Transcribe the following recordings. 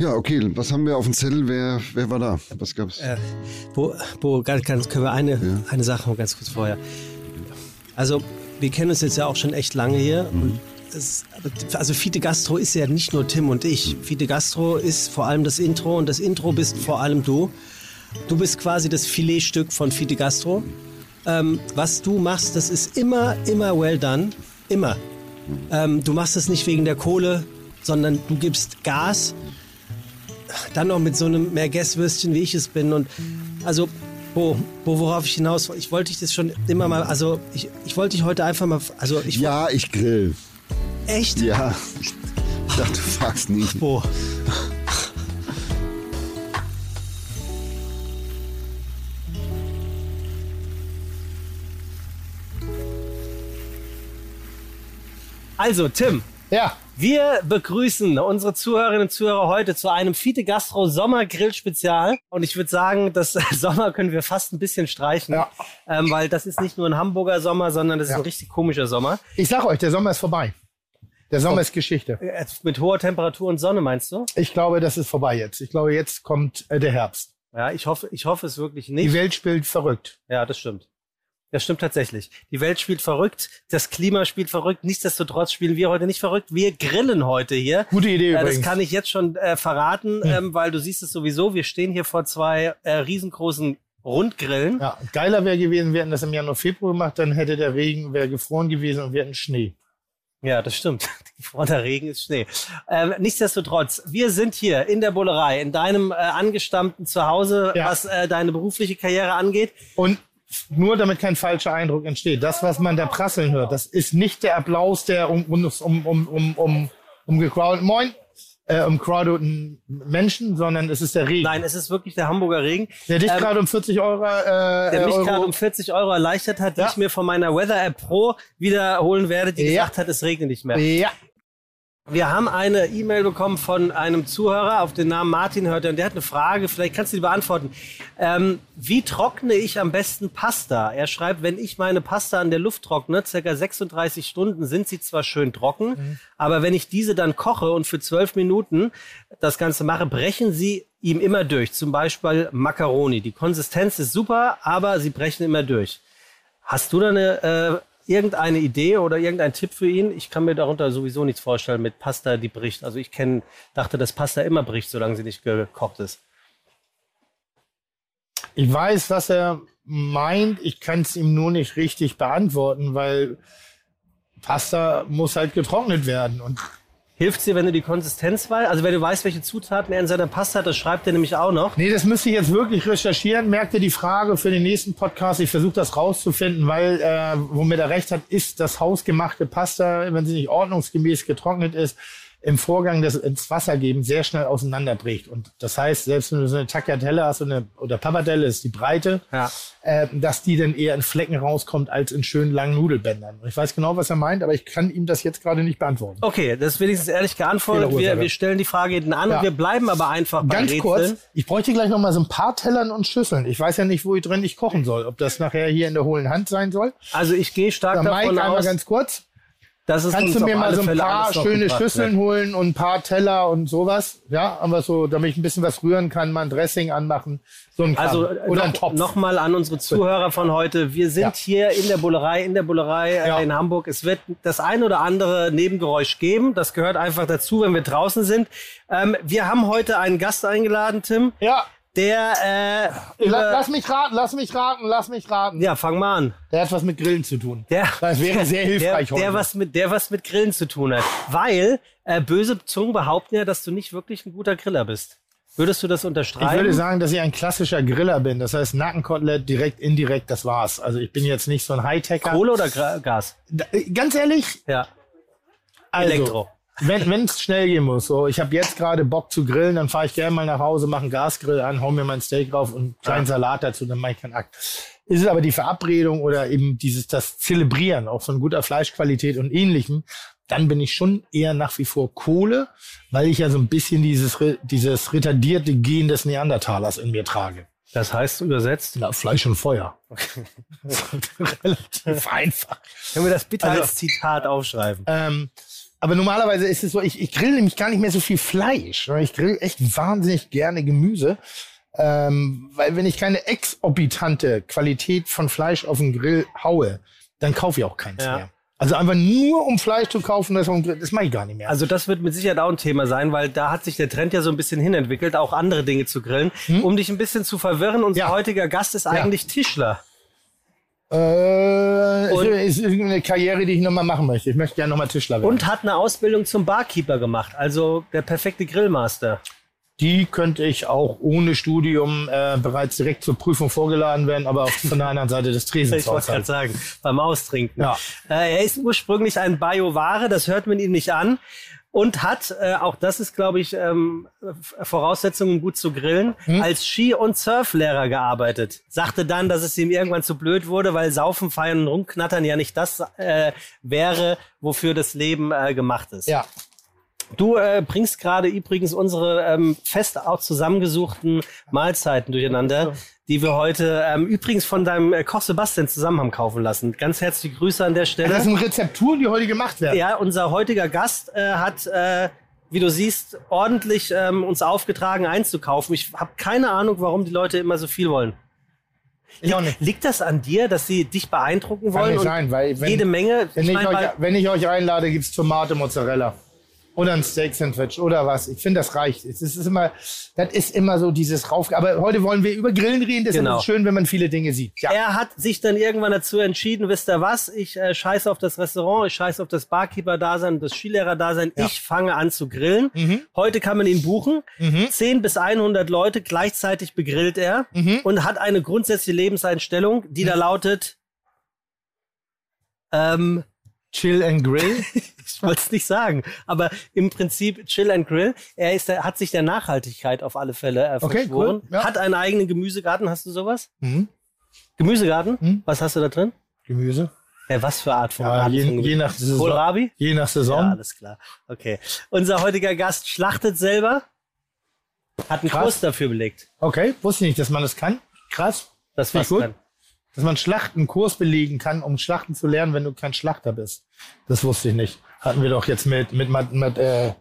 Ja, okay. Was haben wir auf dem Zettel? Wer, wer war da? Was gab's? Äh, Bo, Bo ganz, ganz, können wir eine, ja. eine Sache mal ganz kurz vorher. Also, wir kennen uns jetzt ja auch schon echt lange hier. Mhm. Das, also Fide Gastro ist ja nicht nur Tim und ich. Fide Gastro ist vor allem das Intro und das Intro bist vor allem du. Du bist quasi das Filetstück von Fide Gastro. Ähm, was du machst, das ist immer, immer well done. Immer. Ähm, du machst es nicht wegen der Kohle, sondern du gibst Gas. Dann noch mit so einem Merguez-Würstchen, wie ich es bin. Und also, Bo, Bo, worauf ich hinaus Ich wollte dich das schon immer mal, also ich, ich wollte dich heute einfach mal, also ich... Ja, ich grill. Echt? Ja. Ich dachte, du fragst nicht. Bo. Also, Tim. Ja. Wir begrüßen unsere Zuhörerinnen und Zuhörer heute zu einem Fiete Gastro Sommer Grill Spezial. Und ich würde sagen, das Sommer können wir fast ein bisschen streichen, ja. ähm, weil das ist nicht nur ein Hamburger Sommer, sondern das ist ja. ein richtig komischer Sommer. Ich sag euch, der Sommer ist vorbei. Der Sommer ist Geschichte. Mit hoher Temperatur und Sonne, meinst du? Ich glaube, das ist vorbei jetzt. Ich glaube, jetzt kommt äh, der Herbst. Ja, ich hoffe, ich hoffe es wirklich nicht. Die Welt spielt verrückt. Ja, das stimmt. Das stimmt tatsächlich. Die Welt spielt verrückt, das Klima spielt verrückt. Nichtsdestotrotz spielen wir heute nicht verrückt. Wir grillen heute hier. Gute Idee äh, übrigens. Das kann ich jetzt schon äh, verraten, hm. ähm, weil du siehst es sowieso. Wir stehen hier vor zwei äh, riesengroßen Rundgrillen. Ja, geiler wäre gewesen, wir hätten das im Januar, Februar gemacht, dann hätte der Regen wäre gefroren gewesen und wir hätten Schnee. Ja, das stimmt. Gefrorener Regen ist Schnee. Ähm, nichtsdestotrotz, wir sind hier in der Bullerei, in deinem äh, angestammten Zuhause, ja. was äh, deine berufliche Karriere angeht. Und nur damit kein falscher Eindruck entsteht, das, was man da prasseln hört, das ist nicht der Applaus der um, um, um, um, um, um gecrowdeten, moin, äh, um crowdeten Menschen, sondern es ist der Regen. Nein, es ist wirklich der Hamburger Regen. Der dich ähm, gerade um 40 Euro, äh, der mich gerade um 40 Euro erleichtert hat, die ja. ich mir von meiner Weather App Pro wiederholen werde, die ja. gesagt hat, es regnet nicht mehr. Ja. Wir haben eine E-Mail bekommen von einem Zuhörer, auf den Namen Martin hört er, und der hat eine Frage, vielleicht kannst du die beantworten. Ähm, wie trockne ich am besten Pasta? Er schreibt, wenn ich meine Pasta an der Luft trockne, circa 36 Stunden, sind sie zwar schön trocken, mhm. aber wenn ich diese dann koche und für 12 Minuten das Ganze mache, brechen sie ihm immer durch. Zum Beispiel Macaroni. Die Konsistenz ist super, aber sie brechen immer durch. Hast du da eine äh, irgendeine Idee oder irgendein Tipp für ihn? Ich kann mir darunter sowieso nichts vorstellen mit Pasta, die bricht. Also ich kenne, dachte, dass Pasta immer bricht, solange sie nicht gekocht ist. Ich weiß, was er meint. Ich kann es ihm nur nicht richtig beantworten, weil Pasta muss halt getrocknet werden. Und Hilft dir, wenn du die Konsistenz weißt? Also wenn du weißt, welche Zutaten er in seiner Pasta hat, das schreibt er nämlich auch noch. Nee, das müsste ich jetzt wirklich recherchieren. Merkte die Frage für den nächsten Podcast. Ich versuche das rauszufinden, weil, äh, womit er recht hat, ist das hausgemachte Pasta, wenn sie nicht ordnungsgemäß getrocknet ist, im Vorgang des ins Wasser geben sehr schnell auseinanderbricht. Und das heißt, selbst wenn du so eine Tagliatelle hast eine, oder Pappardelle ist die Breite, ja. äh, dass die dann eher in Flecken rauskommt als in schönen langen Nudelbändern. Ich weiß genau, was er meint, aber ich kann ihm das jetzt gerade nicht beantworten. Okay, das ist wenigstens ehrlich geantwortet. Wir, wir stellen die Frage hinten an ja. und wir bleiben aber einfach bei Ganz Rätseln. kurz, ich bräuchte gleich noch mal so ein paar Tellern und Schüsseln. Ich weiß ja nicht, wo ich drin ich kochen soll. Ob das nachher hier in der hohlen Hand sein soll. Also ich gehe stark da davon Mike, aus. einmal ganz kurz. Kannst du mir mal so ein paar schöne Schüsseln wird. holen und ein paar Teller und sowas? Ja, aber so, damit ich ein bisschen was rühren kann, mal ein Dressing anmachen. So ein Kram. Also Oder noch, ein Topf. Nochmal an unsere Zuhörer von heute. Wir sind ja. hier in der Bullerei, in der Bullerei äh, ja. in Hamburg. Es wird das ein oder andere Nebengeräusch geben. Das gehört einfach dazu, wenn wir draußen sind. Ähm, wir haben heute einen Gast eingeladen, Tim. Ja der äh, lass mich raten, lass mich raten, lass mich raten. Ja, fang mal an. Der hat was mit Grillen zu tun. Der, das wäre sehr hilfreich der, heute. Der was mit der was mit Grillen zu tun hat, weil äh, böse Zungen behaupten ja, dass du nicht wirklich ein guter Griller bist. Würdest du das unterstreichen? Ich würde sagen, dass ich ein klassischer Griller bin. Das heißt Nackenkotelett direkt, indirekt, das war's. Also ich bin jetzt nicht so ein Hightecher. Kohle oder Gas? Da, ganz ehrlich? Ja. Also, Elektro wenn es schnell gehen muss, so ich habe jetzt gerade Bock zu grillen, dann fahre ich gerne mal nach Hause, mache einen Gasgrill an, hau mir mein Steak drauf und einen kleinen ja. Salat dazu, dann mache ich keinen Akt. Ist es aber die Verabredung oder eben dieses das Zelebrieren auch von guter Fleischqualität und ähnlichem, dann bin ich schon eher nach wie vor Kohle, weil ich ja so ein bisschen dieses dieses retardierte Gen des Neandertalers in mir trage. Das heißt übersetzt? Na, Fleisch und Feuer. Okay. Relativ einfach. Können wir das bitte also, als Zitat aufschreiben? Ähm, aber normalerweise ist es so, ich, ich grill nämlich gar nicht mehr so viel Fleisch. Ich grill echt wahnsinnig gerne Gemüse. Ähm, weil wenn ich keine exorbitante Qualität von Fleisch auf den Grill haue, dann kaufe ich auch keins Ja. mehr. Also einfach nur um Fleisch zu kaufen, das, das mache ich gar nicht mehr. Also das wird mit Sicherheit auch ein Thema sein, weil da hat sich der Trend ja so ein bisschen hinentwickelt, auch andere Dinge zu grillen. Um dich ein bisschen zu verwirren, unser Hm? Ja. heutiger Gast ist eigentlich Tischler. Äh, Und- ist, ist eine Karriere, die ich nochmal machen möchte. Ich möchte gerne nochmal Tischler werden. Und hat eine Ausbildung zum Barkeeper gemacht, also der perfekte Grillmaster. Die könnte ich auch ohne Studium äh, bereits direkt zur Prüfung vorgeladen werden, aber auf, von der anderen Seite des Tresens Ich wollte gerade sagen, beim Austrinken. Ja. Äh, er ist ursprünglich ein Bioware, das hört man ihm nicht an. Und hat, äh, auch das ist, glaube ich, ähm, Voraussetzung, um gut zu grillen, Hm? als Ski- und Surflehrer gearbeitet. Sagte dann, dass es ihm irgendwann zu blöd wurde, weil Saufen, Feiern und Rumknattern ja nicht das äh, wäre, wofür das Leben äh, gemacht ist. Ja. Du äh, bringst gerade übrigens unsere ähm, fest auch zusammengesuchten Mahlzeiten durcheinander, die wir heute ähm, übrigens von deinem äh, Koch Sebastian zusammen haben kaufen lassen. Ganz herzliche Grüße an der Stelle. Das sind Rezepturen, die heute gemacht werden. Ja, unser heutiger Gast äh, hat, äh, wie du siehst, ordentlich ähm, uns aufgetragen einzukaufen. Ich habe keine Ahnung, warum die Leute immer so viel wollen. Ich auch nicht. Liegt das an dir, dass sie dich beeindrucken Kann wollen? nicht und sein, weil wenn, jede Menge. wenn, ich mein, euch, wenn ich euch einlade, gibt's Tomate, Mozzarella. Oder ein Steak Sandwich oder was. Ich finde, das reicht. Es ist immer, das ist immer so dieses Rauf. Aber heute wollen wir über Grillen reden. Deshalb Genau. ist schön, wenn man viele Dinge sieht. Ja. Er hat sich dann irgendwann dazu entschieden, wisst ihr was, ich äh, scheiße auf das Restaurant, ich scheiße auf das Barkeeper-Dasein, das Skilehrer-Dasein, Ja. ich fange an zu grillen. Mhm. Heute kann man ihn buchen. Mhm. 10 bis 100 Leute gleichzeitig begrillt er Mhm. und hat eine grundsätzliche Lebenseinstellung, die da lautet, ähm, Chill and Grill. ich wollte es nicht sagen, aber im Prinzip Chill and Grill. Er ist, der- hat sich der Nachhaltigkeit auf alle Fälle äh, Okay, verschworen. cool, ja. Hat einen eigenen Gemüsegarten. Hast du sowas? Mhm. Gemüsegarten? Mhm. Was hast du da drin? Gemüse. Ja, was für Art von, Ja, je, je nach Saison. Kohlrabi? Je nach Ja, Saison. alles klar. Okay. Unser heutiger Gast schlachtet selber, hat einen Krass. Kurs dafür belegt. Okay, wusste ich nicht, dass man das kann. Krass. Das ich gut. dann. Dass man Schlachtenkurs belegen kann, um Schlachten zu lernen, wenn du kein Schlachter bist. Das wusste ich nicht. Hatten wir doch jetzt mit, mit, mit, mit äh,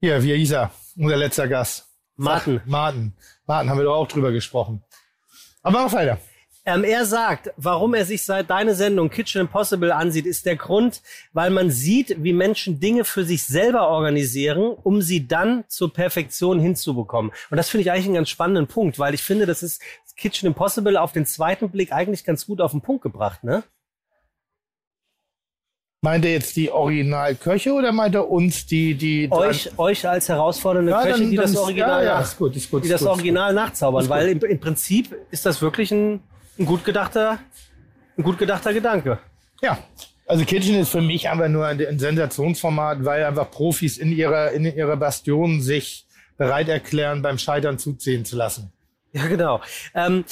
hier, wie hieß er? Unser letzter Gast. Martin. Martin. Martin, haben wir doch auch drüber gesprochen. Aber mach weiter. Ähm, er sagt, warum er sich seit deine Sendung Kitchen Impossible ansieht, ist der Grund, weil man sieht, wie Menschen Dinge für sich selber organisieren, um sie dann zur Perfektion hinzubekommen. Und das finde ich eigentlich einen ganz spannenden Punkt, weil ich finde, das ist Kitchen Impossible auf den zweiten Blick eigentlich ganz gut auf den Punkt gebracht, ne? Meint er jetzt die Originalköche oder meint er uns, die, die Euch, euch als herausfordernde Ja, Köche, dann- die dann das Original, ja, ja, ist gut, ist gut, die ist das gut, Original nachzaubern, weil im, im Prinzip ist das wirklich ein, ein gut gedachter, ein gut gedachter Gedanke. Ja, also Kitchen ist für mich einfach nur ein, ein Sensationsformat, weil einfach Profis in ihrer, in ihrer Bastion sich bereit erklären, beim Scheitern zuziehen zu lassen. Ja, genau. Ähm,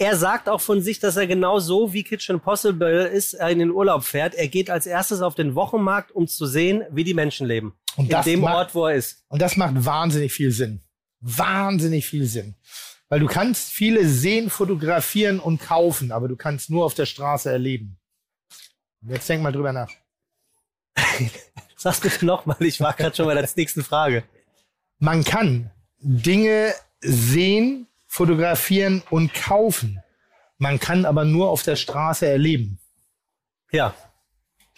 er sagt auch von sich, dass er genau so wie Kitchen Possible ist, er in den Urlaub fährt. Er geht als erstes auf den Wochenmarkt, um zu sehen, wie die Menschen leben. Und in das dem macht- Ort, wo er ist. Und das macht wahnsinnig viel Sinn. Wahnsinnig viel Sinn. Weil du kannst viele sehen, fotografieren und kaufen, aber du kannst nur auf der Straße erleben. Jetzt denk mal drüber nach. Sag's bitte nochmal, ich war gerade schon bei der nächsten Frage. Man kann Dinge sehen, fotografieren und kaufen. Man kann aber nur auf der Straße erleben. Ja.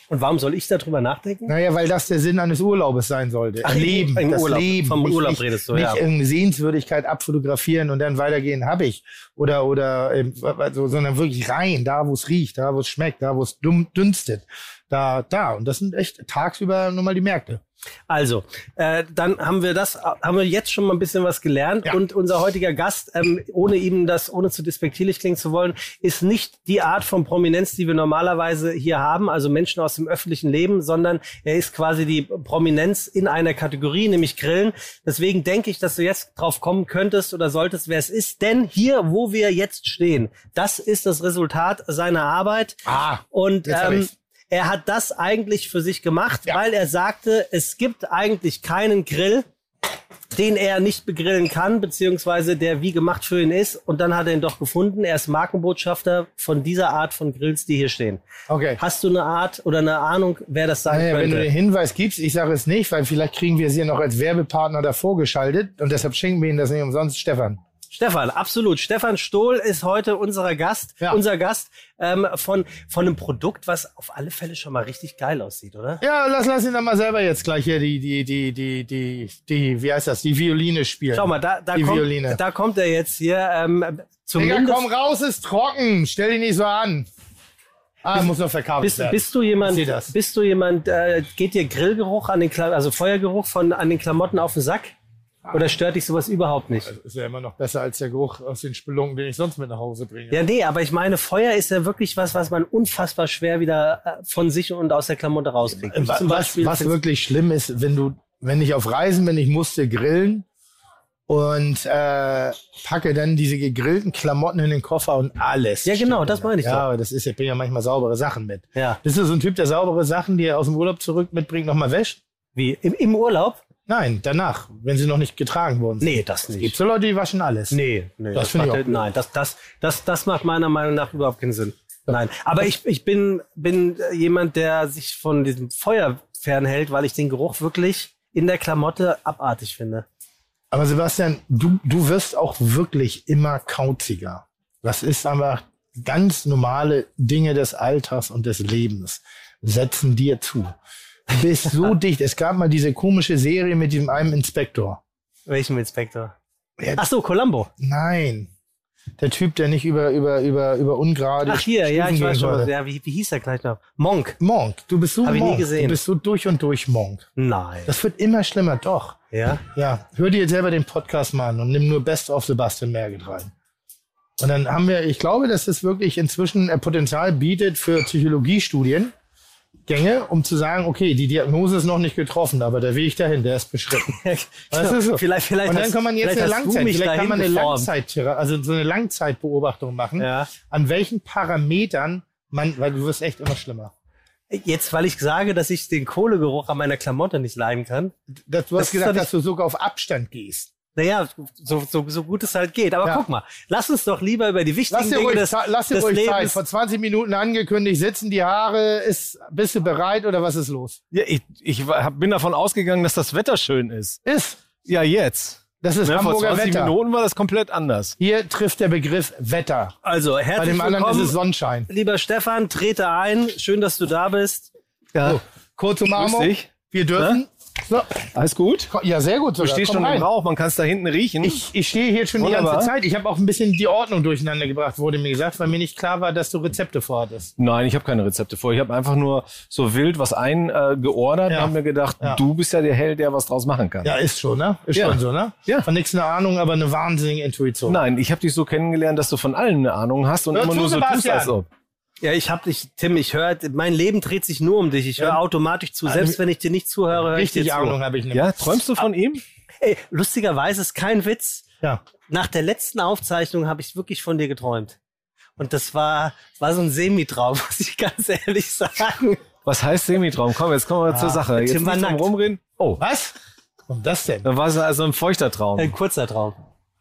Und warum soll ich darüber nachdenken? Naja, weil das der Sinn eines Urlaubes sein sollte. Ach, Erleben, im das Urlaub. Leben. Vom nicht, Urlaub nicht, redest du, nicht ja. irgendeine Sehenswürdigkeit abfotografieren und dann weitergehen, habe ich. Oder, oder, also, sondern wirklich rein, da wo es riecht, da wo es schmeckt, da wo es dünstet. Da, da. Und das sind echt tagsüber nur mal die Märkte. Also, äh, dann haben wir das, haben wir jetzt schon mal ein bisschen was gelernt. Ja. Und unser heutiger Gast, ähm, ohne ihm das, ohne zu despektierlich klingen zu wollen, ist nicht die Art von Prominenz, die wir normalerweise hier haben, also Menschen aus dem öffentlichen Leben, sondern er ist quasi die Prominenz in einer Kategorie, nämlich Grillen. Deswegen denke ich, dass du jetzt drauf kommen könntest oder solltest, wer es ist. Denn hier, wo wir jetzt stehen, das ist das Resultat seiner Arbeit. Ah, Und ähm. Er hat das eigentlich für sich gemacht, Ja. weil er sagte, es gibt eigentlich keinen Grill, den er nicht begrillen kann, beziehungsweise der wie gemacht für ihn ist. Und dann hat er ihn doch gefunden. Er ist Markenbotschafter von dieser Art von Grills, die hier stehen. Okay. Hast du eine Art oder eine Ahnung, wer das sein Naja, wenn könnte? du den Hinweis gibst, ich sage es nicht, weil vielleicht kriegen wir sie ja noch als Werbepartner davor geschaltet und deshalb schenken wir Ihnen das nicht umsonst, Stefan. Stefan, absolut. Stefan Stohl ist heute unser Gast, Ja. unser Gast ähm, von, von einem Produkt, was auf alle Fälle schon mal richtig geil aussieht, oder? Ja, lass, lass ihn dann mal selber jetzt gleich hier die, die, die, die, die, die, wie heißt das, die Violine spielen. Schau mal, da, da, Die kommt, Violine. da kommt er jetzt hier. Ähm, Digga, zumindest komm raus, ist trocken. Stell dich nicht so an. Ah, muss noch verkabelt bist, werden. bist du jemand, bist du jemand, äh, geht dir Grillgeruch an den, Kla also Feuergeruch von an den Klamotten auf den Sack? Oder stört dich sowas überhaupt nicht? ist ja immer noch besser als der Geruch aus den Spelunken, den ich sonst mit nach Hause bringe. Ja, nee, aber ich meine, Feuer ist ja wirklich was, was man unfassbar schwer wieder äh, von sich und aus der Klamotte rauskriegt. Ich Wa- zum was, Beispiel was wirklich schlimm ist, wenn du, wenn ich auf Reisen bin, ich musste grillen und äh, packe dann diese gegrillten Klamotten in den Koffer und alles. Ja, genau, das meine ich Ja, doch. aber das ist, ich bringe ja manchmal saubere Sachen mit. Ja. Bist du so ein Typ, der saubere Sachen, die er aus dem Urlaub zurück mitbringt, nochmal wäscht? Wie? Im, Im Urlaub? Nein, danach, wenn sie noch nicht getragen worden sind. Nee, das Es gibt nicht. so Leute, die waschen alles. Nee, nee. Das ich macht- auch blöd. Nein, das, das, das, das macht meiner Meinung nach überhaupt keinen Sinn. Nein, aber ich, ich bin, bin jemand, der sich von diesem Feuer fernhält, weil ich den Geruch wirklich in der Klamotte abartig finde. Aber Sebastian, du, du wirst auch wirklich immer kauziger. Das ist einfach ganz normale Dinge des Alters und des Lebens setzen dir zu. Du bist so dicht. Es gab mal diese komische Serie mit diesem einen Inspektor. Welchem Inspektor? Ja, Ach so, Columbo. Nein. Der Typ, der nicht über, über, über, über ungerade Ach hier, ja, ich weiß schon. ja, wie, wie hieß der gleich noch? Monk. Monk. Du bist so Hab ich nie Monk. gesehen. Du bist so durch und durch Monk. Nein. Das wird immer schlimmer, doch. Ja? Ja, hör dir selber den Podcast mal an und nimm nur Best of Sebastian Merget rein. Und dann haben wir, ich glaube, dass es wirklich inzwischen äh, Potenzial bietet für Psychologiestudien, Gänge, um zu sagen, okay, die Diagnose ist noch nicht getroffen, aber der Weg dahin, der ist beschritten. Das ist so. Vielleicht, vielleicht und dann hast- kann man jetzt eine du Langzeit, vielleicht kann man eine. Langzeit, also so eine Langzeitbeobachtung machen, Ja. an welchen Parametern man, weil du wirst echt immer schlimmer. Jetzt, weil ich sage, dass ich den Kohlegeruch an meiner Klamotte nicht leiden kann. Das, du Das hast ist gesagt, dass du sogar auf Abstand gehst. Naja, so, so, so gut es halt geht. Aber Ja. guck mal, lass uns doch lieber über die wichtigen Lass Dinge ruhig, des, Zeit- lass dir des ruhig Zeit. Lebens. Vor 20 Minuten angekündigt, sitzen die Haare, ist, bist du bereit oder was ist los? Ja, ich, ich hab- bin davon ausgegangen, dass das Wetter schön ist. Ist. Ja, jetzt. Das ist Ne, vor Hamburger 20 Wetter. Minuten war das komplett anders. Hier trifft der Begriff Wetter. Also, Bei herzlich dem anderen ist willkommen, es Sonnenschein. lieber Stefan, trete ein. Schön, dass du da bist. Ja. So, kurz Grüß Umarmung. Wir dürfen. So, Alles gut? ja, sehr gut. Du sogar. stehst Komm schon rein. im Rauch, man kann es da hinten riechen. Ich, ich stehe hier schon die Wunderbar. ganze Zeit. Ich habe auch ein bisschen die Ordnung durcheinander gebracht, wurde mir gesagt, weil mir nicht klar war, dass du Rezepte vorhattest. Nein, ich habe keine Rezepte vor. Ich habe einfach nur so wild was eingeordert äh, geordert Ja. und habe mir gedacht, Ja. du bist ja der Held, der was draus machen kann. Ja, ist schon, ne? Ist Ja. schon so, ne? Ja. Von nichts eine Ahnung, aber eine wahnsinnige Intuition. Nein, ich habe dich so kennengelernt, dass du von allem eine Ahnung hast und Hör immer zu, nur so tust, Sebastian. als ob. Ja, ich hab dich, Tim, ich höre, mein Leben dreht sich nur um dich. Ich höre Ja. automatisch zu. Selbst wenn ich dir nicht zuhöre, höre ich dir Richtig. Ahnung habe ich nämlich. Ja, träumst du von ihm? Ey, lustigerweise ist kein Witz. Ja. Nach der letzten Aufzeichnung habe ich wirklich von dir geträumt. Und das war, war so ein Semitraum, muss ich ganz ehrlich sagen. Was heißt Semitraum? Komm, jetzt kommen wir zur Sache. Jetzt Tim war nicht drum nackt. rumreden. Oh, Was? Und das denn? dann war es also ein feuchter Traum. Ein kurzer Traum.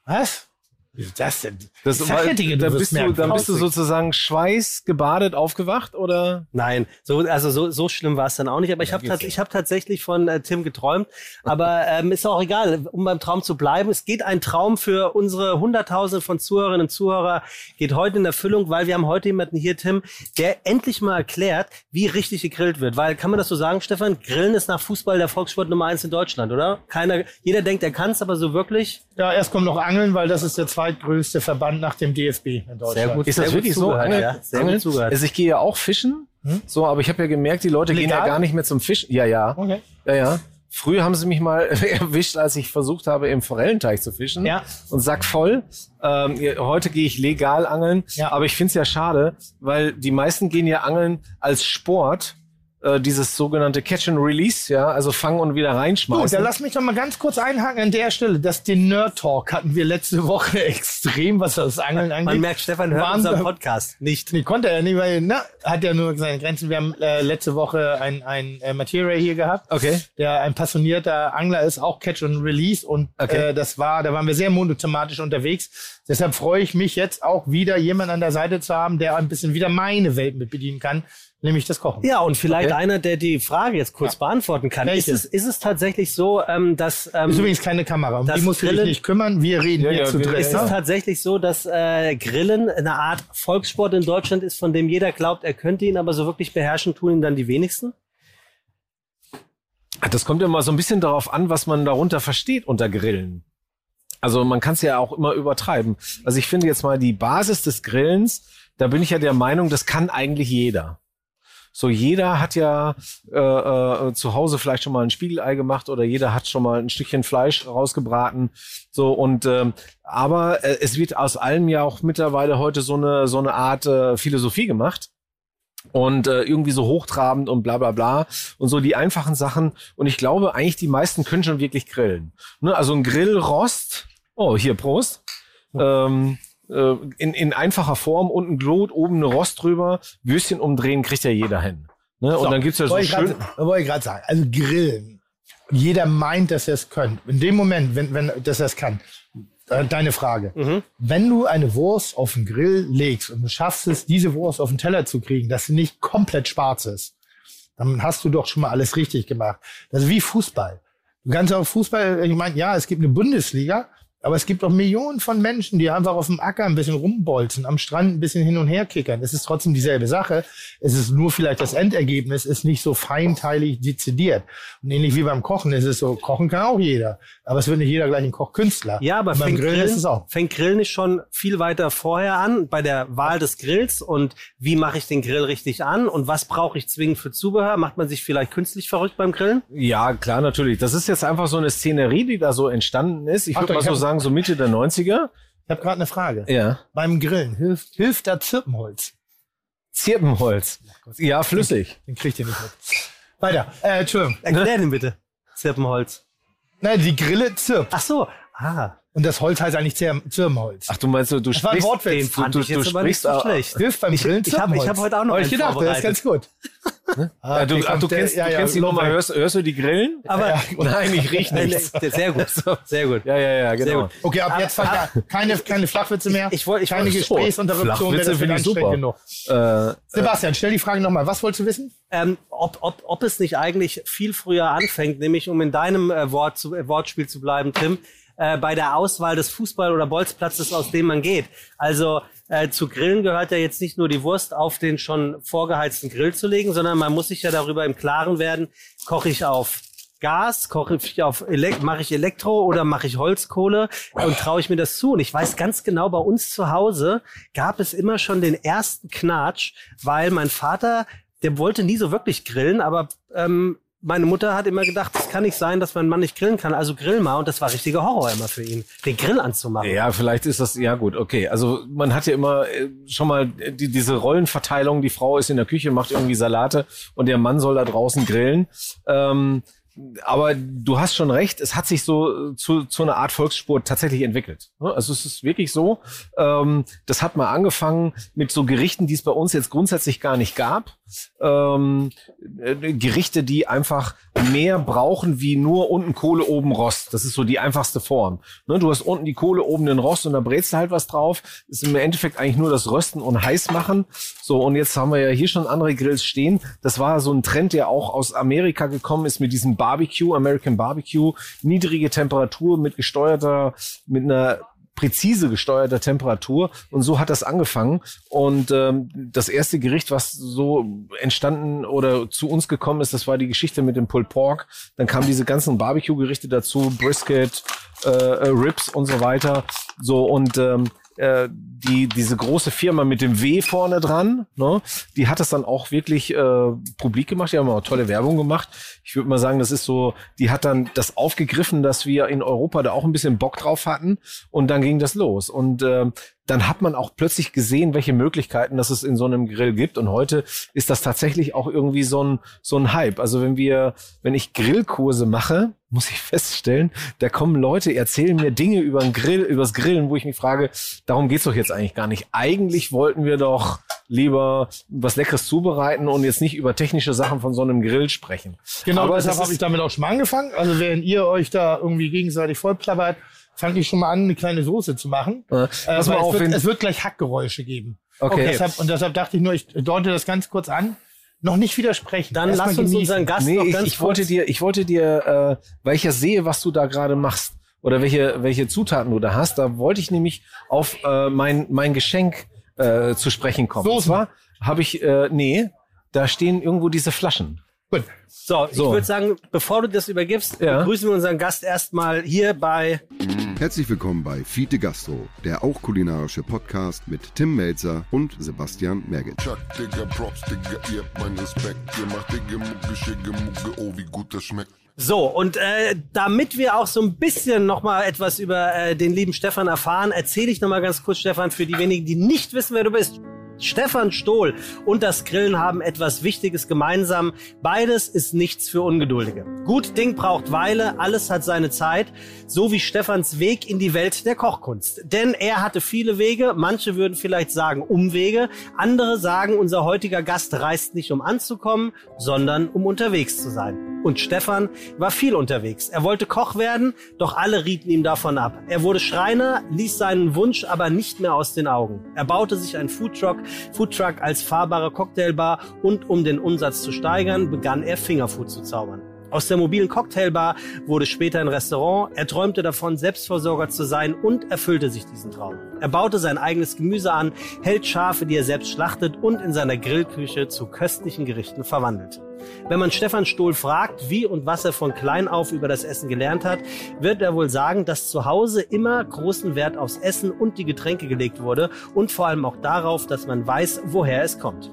Was? Wie ist das denn? Das Ich sag ja, Digga, du da bist du, dann bist du sozusagen schweißgebadet aufgewacht oder? Nein, so, also so, so schlimm war es dann auch nicht. Aber ich habe ich hab tatsächlich von äh, Tim geträumt. Aber ähm, ist auch egal, um beim Traum zu bleiben. Es geht ein Traum für unsere Hunderttausende von Zuhörerinnen und Zuhörer, geht heute in Erfüllung, weil wir haben heute jemanden hier, Tim, der endlich mal erklärt, wie richtig gegrillt wird. Weil, kann man das so sagen, Stefan? Grillen ist nach Fußball der Volkssport Nummer eins in Deutschland, oder? Keiner, jeder denkt, er kann es, aber so wirklich. Ja, erst kommt noch Angeln, weil das ist der zweitgrößte Verband nach dem DFB in Deutschland. Sehr gut. Ist das wirklich so? ja. Sehr gut zugehört. Also ich gehe ja auch fischen, so, aber ich habe ja gemerkt, die Leute gehen ja Legal? gar nicht mehr zum Fischen. Ja, ja. Okay. Ja, ja. Früher haben sie mich mal erwischt, als ich versucht habe, im Forellenteich zu fischen. Ja. Und sack voll. Ähm, heute gehe ich legal angeln. Ja. Aber ich finde es ja schade, weil die meisten gehen ja angeln als Sport. Äh, dieses sogenannte Catch and Release, ja, also fangen und wieder Gut, reinschmeißen. dann lass mich doch mal ganz kurz einhaken an der Stelle. Das den Nerd Talk hatten wir letzte Woche extrem, was das Angeln angeht. Man merkt, Stefan hört Waren- unseren Podcast nicht. Nee, konnte er nicht, weil, na, hat ja nur seine Grenzen. Wir haben äh, letzte Woche ein, ein äh, Material hier gehabt, Okay. der ein passionierter Angler ist, auch Catch and Release. Und Okay. äh, das war, da waren wir sehr monothematisch unterwegs. Deshalb freue ich mich jetzt auch wieder, jemanden an der Seite zu haben, der ein bisschen wieder meine Welt mit bedienen kann, nämlich das Kochen. Ja, und vielleicht Okay. einer, der die Frage jetzt kurz beantworten kann. Ist es, ist es tatsächlich so, ähm, dass ähm, Ist übrigens keine Kamera, um die musst du dich Grillen- nicht kümmern. Wir reden Ja, hier ja, zu dritt. ist es tatsächlich so, dass äh, Grillen eine Art Volkssport in Deutschland ist, von dem jeder glaubt, er könnte ihn, aber so wirklich beherrschen tun ihn dann die wenigsten? Das kommt ja mal so ein bisschen darauf an, was man darunter versteht unter Grillen. Also man kann es ja auch immer übertreiben. Also ich finde jetzt mal die Basis des Grillens, da bin ich ja der Meinung, das kann eigentlich jeder. So jeder hat ja äh, äh, zu Hause vielleicht schon mal ein Spiegelei gemacht oder jeder hat schon mal ein Stückchen Fleisch rausgebraten. So und ähm, aber äh, es wird aus allem ja auch mittlerweile heute so eine so eine Art äh, Philosophie gemacht und äh, irgendwie so hochtrabend und bla bla bla und so die einfachen Sachen. Und ich glaube eigentlich, die meisten können schon wirklich grillen. Ne? Also ein Grillrost, oh, hier, Prost. Ähm, äh, in, in einfacher Form, unten Glut, oben eine Rost drüber, Würstchen umdrehen, kriegt ja jeder hin. Ne? Und So, dann gibt's ja so schön. Wollte ich gerade sagen. Also Grillen. Jeder meint, dass er es könnte. In dem Moment, wenn, wenn, dass er es kann. Äh, Deine Frage. Mhm. Wenn du eine Wurst auf den Grill legst und du schaffst es, diese Wurst auf den Teller zu kriegen, dass sie nicht komplett schwarz ist, dann hast du doch schon mal alles richtig gemacht. Das ist wie Fußball. Du kannst auch Fußball, ich meine, ja, es gibt eine Bundesliga, aber es gibt auch Millionen von Menschen, die einfach auf dem Acker ein bisschen rumbolzen, am Strand ein bisschen hin und her kickern. Es ist trotzdem dieselbe Sache. Es ist nur vielleicht das Endergebnis ist nicht so feinteilig dezidiert. Und ähnlich wie beim Kochen ist es so, kochen kann auch jeder. Aber es wird nicht jeder gleich ein Kochkünstler. Ja, aber beim fängt Grillen Grillen, ist es auch. fängt Grillen nicht schon viel weiter vorher an, bei der Wahl des Grills und wie mache ich den Grill richtig an und was brauche ich zwingend für Zubehör? Macht man sich vielleicht künstlich verrückt beim Grillen? Ja, klar, natürlich. Das ist jetzt einfach so eine Szenerie, die da so entstanden ist. Ich würde mal so hab- sagen, so Mitte der 90er. Ich habe gerade eine Frage. Ja. Beim Grillen hilft, hilft da Zirpenholz. Zirpenholz. Ja, flüssig. Den kriegt ihr nicht mit. Weiter. Äh, Entschuldigung. Erklär den bitte. Zirpenholz. Nein, die Grille zirpt. Ach so. Ah. Und das Holz heißt eigentlich Zir Zirbenholz. Ach, du meinst, du, du Das war ein sprichst, Wortwitz. Den fand du, ich jetzt du aber nicht sprichst so auch- schlecht. Beim Ich- Grillen ich hab- ich Zirbenholz. hab heute auch noch Hab ich einen gedacht, das ist ganz gut. Ah, Ja, du, ach, du kommt der- kennst, ja, du ja, kennst die Nummer, Lobrecht. hörst, hörst du die Grillen? Aber Ja, Nein, ich riech Äh, nichts. sehr gut. Sehr gut. Ja, ja, ja, Sehr genau. gut. Okay, ab jetzt fang an. keine, keine Flachwitze mehr. Ich wollte- ich keine wollte- Gesprächsinterruption. Flachwitze das wird finde ich super. anstrengend genug. Äh, Sebastian, stell die Frage nochmal. Was wolltest du wissen? Ähm, ob, ob, ob es nicht eigentlich viel früher anfängt, nämlich um in deinem äh, Wort zu, äh, Wortspiel zu bleiben, Tim, äh, bei der Auswahl des Fußball- oder Bolzplatzes, aus dem man geht. Also äh, zu Grillen gehört ja jetzt nicht nur die Wurst auf den schon vorgeheizten Grill zu legen, sondern man muss sich ja darüber im Klaren werden, koche ich auf Gas, koche ich auf Elek mache ich Elektro oder mache ich Holzkohle und traue ich mir das zu? Und ich weiß ganz genau, bei uns zu Hause gab es immer schon den ersten Knatsch, weil mein Vater, der wollte nie so wirklich grillen, aber ähm, meine Mutter hat immer gedacht, es kann nicht sein, dass mein Mann nicht grillen kann, also grill mal. Und das war richtiger Horror immer für ihn, den Grill anzumachen. ja, vielleicht ist das, ja gut, okay. Also man hat ja immer äh, schon mal die, diese Rollenverteilung, die Frau ist in der Küche, macht irgendwie Salate und der Mann soll da draußen grillen. Ähm, aber du hast schon recht, es hat sich so äh, zu, zu einer Art Volkssport tatsächlich entwickelt. Ne? Also es ist wirklich so, ähm, das hat mal angefangen mit so Gerichten, die es bei uns jetzt grundsätzlich gar nicht gab. Ähm, äh, Gerichte, die einfach mehr brauchen wie nur unten Kohle, oben Rost. Das ist so die einfachste Form. Ne? Du hast unten die Kohle, oben den Rost und da brätst du halt was drauf. Ist im Endeffekt eigentlich nur das Rösten und heiß machen. So, und jetzt haben wir ja hier schon andere Grills stehen. Das war so ein Trend, der auch aus Amerika gekommen ist mit diesem Barbecue, American Barbecue. Niedrige Temperatur mit gesteuerter, mit einer präzise gesteuerter Temperatur und so hat das angefangen und ähm, das erste Gericht, was so entstanden oder zu uns gekommen ist, das war die Geschichte mit dem Pulled Pork. Dann kamen diese ganzen Barbecue-Gerichte dazu, Brisket, äh, äh, Ribs und so weiter. So und ähm, äh, die diese große Firma mit dem W vorne dran, ne, die hat das dann auch wirklich äh, publik gemacht. Die haben auch tolle Werbung gemacht. Ich würde mal sagen, das ist so, die hat dann das aufgegriffen, dass wir in Europa da auch ein bisschen Bock drauf hatten und dann ging das los. Und äh, dann hat man auch plötzlich gesehen, welche Möglichkeiten das es in so einem Grill gibt. Und heute ist das tatsächlich auch irgendwie so ein, so ein Hype. Also wenn wir, wenn ich Grillkurse mache, muss ich feststellen, da kommen Leute, erzählen mir Dinge über den Grill, übers Grillen, wo ich mich frage, darum geht's doch jetzt eigentlich gar nicht. Eigentlich wollten wir doch lieber was Leckeres zubereiten und jetzt nicht über technische Sachen von so einem Grill sprechen. Genau, Aber deshalb habe ich damit auch schon mal angefangen. Also während ihr euch da irgendwie gegenseitig vollplappert, fange ich schon mal an, eine kleine Soße zu machen. Äh, Äh, es, wird, es wird gleich Hackgeräusche geben. Okay. Deshalb, und deshalb dachte ich nur, ich deute das ganz kurz an. Noch nicht widersprechen. Dann Erst lass uns genießen. unseren Gast Nee, noch ich, ganz ich kurz wollte dir, ich wollte dir, äh, weil ich ja sehe, was du da gerade machst oder welche, welche Zutaten du da hast, da wollte ich nämlich auf äh, mein, mein Geschenk äh, zu sprechen kommen. Und Soßen. zwar habe ich, äh, nee, da stehen irgendwo diese Flaschen. Gut. So, ich So. würde sagen, bevor du das übergibst, Ja. begrüßen wir unseren Gast erstmal hier bei Herzlich willkommen bei Fiete Gastro, der auch kulinarische Podcast mit Tim Melzer und Sebastian Merget. Chuck, Digga, Props, Digga, ihr habt meinen Respekt. Ihr macht Digga, Mucke, Schicke, Mucke, oh, wie gut das schmeckt. So, und äh, damit wir auch so ein bisschen nochmal etwas über äh, den lieben Stefan erfahren, erzähle ich nochmal ganz kurz, Stefan, für die wenigen, die nicht wissen, wer du bist. Stefan Stohl und das Grillen haben etwas Wichtiges gemeinsam. Beides ist nichts für Ungeduldige. Gut Ding braucht Weile, alles hat seine Zeit, so wie Stefans Weg in die Welt der Kochkunst. Denn er hatte viele Wege, manche würden vielleicht sagen Umwege, andere sagen, unser heutiger Gast reist nicht um anzukommen, sondern um unterwegs zu sein. Und Stefan war viel unterwegs. Er wollte Koch werden, doch alle rieten ihm davon ab. Er wurde Schreiner, ließ seinen Wunsch aber nicht mehr aus den Augen. Er baute sich einen Foodtruck, Foodtruck als fahrbare Cocktailbar und um den Umsatz zu steigern, begann er Fingerfood zu zaubern. Aus der mobilen Cocktailbar wurde später ein Restaurant. Er träumte davon, Selbstversorger zu sein und erfüllte sich diesen Traum. Er baute sein eigenes Gemüse an, hält Schafe, die er selbst schlachtet und in seiner Grillküche zu köstlichen Gerichten verwandelt. Wenn man Stefan Stohl fragt, wie und was er von klein auf über das Essen gelernt hat, wird er wohl sagen, dass zu Hause immer großen Wert aufs Essen und die Getränke gelegt wurde und vor allem auch darauf, dass man weiß, woher es kommt.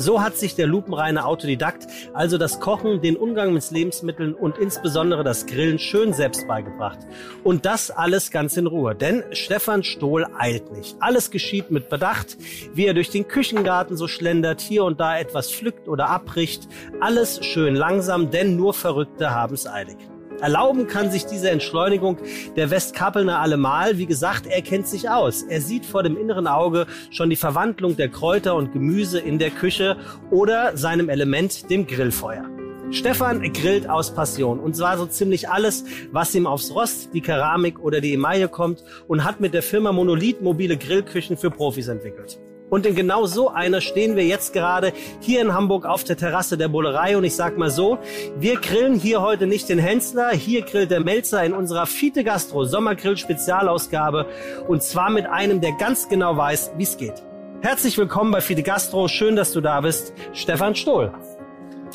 So hat sich der lupenreine Autodidakt also das Kochen, den Umgang mit Lebensmitteln und insbesondere das Grillen schön selbst beigebracht. Und das alles ganz in Ruhe, denn Stefan Stohl eilt nicht. Alles geschieht mit Bedacht, wie er durch den Küchengarten so schlendert, hier und da etwas pflückt oder abbricht. Alles schön langsam, denn nur Verrückte haben's eilig. Erlauben kann sich diese Entschleunigung der Westkapelner allemal. Wie gesagt, er kennt sich aus. Er sieht vor dem inneren Auge schon die Verwandlung der Kräuter und Gemüse in der Küche oder seinem Element, dem Grillfeuer. Stefan grillt aus Passion und zwar so ziemlich alles, was ihm aufs Rost, die Keramik oder die Emaille kommt und hat mit der Firma Monolith mobile Grillküchen für Profis entwickelt. Und in genau so einer stehen wir jetzt gerade hier in Hamburg auf der Terrasse der Bullerei. Und ich sag mal so, wir grillen hier heute nicht den Hensler, hier grillt der Melzer in unserer Fiete Gastro Sommergrill Spezialausgabe. Und zwar mit einem, der ganz genau weiß, wie es geht. Herzlich willkommen bei Fiete Gastro. Schön, dass du da bist. Stefan Stohl.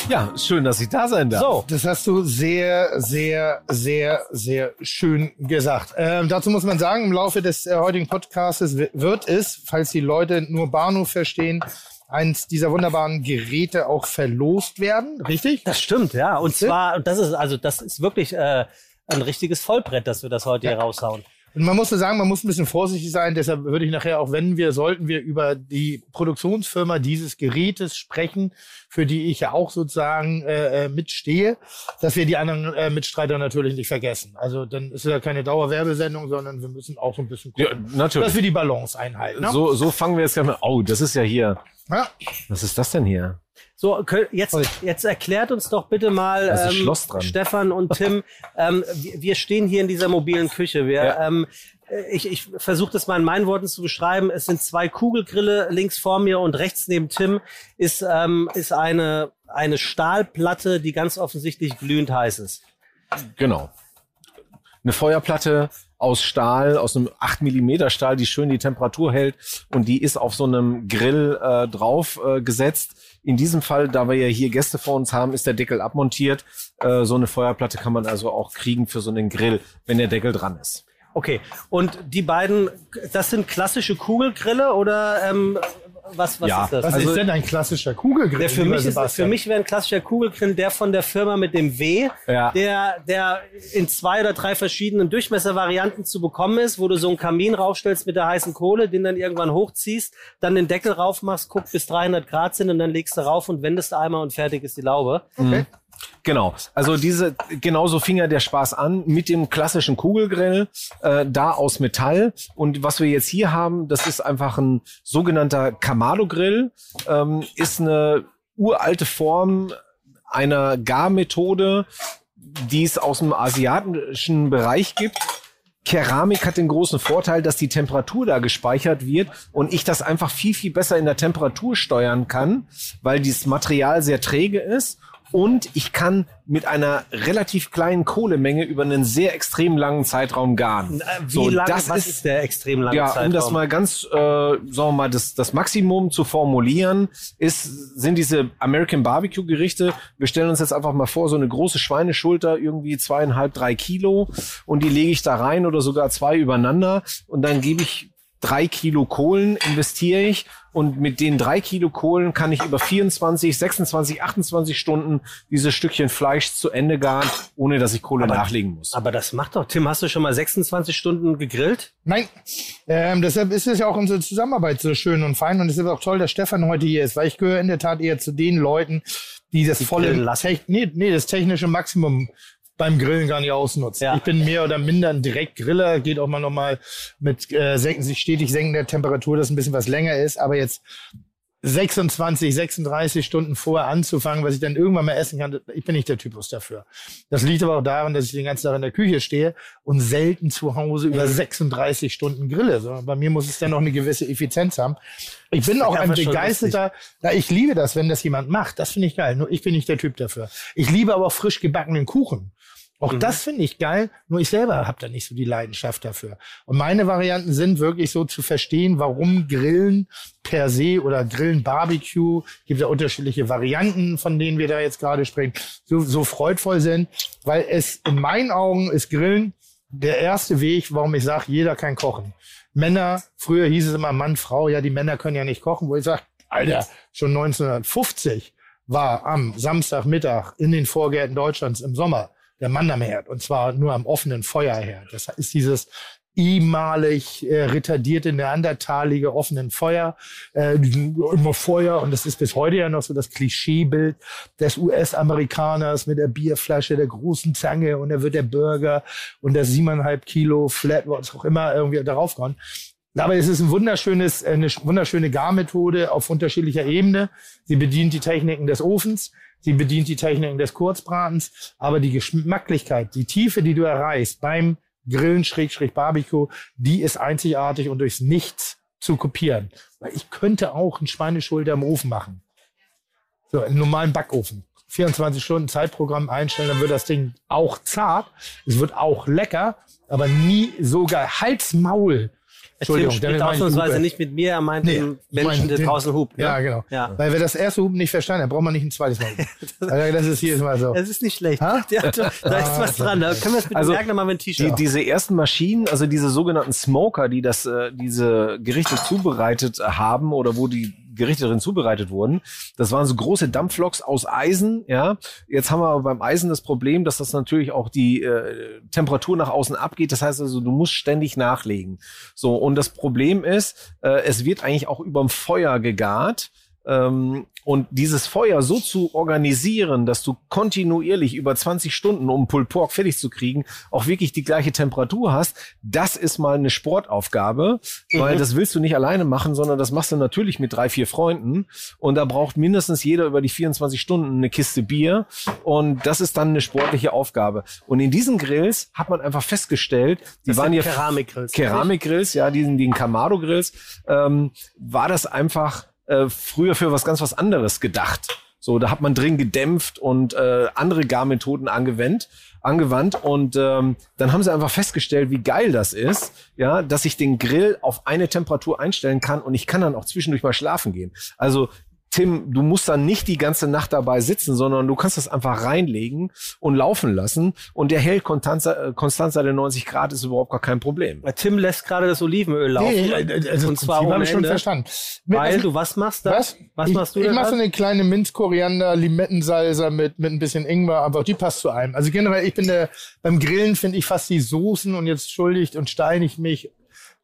Ja, schön, dass ich da sein darf. So, Das hast du sehr, sehr, sehr, sehr schön gesagt. Ähm, dazu muss man sagen, im Laufe des äh, heutigen Podcasts wi- wird es, falls die Leute nur Bahnhof verstehen, eins dieser wunderbaren Geräte auch verlost werden. Richtig? das stimmt, ja. Und zwar, und das ist also, das ist wirklich äh, ein richtiges Vollbrett, dass wir das heute hier raushauen. Und man muss sagen, man muss ein bisschen vorsichtig sein. Deshalb würde ich nachher auch, wenn wir, sollten wir über die Produktionsfirma dieses Gerätes sprechen, für die ich ja auch sozusagen äh, äh, mitstehe, dass wir die anderen äh, Mitstreiter natürlich nicht vergessen. Also dann ist es ja keine Dauerwerbesendung, sondern wir müssen auch so ein bisschen Ja, gucken, natürlich. dass wir die Balance einhalten. Ne? So, so fangen wir jetzt gleich mal. Oh, das ist ja hier. Ja. Was ist das denn hier? So, jetzt, jetzt erklärt uns doch bitte mal, ähm. Stefan und Tim, ähm, wir, stehen hier in dieser mobilen Küche. Wir, Ja. ähm, äh, ich ich versuche das mal in meinen Worten zu beschreiben. Es sind zwei Kugelgrille links vor mir und rechts neben Tim ist, ähm, ist eine, eine Stahlplatte, die ganz offensichtlich glühend heiß ist. Genau. Eine Feuerplatte aus Stahl, aus einem 8 Millimeter Stahl, die schön die Temperatur hält und die ist auf so einem Grill äh, drauf äh, gesetzt. In diesem Fall, da wir ja hier Gäste vor uns haben, ist der Deckel abmontiert. Äh, so eine Feuerplatte kann man also auch kriegen für so einen Grill, wenn der Deckel dran ist. Okay, und die beiden, das sind klassische Kugelgrille oder ähm, was, was Ja, ist das? Was Also- ist denn ein klassischer Kugelgrill? Der für mich, ist, für mich wäre ein klassischer Kugelgrill der von der Firma mit dem W, Ja. der, der in zwei oder drei verschiedenen Durchmesservarianten zu bekommen ist, wo du so einen Kamin raufstellst mit der heißen Kohle, den dann irgendwann hochziehst, dann den Deckel raufmachst, guck bis 300 Grad sind und dann legst du rauf und wendest einmal und fertig ist die Laube. Okay. Genau. Also diese, genauso fing ja der Spaß an mit dem klassischen Kugelgrill, äh, da aus Metall. Und was wir jetzt hier haben, das ist einfach ein sogenannter Kamado-Grill, ähm, ist eine uralte Form einer Garmethode, die es aus dem asiatischen Bereich gibt. Keramik hat den großen Vorteil, dass die Temperatur da gespeichert wird und ich das einfach viel, viel besser in der Temperatur steuern kann, weil dieses Material sehr träge ist und ich kann mit einer relativ kleinen Kohlemenge über einen sehr extrem langen Zeitraum garen. Wie So, lange, das was ist- ist, der extrem lange ja, Zeitraum? um das mal ganz, äh, sagen wir mal, das, das Maximum zu formulieren, ist, sind diese American Barbecue Gerichte. Wir stellen uns jetzt einfach mal vor, so eine große Schweineschulter, irgendwie zweieinhalb, drei Kilo, und die lege ich da rein oder sogar zwei übereinander, und dann gebe ich drei Kilo Kohlen, investiere ich, und mit den drei Kilo Kohlen kann ich über 24, 26, 28 Stunden dieses Stückchen Fleisch zu Ende garen, ohne dass ich Kohle nachlegen muss. Aber das macht doch, Tim, hast du schon mal 26 Stunden gegrillt? Nein, ähm, deshalb ist es ja auch unsere Zusammenarbeit so schön und fein und es ist auch toll, dass Stefan heute hier ist, weil ich gehöre in der Tat eher zu den Leuten, die das volle, lassen. Tech, nee, nee, das technische Maximum beim Grillen gar nicht ausnutzen. Ja. Ich bin mehr oder minder ein Direktgriller, geht auch mal nochmal mit äh, senken, sich stetig senkender Temperatur, dass ein bisschen was länger ist, aber jetzt 26, 36 Stunden vorher anzufangen, was ich dann irgendwann mal essen kann, ich bin nicht der Typus dafür. Das liegt aber auch daran, dass ich den ganzen Tag in der Küche stehe und selten zu Hause über 36 Stunden grille. So, bei mir muss es dann noch eine gewisse Effizienz haben. Ich bin auch ein begeisterter, ja, ich liebe das, wenn das jemand macht. Das finde ich geil. Nur ich bin nicht der Typ dafür. Ich liebe aber auch frisch gebackenen Kuchen. Auch das finde ich geil, nur ich selber habe da nicht so die Leidenschaft dafür. Und meine Varianten sind wirklich so zu verstehen, warum Grillen per se oder Grillen Barbecue, gibt ja unterschiedliche Varianten, von denen wir da jetzt gerade sprechen, so, so freudvoll sind, weil es in meinen Augen ist Grillen der erste Weg, warum ich sage, jeder kann kochen. Männer, früher hieß es immer Mann, Frau, ja, die Männer können ja nicht kochen, wo ich sage, Alter, schon 1950 war am Samstagmittag in den Vorgärten Deutschlands im Sommer der Mann am Herd und zwar nur am offenen Feuerherd. Das ist dieses ehemalig äh, retardierte, neandertalige offenen Feuer, äh, immer Feuer und das ist bis heute ja noch so das Klischeebild des US-Amerikaners mit der Bierflasche, der großen Zange und da wird der Burger und der siebeneinhalb Kilo Flat, was auch immer irgendwie darauf kommt. Aber es ist ein wunderschönes, eine wunderschöne Garmethode auf unterschiedlicher Ebene. Sie bedient die Techniken des Ofens, sie bedient die Techniken des Kurzbratens, aber die Geschmacklichkeit, die Tiefe, die du erreichst beim Grillen, Schrägstrich Barbecue, die ist einzigartig und durchs Nichts zu kopieren. Weil ich könnte auch einen Schweineschulter im Ofen machen. So, im normalen Backofen. 24 Stunden Zeitprogramm einstellen, dann wird das Ding auch zart. Es wird auch lecker, aber nie so geil. Hals, Tim damit ausnahmsweise nicht mit mir, er meint Nee, den Menschen, meine der den- draußen hupt. Ne? Ja, genau. Ja. Weil wer das erste Hupen nicht verstanden hat, braucht man nicht ein zweites Mal also das ist jedes Mal so. Es ist nicht schlecht. Ha? Ja, da, da ist was dran. Da können wir es mit Also, dem merken, machen wir ein Die, T-Shirt. diese ersten Maschinen, also diese sogenannten Smoker, die das, äh, diese Gerichte zubereitet haben oder wo die Gerichte drin zubereitet wurden, das waren so große Dampfloks aus Eisen, ja. Jetzt haben wir beim Eisen das Problem, dass das natürlich auch die äh, Temperatur nach außen abgeht. Das heißt also, du musst ständig nachlegen. So, und das Problem ist, äh, es wird eigentlich auch überm Feuer gegart. Ähm, und dieses Feuer so zu organisieren, dass du kontinuierlich über 20 Stunden, um Pulled Pork fertig zu kriegen, auch wirklich die gleiche Temperatur hast, das ist mal eine Sportaufgabe, weil das willst du nicht alleine machen, sondern das machst du natürlich mit drei, vier Freunden. Und da braucht mindestens jeder über die 24 Stunden eine Kiste Bier. Und das ist dann eine sportliche Aufgabe. Und in diesen Grills hat man einfach festgestellt, die Das waren ja Keramikgrills, Keramikgrills, ja, diesen, den Kamado-Grills, ähm, war das einfach äh, früher für was ganz was anderes gedacht. So, da hat man drin gedämpft und äh, andere Garmethoden angewendet, angewandt und ähm, dann haben sie einfach festgestellt, wie geil das ist, ja, dass ich den Grill auf eine Temperatur einstellen kann und ich kann dann auch zwischendurch mal schlafen gehen. Also Tim, du musst dann nicht die ganze Nacht dabei sitzen, sondern du kannst das einfach reinlegen und laufen lassen und der hält Konstanza, äh, Konstanza der 90 Grad ist überhaupt gar kein Problem. Tim lässt gerade das Olivenöl laufen. Nee, äh, also und zwar habe ich schon verstanden. Weil also- du was machst da? Was? Was ich, machst du Ich mache so eine kleine Minz-Koriander, Limettensalsa mit, mit ein bisschen Ingwer, einfach die passt zu einem. Also generell, ich bin der, beim Grillen finde ich fast die Soßen und jetzt schuldigt und steinigt mich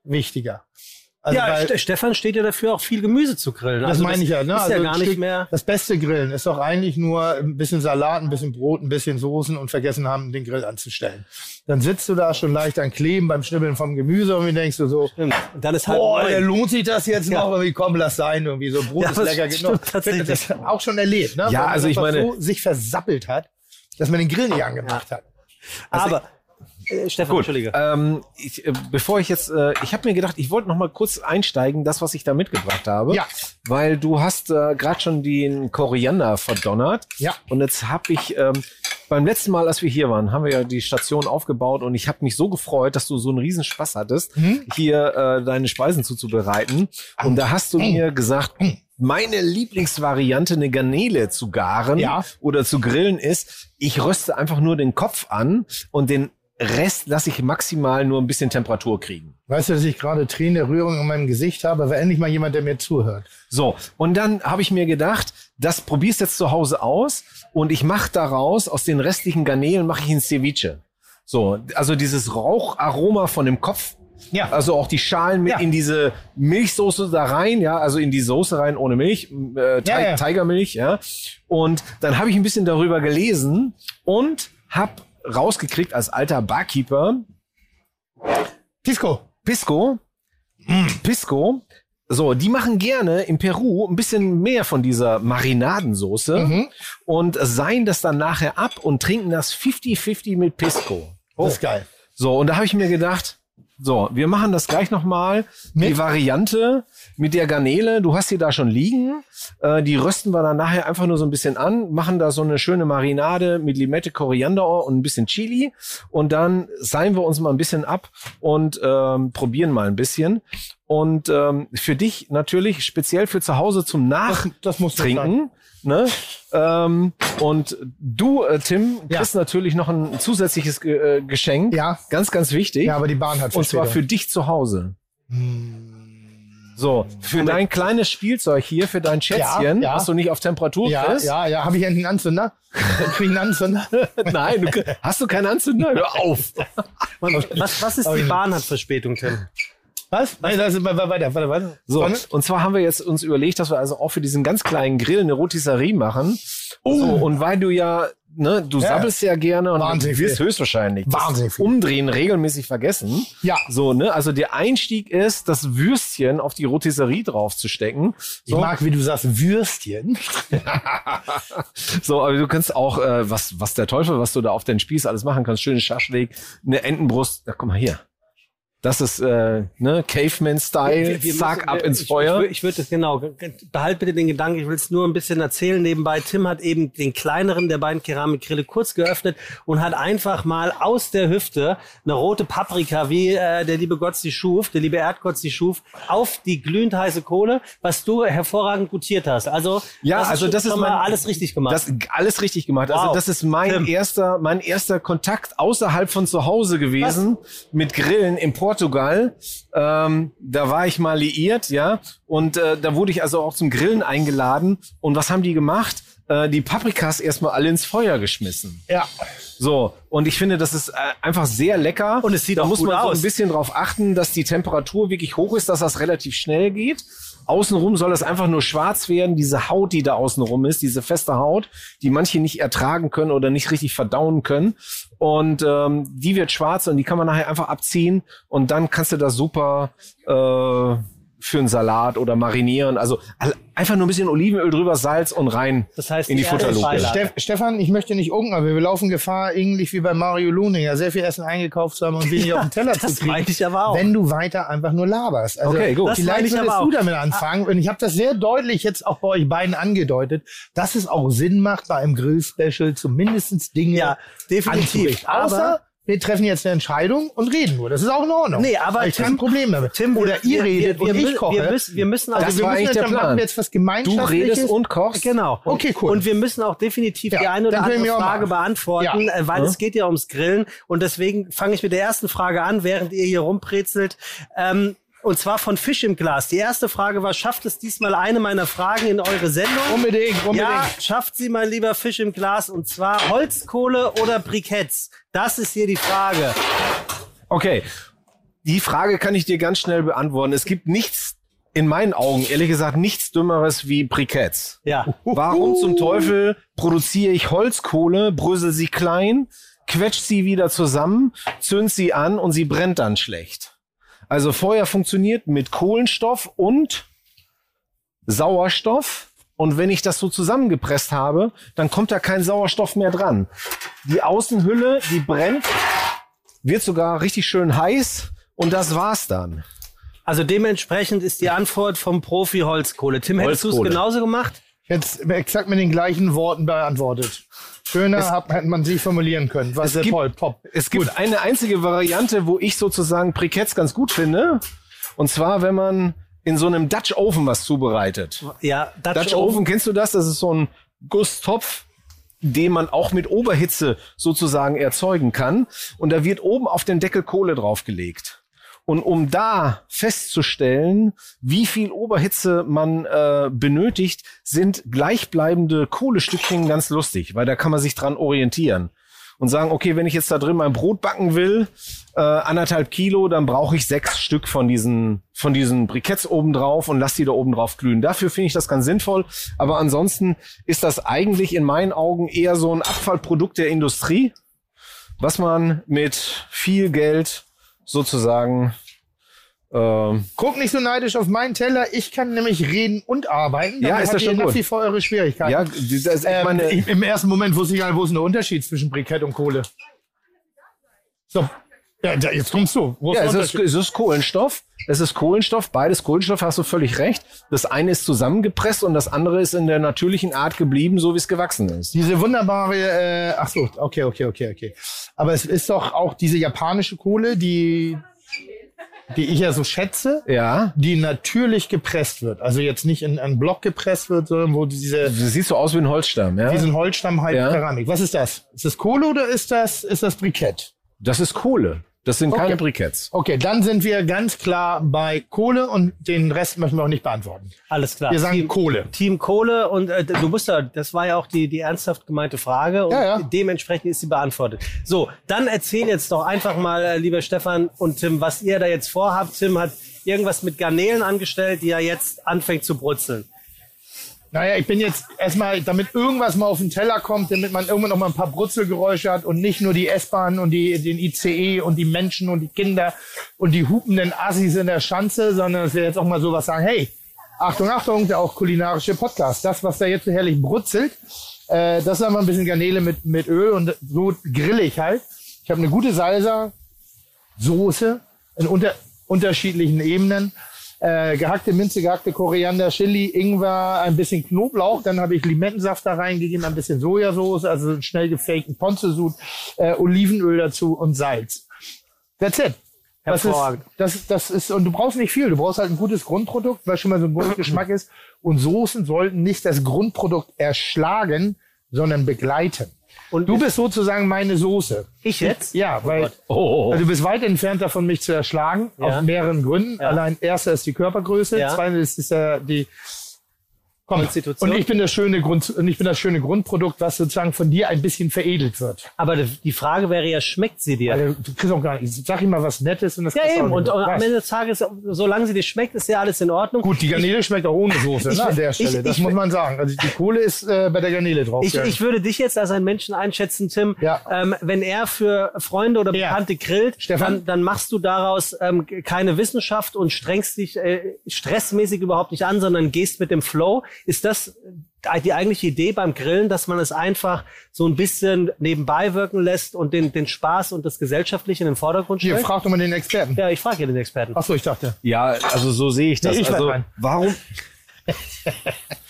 wichtiger. Also ja, weil- Ste- Stefan steht ja dafür, auch viel Gemüse zu grillen. Das Also meine ich ja, ne? Ist Also ja gar nicht mehr. Das beste Grillen ist doch eigentlich nur ein bisschen Salat, ein bisschen Brot, ein bisschen Soßen und vergessen haben, den Grill anzustellen. Dann sitzt du da schon leicht an Kleben beim Schnibbeln vom Gemüse und dann denkst du so, Stimmt. Und dann ist halt boah, neun. lohnt sich das jetzt Ja. noch? Irgendwie komm, lass sein, irgendwie so Brot Ja, ist das lecker genug. tatsächlich. Das auch schon erlebt, ne? Ja, man also ich meine- so sich versappelt hat, dass man den Grill nicht angemacht hat. Aber äh, Stefan, Gut, Entschuldige. ähm, ich, äh, bevor ich jetzt, äh, ich habe mir gedacht, ich wollte noch mal kurz einsteigen, das, was ich da mitgebracht habe. Ja. Weil du hast äh, gerade schon den Koriander verdonnert. Ja. Und jetzt habe ich, ähm, beim letzten Mal, als wir hier waren, haben wir ja die Station aufgebaut und ich habe mich so gefreut, dass du so einen riesen Spaß hattest, Mhm. hier äh, deine Speisen zuzubereiten. Und da hast du mir gesagt, meine Lieblingsvariante, eine Garnele zu garen Ja. oder zu grillen ist, ich röste einfach nur den Kopf an und den Rest lasse ich maximal nur ein bisschen Temperatur kriegen. Weißt du, dass ich gerade Tränen der Rührung in meinem Gesicht habe? Aber endlich mal jemand, der mir zuhört. So, und dann habe ich mir gedacht, das probierst jetzt zu Hause aus und ich mache daraus, aus den restlichen Garnelen mache ich ein Ceviche. So, also dieses Raucharoma von dem Kopf, Ja. also auch die Schalen mit Ja. in diese Milchsoße da rein, ja, also in die Soße rein ohne Milch, äh, Ja, ja. Tigermilch, ja. Und dann habe ich ein bisschen darüber gelesen und habe rausgekriegt als alter Barkeeper, Pisco. Pisco, Pisco, so, die machen gerne in Peru ein bisschen mehr von dieser Marinadensoße und seien das dann nachher ab und trinken das 50-50 mit Pisco. Das ist geil. So, und da habe ich mir gedacht, so, wir machen das gleich nochmal. Die Mit? Variante mit der Garnele, du hast sie da schon liegen. Äh, die rösten wir dann nachher einfach nur so ein bisschen an, machen da so eine schöne Marinade mit Limette, Koriander und ein bisschen Chili. Und dann seien wir uns mal ein bisschen ab und ähm, probieren mal ein bisschen. Und ähm, für dich natürlich speziell für zu Hause zum Das, das muss. Nachtrinken. Ne? Ähm, und du, äh, Tim, Ja. kriegst natürlich noch ein zusätzliches äh, Geschenk. Ja. Ganz, ganz wichtig. Ja, aber die Bahn hat und zwar Verspätung. für dich zu Hause. So, für dein kleines Spielzeug hier, für dein Schätzchen, Ja, ja. was du nicht auf Temperatur Ja, kriegst. ja, ja. Habe ich einen Anzünder? Krieg ich einen Anzünder? Nein, du, hast du keinen Anzünder? Hör auf. Was, was ist die Bahn hat Verspätung, Tim? Was? Nein, ist, weiter, weiter, weiter. So, und zwar haben wir jetzt uns überlegt, dass wir also auch für diesen ganz kleinen Grill eine Rotisserie machen. So, und weil du ja, ne, du Ja. sabbelst ja gerne und Wahnsinnig du wirst höchstwahrscheinlich das Wahnsinnig. Umdrehen regelmäßig vergessen. Ja. So, ne, also der Einstieg ist, das Würstchen auf die Rotisserie draufzustecken. Ich So, mag, wie du sagst, Würstchen. So, aber du kannst auch, äh, was, was der Teufel, was du da auf den Spieß alles machen kannst, schöne Schaschlik, eine Entenbrust, ja, guck mal hier. Das ist, äh, ne, Caveman-Style, zack, ab ins ich, Feuer. Ich, ich würde das genau, behalt bitte den Gedanken, ich will es nur ein bisschen erzählen nebenbei. Tim hat eben den kleineren der beiden Keramikgrille kurz geöffnet und hat einfach mal aus der Hüfte eine rote Paprika, wie äh, der liebe Gott sie schuf, der liebe Erdgott sie schuf, auf die glühend heiße Kohle, was du hervorragend gutiert hast. Also, Ja, das also ist das ist mein- alles richtig gemacht. Das alles richtig gemacht. Also Wow. das ist mein Tim. erster, mein erster Kontakt außerhalb von zu Hause gewesen mit Grillen in Portugal. Ähm, da war ich mal liiert, ja, und äh, da wurde ich also auch zum Grillen eingeladen. Und was haben die gemacht? Äh, die Paprikas erstmal alle ins Feuer geschmissen. Ja. So, und ich finde, das ist äh, einfach sehr lecker. Und es sieht da auch muss gut man so aus. ein bisschen drauf achten, dass die Temperatur wirklich hoch ist, dass das relativ schnell geht. Außenrum soll das einfach nur schwarz werden, diese Haut, die da außenrum ist, diese feste Haut, die manche nicht ertragen können oder nicht richtig verdauen können. Und ähm, die wird schwarz und die kann man nachher einfach abziehen und dann kannst du das super äh, für einen Salat oder marinieren. Also einfach nur ein bisschen Olivenöl drüber, Salz und rein Das heißt, in die die Futterlupe. Steff, Stefan, ich möchte nicht unken, aber wir laufen Gefahr, ähnlich wie bei Mario Luninger, sehr viel Essen eingekauft zu haben und wenig auf den Teller zu das kriegen. meinte ich aber auch. Wenn du weiter einfach nur laberst. Also Okay, gut. Das Vielleicht ich würdest aber du damit anfangen. Und ich habe das sehr deutlich jetzt auch bei euch beiden angedeutet, dass es auch Sinn macht, bei einem Grill-Special zumindest Dinge Ja, definitiv. anzurichten. Außer Aber- wir treffen jetzt eine Entscheidung und reden nur. Das ist auch in Ordnung. Nee, aber ich habe Tim- kein Problem damit. Tim, Oder ihr wir- redet wir, wir, und ich koche. Wir müssen, wir müssen also Das wir war müssen eigentlich jetzt, machen Plan. wir jetzt was Du Gemeinschaftliches. redest und kochst. Genau. Okay, cool. Und wir müssen auch definitiv Ja, die eine oder andere Frage beantworten, Ja. äh, weil es geht ja ums Grillen. Und deswegen fange ich mit der ersten Frage an, während ihr hier rumbrezelt. Ähm, und zwar von Fisch im Glas. Die erste Frage war, schafft es diesmal eine meiner Fragen in eure Sendung? Unbedingt, unbedingt. Ja, schafft sie mein lieber Fisch im Glas. Und zwar Holzkohle oder Briketts? Das ist hier die Frage. Okay, die Frage kann ich dir ganz schnell beantworten. Es gibt nichts, in meinen Augen, ehrlich gesagt, nichts Dümmeres wie Briketts. Ja. Warum zum Teufel produziere ich Holzkohle, brösel sie klein, quetscht sie wieder zusammen, zünd sie an und sie brennt dann schlecht? Also Feuer funktioniert mit Kohlenstoff und Sauerstoff. Und wenn ich das so zusammengepresst habe, dann kommt da kein Sauerstoff mehr dran. Die Außenhülle, die brennt, wird sogar richtig schön heiß und das war's dann. Also dementsprechend ist die Antwort vom Profi Holzkohle. Tim, hättest du es genauso gemacht? Jetzt exakt mit den gleichen Worten beantwortet. Schöner hat, hätte man sie formulieren können. War Es sehr gibt- toll, top. Es gibt eine einzige Variante, wo ich sozusagen Briketts ganz gut finde. Und zwar, wenn man in so einem Dutch Oven was zubereitet. Ja, Dutch, Dutch Oven, kennst du das? Das ist so ein Gusstopf, den man auch mit Oberhitze sozusagen erzeugen kann. Und da wird oben auf den Deckel Kohle draufgelegt. Und um da festzustellen, wie viel Oberhitze man äh, benötigt, sind gleichbleibende Kohlestückchen ganz lustig, weil da kann man sich dran orientieren und sagen, okay, wenn ich jetzt da drin mein Brot backen will, äh, anderthalb Kilo, dann brauche ich sechs Stück von diesen, von diesen Briketts oben drauf und lass die da oben drauf glühen. Dafür finde ich das ganz sinnvoll. Aber ansonsten ist das eigentlich in meinen Augen eher so ein Abfallprodukt der Industrie, was man mit viel Geld sozusagen ähm, Guck nicht so neidisch auf meinen Teller. Ich kann nämlich reden und arbeiten. Ja, Damit ist habt das ihr schon nach gut. wie vor eure Schwierigkeiten. ja, das, Ähm, meine, Im ersten Moment wusste ich gar nicht, wo ist der Unterschied zwischen Brikett und Kohle. So, ja, da- jetzt kommst du. Wo Ja, es ist, es ist Kohlenstoff. Es ist Kohlenstoff, beides Kohlenstoff, hast du völlig recht. Das eine ist zusammengepresst und das andere ist in der natürlichen Art geblieben, so wie es gewachsen ist. Diese wunderbare, äh, ach so, okay, okay, okay, okay. Aber es ist doch auch diese japanische Kohle, die, die ich ja so schätze, Ja. die natürlich gepresst wird. Also jetzt nicht in einen Block gepresst wird, sondern wo diese, Das sieht so aus wie ein Holzstamm, ja? diesen Holzstamm halt Ja. Keramik. Was ist das? Ist das Kohle oder ist das, ist das Brikett? Das ist Kohle. Das sind keine Okay. Briketts. Okay, dann sind wir ganz klar bei Kohle und den Rest möchten wir auch nicht beantworten. Alles klar. Wir sagen Team, Kohle. Team Kohle und äh, du musst ja, das war ja auch die, die ernsthaft gemeinte Frage und Ja, ja. dementsprechend ist sie beantwortet. So, dann erzähl jetzt doch einfach mal, äh, lieber Stefan und Tim, was ihr da jetzt vorhabt. Tim hat irgendwas mit Garnelen angestellt, die er jetzt anfängt zu brutzeln. Naja, ich bin jetzt erstmal, damit irgendwas mal auf den Teller kommt, damit man irgendwann noch mal ein paar Brutzelgeräusche hat und nicht nur die S-Bahn und die, den ICE und die Menschen und die Kinder und die hupenden Assis in der Schanze, sondern dass wir jetzt auch mal sowas sagen, hey, Achtung, Achtung, der auch kulinarische Podcast. Das, was da jetzt so herrlich brutzelt, äh, das ist einfach ein bisschen Garnele mit, mit Öl und so grill ich halt. Ich habe eine gute Salsa, Soße in unter, unterschiedlichen Ebenen. Äh, gehackte Minze, gehackte Koriander, Chili, Ingwer, ein bisschen Knoblauch. Dann habe ich Limettensaft da reingegeben, ein bisschen Sojasauce, also einen schnell gefakten Ponzesud, äh, Olivenöl dazu und Salz. That's it. Das ist, das, das ist, und du brauchst nicht viel. Du brauchst halt ein gutes Grundprodukt, weil schon mal so ein Grundgeschmack ist. Und Soßen sollten nicht das Grundprodukt erschlagen, sondern begleiten. Und Du bist sozusagen meine Soße. ich jetzt? Ja, weil Gott. Oh, also du bist weit entfernt davon, mich zu erschlagen, Ja. aus mehreren Gründen. Ja. Allein erster ist die Körpergröße, Ja. zweitens ist ja die Komm. Konstitution. Und ich bin das schöne Grund, und ich bin das schöne Grundprodukt, was sozusagen von dir ein bisschen veredelt wird. Aber die Frage wäre ja, schmeckt sie dir? Also, du kriegst auch gar nicht. Sag ihm mal was Nettes und das ja, eben. Und, und am? Ende des Tages, solange sie dir schmeckt, ist ja alles in Ordnung. Gut, die Garnele schmeckt auch ohne Soße, Ich- ne, an der ich- Stelle. das ich- muss man sagen. Also die Kohle ist äh, bei der Garnele drauf. Ich, ich würde dich jetzt als einen Menschen einschätzen, Tim. Ja. Ähm, wenn er für Freunde oder Ja. Bekannte grillt, Stefan? dann, dann machst du daraus ähm, keine Wissenschaft und strengst dich äh, stressmäßig überhaupt nicht an, sondern gehst mit dem Flow. Ist das äh, die eigentliche Idee beim Grillen, dass man es einfach so ein bisschen nebenbei wirken lässt und den, den Spaß und das Gesellschaftliche in den Vordergrund Hier, stellt? frag doch mal den Experten. Ja, ich frage ja den Experten. Ach so, ich dachte. Ja, also so sehe ich das. Nee, ich also, rein. warum?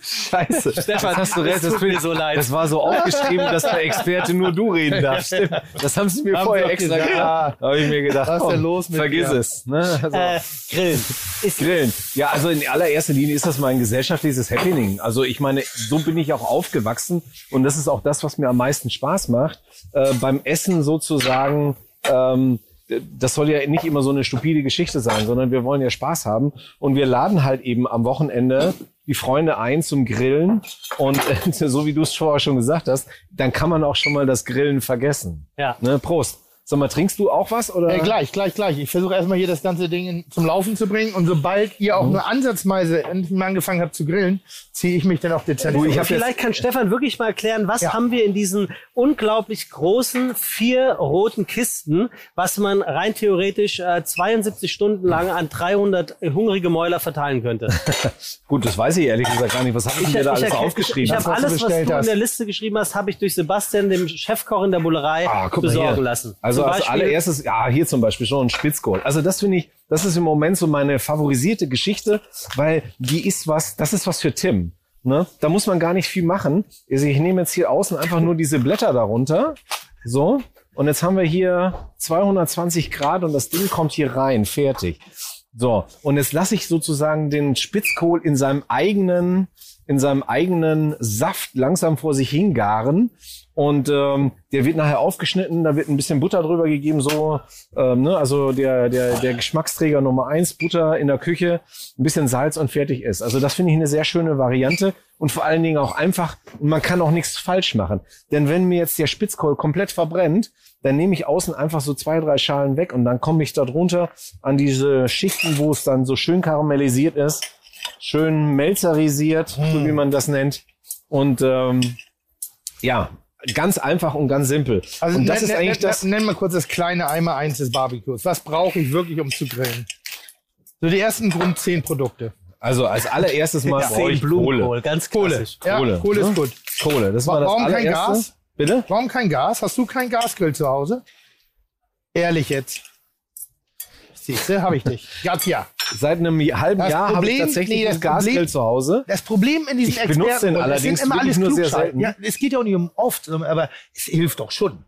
Scheiße. Stefan, das hast du recht. Das, tut mir so leid. das war so aufgeschrieben, dass der Experte nur du reden darfst. Stimmt. Das haben sie mir Haben vorher extra gesagt. gesagt. Da habe ich mir gedacht, Was ist denn los mit vergiss dir? es. Ne? Also, Äh, Grillen. Ist, Grillen. Ja, also in allererster Linie ist das mein gesellschaftliches Happening. Also ich meine, so bin ich auch aufgewachsen und das ist auch das, was mir am meisten Spaß macht. Äh, beim Essen sozusagen, ähm, das soll ja nicht immer so eine stupide Geschichte sein, sondern wir wollen ja Spaß haben und wir laden halt eben am Wochenende die Freunde ein zum Grillen und äh, so wie du es vorher schon gesagt hast, dann kann man auch schon mal das Grillen vergessen. Ja. Ne? Prost. Sag mal, trinkst du auch was oder? Äh, gleich, gleich, gleich. Ich versuche erstmal hier das ganze Ding in, zum Laufen zu bringen und sobald ihr auch nur ansatzweise endlich mal angefangen habt zu grillen, ziehe ich mich dann auch dezent. Du, ich hab Vielleicht kann Stefan wirklich mal erklären, was Ja. haben wir in diesen unglaublich großen vier roten Kisten, was man rein theoretisch äh, 72 Stunden lang an 300 hungrige Mäuler verteilen könnte. Gut, das weiß ich ehrlich gesagt gar nicht. Was haben wir da alles erkenne- aufgeschrieben? Ich, ich habe was du alles, was du in hast. der Liste geschrieben hast, habe ich durch Sebastian, dem Chefkoch in der Bullerei, Ah, besorgen lassen. Also Zum als Beispiel- allererstes, ja, hier zum Beispiel schon ein Spitzkohl. Also das finde ich, das ist im Moment so meine favorisierte Geschichte, weil die ist was, das ist was für Tim. Ne? Da muss man gar nicht viel machen. Also ich nehme jetzt hier außen einfach nur diese Blätter darunter. So. Und jetzt haben wir hier 220 Grad und das Ding kommt hier rein. Fertig. So. Und jetzt lasse ich sozusagen den Spitzkohl in seinem eigenen, in seinem eigenen Saft langsam vor sich hingaren. Und ähm, der wird nachher aufgeschnitten, da wird ein bisschen Butter drüber gegeben, so, ähm, ne, also der, der, der Geschmacksträger Nummer eins, Butter in der Küche, ein bisschen Salz und fertig ist. Also das finde ich eine sehr schöne Variante und vor allen Dingen auch einfach, und man kann auch nichts falsch machen. Denn wenn mir jetzt der Spitzkohl komplett verbrennt, dann nehme ich außen einfach so zwei, drei Schalen weg und dann komme ich da drunter an diese Schichten, wo es dann so schön karamellisiert ist, schön melzerisiert, so wie man das nennt. Und ähm, ja, ganz einfach und ganz simpel. Also und das nenn, ist eigentlich nenn, das. Nenn mal kurz das kleine Eimer eins des Barbecues. Was brauche ich wirklich, um zu grillen? So die ersten Grund zehn Produkte. Also als allererstes mal Ja, brauche ich Blumenkohl, Kohle. ganz Kohle. Ja, Kohle, Kohle, ist gut. Kohle, das war das Warum kein allererste. Gas? Bitte? Warum kein Gas? Hast du keinen Gasgrill zu Hause? Ehrlich jetzt. Siehst du, habe ich dich. Ganz ja. Seit einem halben Das Jahr habe ich tatsächlich nee, das einen Gasgrill Problem- zu Hause. Das Problem in diesen Ich benutze den Experten- es allerdings sind immer alles nur sehr selten. Ja, es geht ja auch nicht um oft, aber es hilft doch schon.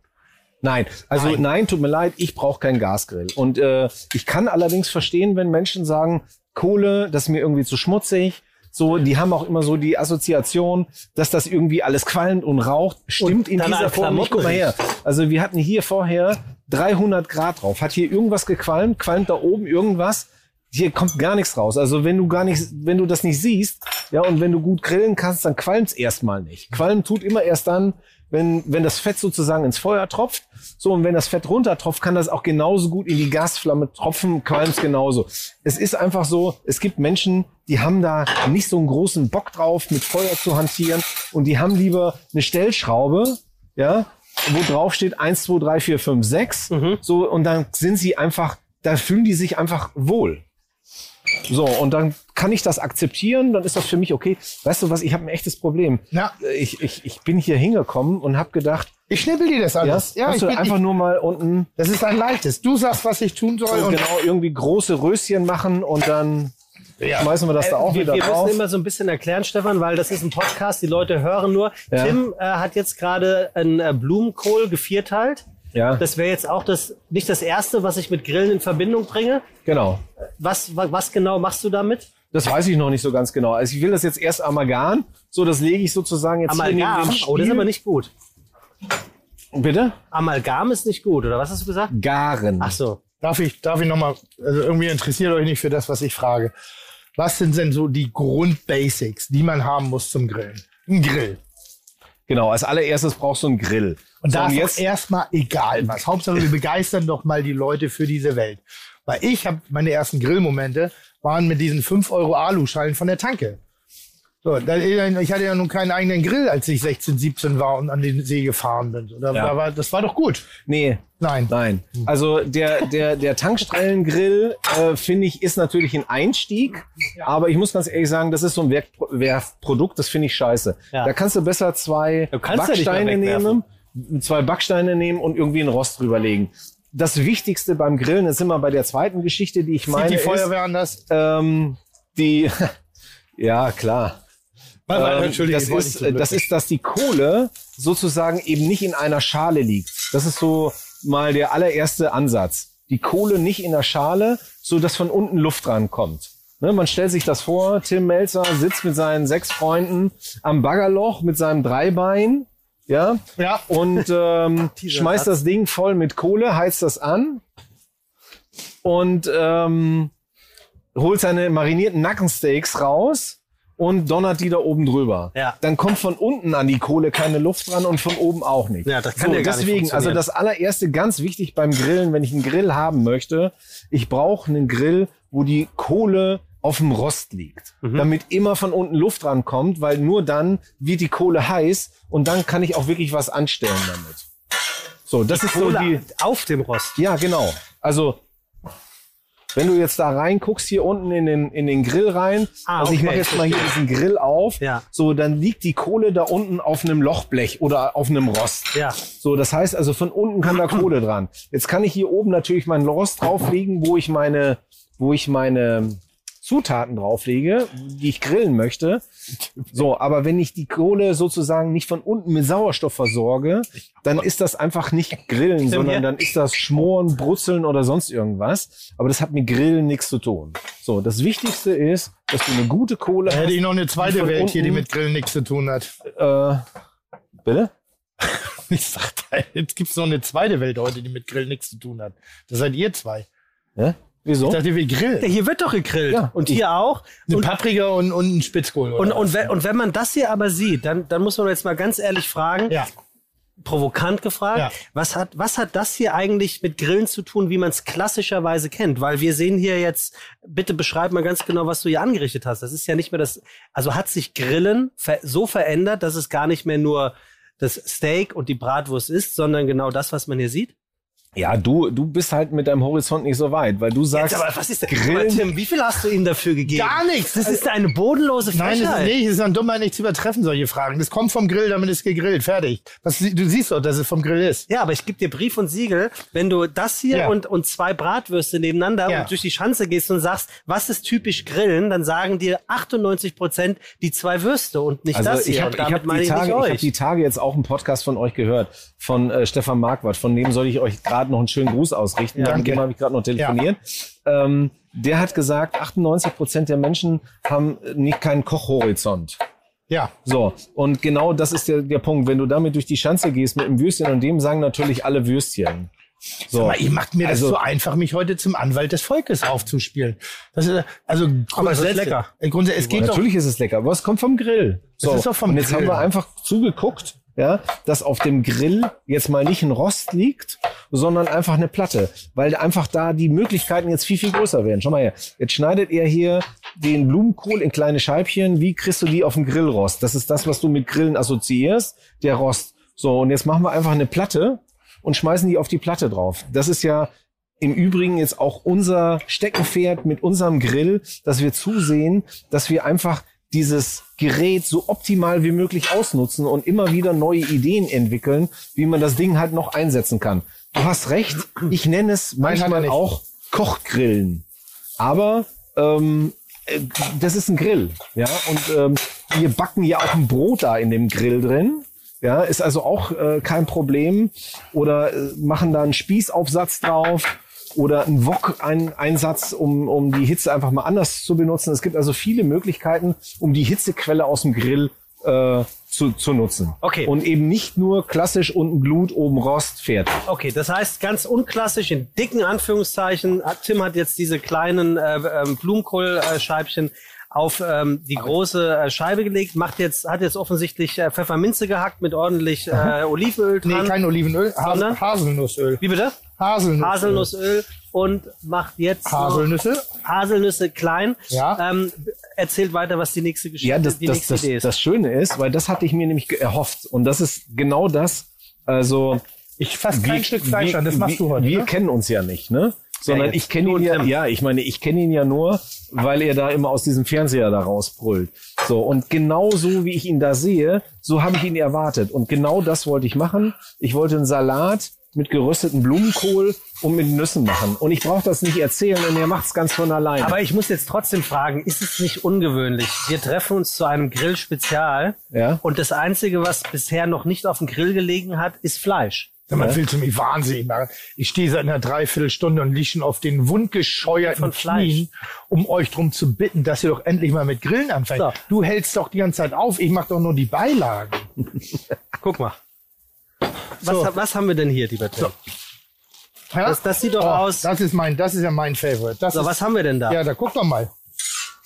Nein, also nein, Nein. tut mir leid, ich brauche keinen Gasgrill. Und äh, ich kann allerdings verstehen, wenn Menschen sagen, Kohle, das ist mir irgendwie zu schmutzig. So, die haben auch immer so die Assoziation, dass das irgendwie alles qualmt und raucht. Stimmt in dann dieser Form nicht. Guck mal her. Also wir hatten hier vorher 300 Grad drauf. Hat hier irgendwas gequalmt? Qualmt da oben irgendwas? Hier kommt gar nichts raus. Also wenn du gar nicht, wenn du das nicht siehst, ja, und wenn du gut grillen kannst, dann qualmt's erstmal nicht. Qualm tut immer erst dann, wenn, wenn das Fett sozusagen ins Feuer tropft. So, und wenn das Fett runtertropft, kann das auch genauso gut in die Gasflamme tropfen, qualmt's genauso. Es ist einfach so, es gibt Menschen, die haben da nicht so einen großen Bock drauf, mit Feuer zu hantieren und die haben lieber eine Stellschraube, ja, wo drauf steht 1, 2, 3, 4, 5, 6. So, und dann sind sie einfach, da fühlen die sich einfach wohl. So, und dann kann ich das akzeptieren, dann ist das für mich okay. Weißt du was, ich habe ein echtes Problem. Ja. Ich, ich, ich bin hier hingekommen und habe gedacht, Ich schnippel dir das ja, alles. Ja, hast ich du bin, einfach ich, nur mal unten das ist ein leichtes. Du sagst, was ich tun soll. so Und genau irgendwie große Röschen machen und dann schmeißen wir das da auch wir, wieder wir drauf. müssen immer so ein bisschen erklären, Stefan, weil das ist ein Podcast, die Leute hören nur. Ja. Tim äh, hat jetzt gerade einen äh, Blumenkohl gevierteilt. Ja, Das wäre jetzt auch das nicht das erste, was ich mit Grillen in Verbindung bringe. genau. Was, was, was genau machst du damit? Das weiß ich noch nicht so ganz genau. Also ich will das jetzt erst amalgam. So, das lege ich sozusagen jetzt hier Amalgam. neben dem Oh, das ist Stiel. aber nicht gut. Bitte? Amalgam ist nicht gut, oder was hast du gesagt? Garen. Ach so. darf ich, darf ich nochmal, also irgendwie interessiert euch nicht für das, was ich frage. Was sind denn so die Grundbasics, die man haben muss zum Grillen? Ein Grill. Genau, als allererstes brauchst du einen Grill. Und so, da und ist erstmal egal was. Hauptsache, wir begeistern doch mal die Leute für diese Welt. Weil ich habe meine ersten Grillmomente waren mit diesen 5 Euro Aluschalen von der Tanke. So, da, ich hatte ja nun keinen eigenen Grill, als ich 16, 17 war und an den See gefahren bin. Oder, Ja. da war, das war doch gut. nee, Nein. Nein. Also der, der, der Tankstellengrill, äh, finde ich, ist natürlich ein Einstieg. Aber ich muss ganz ehrlich sagen, das ist so ein Werk Werkprodukt, das finde ich scheiße. Ja. Da kannst du besser zwei Du kannst ja nicht mehr Backsteine nehmen, zwei Backsteine nehmen und irgendwie einen Rost drüberlegen. Das Wichtigste beim Grillen ist immer bei der zweiten Geschichte, die ich Sieht meine, die ist, Feuerwehr anders? ähm, die, Ja, klar. Warte, warte, Ähm, Entschuldigung, das ist, so das ist, dass die Kohle sozusagen eben nicht in einer Schale liegt. Das ist so mal der allererste Ansatz. Die Kohle nicht in der Schale, so dass von unten Luft rankommt. Ne, man stellt sich das vor, Tim Melzer sitzt mit seinen sechs Freunden am Baggerloch mit seinem Dreibein, ja, Ja. und ähm, schmeißt das Ding voll mit Kohle, heizt das an und ähm, holt seine marinierten Nackensteaks raus und donnert die da oben drüber. Ja. Dann kommt von unten an die Kohle keine Luft dran und von oben auch nicht. Ja, das kann ja gar nicht deswegen, also funktionieren. das allererste ganz wichtig beim Grillen, wenn ich einen Grill haben möchte, ich brauche einen Grill, wo die Kohle auf dem Rost liegt, Mhm. damit immer von unten Luft rankommt, weil nur dann wird die Kohle heiß und dann kann ich auch wirklich was anstellen damit. So, das ist so Kohle die, auf dem Rost. ja, genau. Also, wenn du jetzt da reinguckst, hier unten in den, in den Grill rein, Ah, also ich okay, mache jetzt mal hier diesen Grill auf, Ja. so, dann liegt die Kohle da unten auf einem Lochblech oder auf einem Rost. Ja. So, das heißt also, von unten kann da Kohle dran. Jetzt kann ich hier oben natürlich meinen Rost drauflegen, wo ich meine, wo ich meine Zutaten drauflege, die ich grillen möchte. So, aber wenn ich die Kohle sozusagen nicht von unten mit Sauerstoff versorge, dann ist das einfach nicht Grillen, sondern dann ist das Schmoren, Brutzeln oder sonst irgendwas. Aber das hat mit Grillen nichts zu tun. So, das Wichtigste ist, dass du eine gute Kohle Da hätte ich noch eine zweite Welt hier, die unten- mit Grillen nichts zu tun hat. Äh, bitte? Ich sag, jetzt gibt's noch eine zweite Welt heute, die mit Grillen nichts zu tun hat. Das seid ihr zwei. Ja? Wieso? Ich dachte, wir Ja, grillen. hier wird doch gegrillt. Ja, und hier auch. Eine Und, Paprika und, und ein Spitzkohl. und, und, wenn, und wenn man das hier aber sieht, dann, dann muss man jetzt mal ganz ehrlich fragen, ja. provokant gefragt, Ja. was, hat, was hat das hier eigentlich mit Grillen zu tun, wie man es klassischerweise kennt? Weil wir sehen hier jetzt, bitte beschreib mal ganz genau, was du hier angerichtet hast. Das ist ja nicht mehr das, also hat sich Grillen so verändert, dass es gar nicht mehr nur das Steak und die Bratwurst ist, sondern genau das, was man hier sieht? Ja, du, du bist halt mit deinem Horizont nicht so weit, weil du sagst, Jetzt aber was ist denn? Grillen- Tim, wie viel hast du ihm dafür gegeben? Gar nichts. Das ist eine bodenlose Nein, Frechheit. das ist nicht. Das ist an Dummheit nicht zu übertreffen, solche Fragen. Das kommt vom Grill, damit ist gegrillt. Fertig. Was, du siehst doch, dass es vom Grill ist. Ja, aber ich gebe dir Brief und Siegel, wenn du das hier Ja. und, und zwei Bratwürste nebeneinander Ja. und durch die Schanze gehst und sagst, was ist typisch Grillen, dann sagen dir 98 Prozent die zwei Würste und nicht Also das hier. ich habe hab die, Tage, ich hab die Tage jetzt auch einen Podcast von euch gehört, von äh, Stefan Marquardt. Von dem soll ich euch gerade noch einen schönen Gruß ausrichten. Ja, Mit dem habe ich gerade noch telefoniert. Ähm, der hat gesagt, 98 Prozent der Menschen haben nicht keinen Kochhorizont. Ja. So, und genau das ist der, der Punkt. Wenn du damit durch die Schanze gehst mit einem Würstchen und dem sagen natürlich alle Würstchen. So. Aber ihr macht mir Also- das so einfach, mich heute zum Anwalt des Volkes aufzuspielen. Das ist, also, Aber es ist lecker. Grundsätzlich, es geht doch, Natürlich ist es lecker, aber es kommt vom Grill. So, ist doch vom und jetzt Grill. haben wir einfach zugeguckt, ja, dass auf dem Grill jetzt mal nicht ein Rost liegt, sondern einfach eine Platte, weil einfach da die Möglichkeiten jetzt viel, viel größer werden. Schau mal her, jetzt schneidet ihr hier den Blumenkohl in kleine Scheibchen. Wie kriegst du die auf den Grillrost? Das ist das, was du mit Grillen assoziierst, der Rost. So, und jetzt machen wir einfach eine Platte und schmeißen die auf die Platte drauf. Das ist ja im Übrigen jetzt auch unser Steckenpferd mit unserem Grill, dass wir zusehen, dass wir einfach dieses Gerät so optimal wie möglich ausnutzen und immer wieder neue Ideen entwickeln, wie man das Ding halt noch einsetzen kann. Du hast recht, ich nenne es manchmal auch Kochgrillen. Aber ähm, äh, das ist ein Grill, ja. Und ähm, wir backen ja auch ein Brot da in dem Grill drin. Ja, ist also auch äh, kein Problem. Oder äh, machen da einen Spießaufsatz drauf oder einen Wok-Einsatz, um, um die Hitze einfach mal anders zu benutzen. Es gibt also viele Möglichkeiten, um die Hitzequelle aus dem Grill äh, zu, zu nutzen. Okay. Und eben nicht nur klassisch unten Glut, oben Rost, fertig. Okay, das heißt ganz unklassisch in dicken Anführungszeichen. Tim hat jetzt diese kleinen äh, ähm, Blumenkohlscheibchen auf ähm, die große äh, Scheibe gelegt, macht jetzt hat jetzt offensichtlich äh, Pfefferminze gehackt mit ordentlich äh, Olivenöl nee, dran. kein Olivenöl, Sondern? Has Haselnussöl. Wie bitte? Haselnussöl. Haselnussöl und macht jetzt Haselnüsse. Haselnüsse klein. Ja. Ähm, erzählt weiter, was die nächste Geschichte, Ja, das, die das, nächste das, Idee ist. das Schöne ist, weil das hatte ich mir nämlich erhofft. Und das ist genau das, also Ich fasse kein Stück Fleisch wir, an, das machst wir, du heute. Wir ne? kennen uns ja nicht, ne? Sondern jetzt ich kenne ihn ja, Tim. ja, ich meine, ich kenne ihn ja nur, weil er da immer aus diesem Fernseher da rausbrüllt. So, und genau so, wie ich ihn da sehe, so habe ich ihn erwartet. Und genau das wollte ich machen. Ich wollte einen Salat mit gerösteten Blumenkohl und mit Nüssen machen. Und ich brauche das nicht erzählen und er macht es ganz von alleine. Aber ich muss jetzt trotzdem fragen, ist es nicht ungewöhnlich? Wir treffen uns zu einem Grill-Spezial Ja. und das Einzige, was bisher noch nicht auf dem Grill gelegen hat, ist Fleisch. Sag mal, willst du mich wahnsinnig machen? Ich stehe seit einer Dreiviertelstunde und liege schon auf den wundgescheuerten Von Fleisch. Knien, um euch drum zu bitten, dass ihr doch endlich mal mit Grillen anfängt. So. Du hältst doch die ganze Zeit auf, ich mache doch nur die Beilagen. Guck mal. Was, So. was haben wir denn hier, lieber Tim? Ja? Das- das sieht doch oh, aus- Das ist mein, das ist ja mein Favorite. Das So, ist, was haben wir denn da? Ja, da guck doch mal.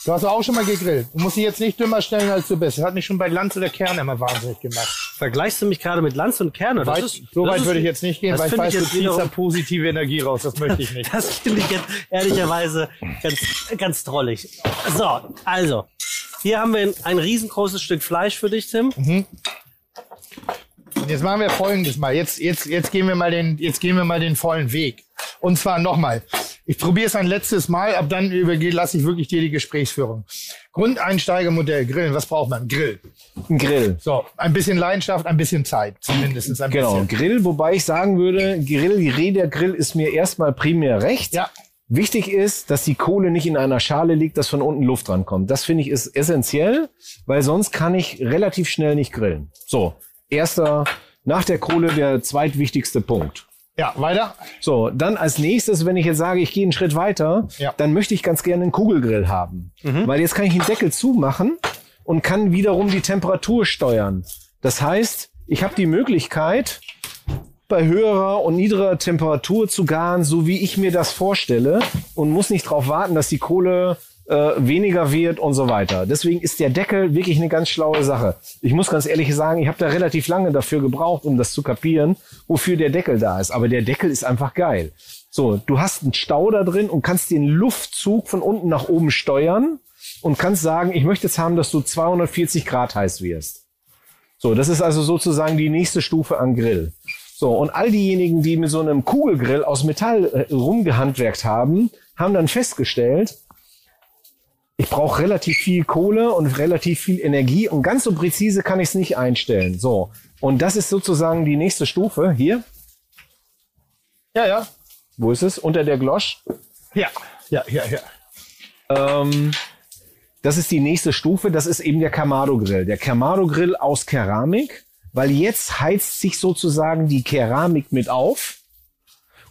Du hast doch auch schon mal gegrillt. Du musst dich jetzt nicht dümmer stellen, als du bist. Das hat mich schon bei Lanz oder Kern immer wahnsinnig gemacht. Vergleichst du mich gerade mit Lanz und Kerner? Das Weit, ist, so weit würde ich jetzt nicht gehen, das weil ich finde weiß, ich du jetzt ziehst da positive Energie raus. Das möchte ich nicht. Das finde ich jetzt ehrlicherweise ganz, ganz drollig. So, also, hier haben wir ein, ein riesengroßes Stück Fleisch für dich, Tim. Und jetzt machen wir folgendes mal. Jetzt, jetzt, jetzt gehen wir mal den, jetzt gehen wir mal den vollen Weg. Und zwar nochmal. Ich probiere es ein letztes Mal, ab dann übergehe, lasse ich wirklich dir die Gesprächsführung. Grundeinsteigermodell, Grillen. Was braucht man? Grill. Ein Grill. So, ein bisschen Leidenschaft, ein bisschen Zeit, zumindest ein Genau, bisschen. Grill, wobei ich sagen würde, Grill, die Rädergrill ist mir erstmal primär recht. Ja, Wichtig ist, dass die Kohle nicht in einer Schale liegt, dass von unten Luft rankommt. Das finde ich ist essentiell, weil sonst kann ich relativ schnell nicht grillen. So, erster, nach der Kohle der zweitwichtigste Punkt. ja, weiter. So, dann als nächstes, wenn ich jetzt sage, ich gehe einen Schritt weiter, Ja. dann möchte ich ganz gerne einen Kugelgrill haben. Weil jetzt kann ich den Deckel zumachen und kann wiederum die Temperatur steuern. Das heißt, ich habe die Möglichkeit, bei höherer und niedriger Temperatur zu garen, so wie ich mir das vorstelle und muss nicht darauf warten, dass die Kohle äh, weniger wird und so weiter. Deswegen ist der Deckel wirklich eine ganz schlaue Sache. Ich muss ganz ehrlich sagen, ich habe da relativ lange dafür gebraucht, um das zu kapieren, wofür der Deckel da ist. Aber der Deckel ist einfach geil. So, du hast einen Stau da drin und kannst den Luftzug von unten nach oben steuern und kannst sagen, ich möchte jetzt haben, dass du 240 Grad heiß wirst. So, das ist also sozusagen die nächste Stufe an Grill. So, und all diejenigen, die mit so einem Kugelgrill aus Metall äh, rumgehandwerkt haben, haben dann festgestellt, ich brauche relativ viel Kohle und relativ viel Energie und ganz so präzise kann ich es nicht einstellen. So, und das ist sozusagen die nächste Stufe. Hier, Ja, ja. wo ist es? Unter der Glosch. Ja, ja, ja, ja. Ähm, das ist die nächste Stufe. Das ist eben der Kamado Grill. Der Kamado Grill aus Keramik, weil jetzt heizt sich sozusagen die Keramik mit auf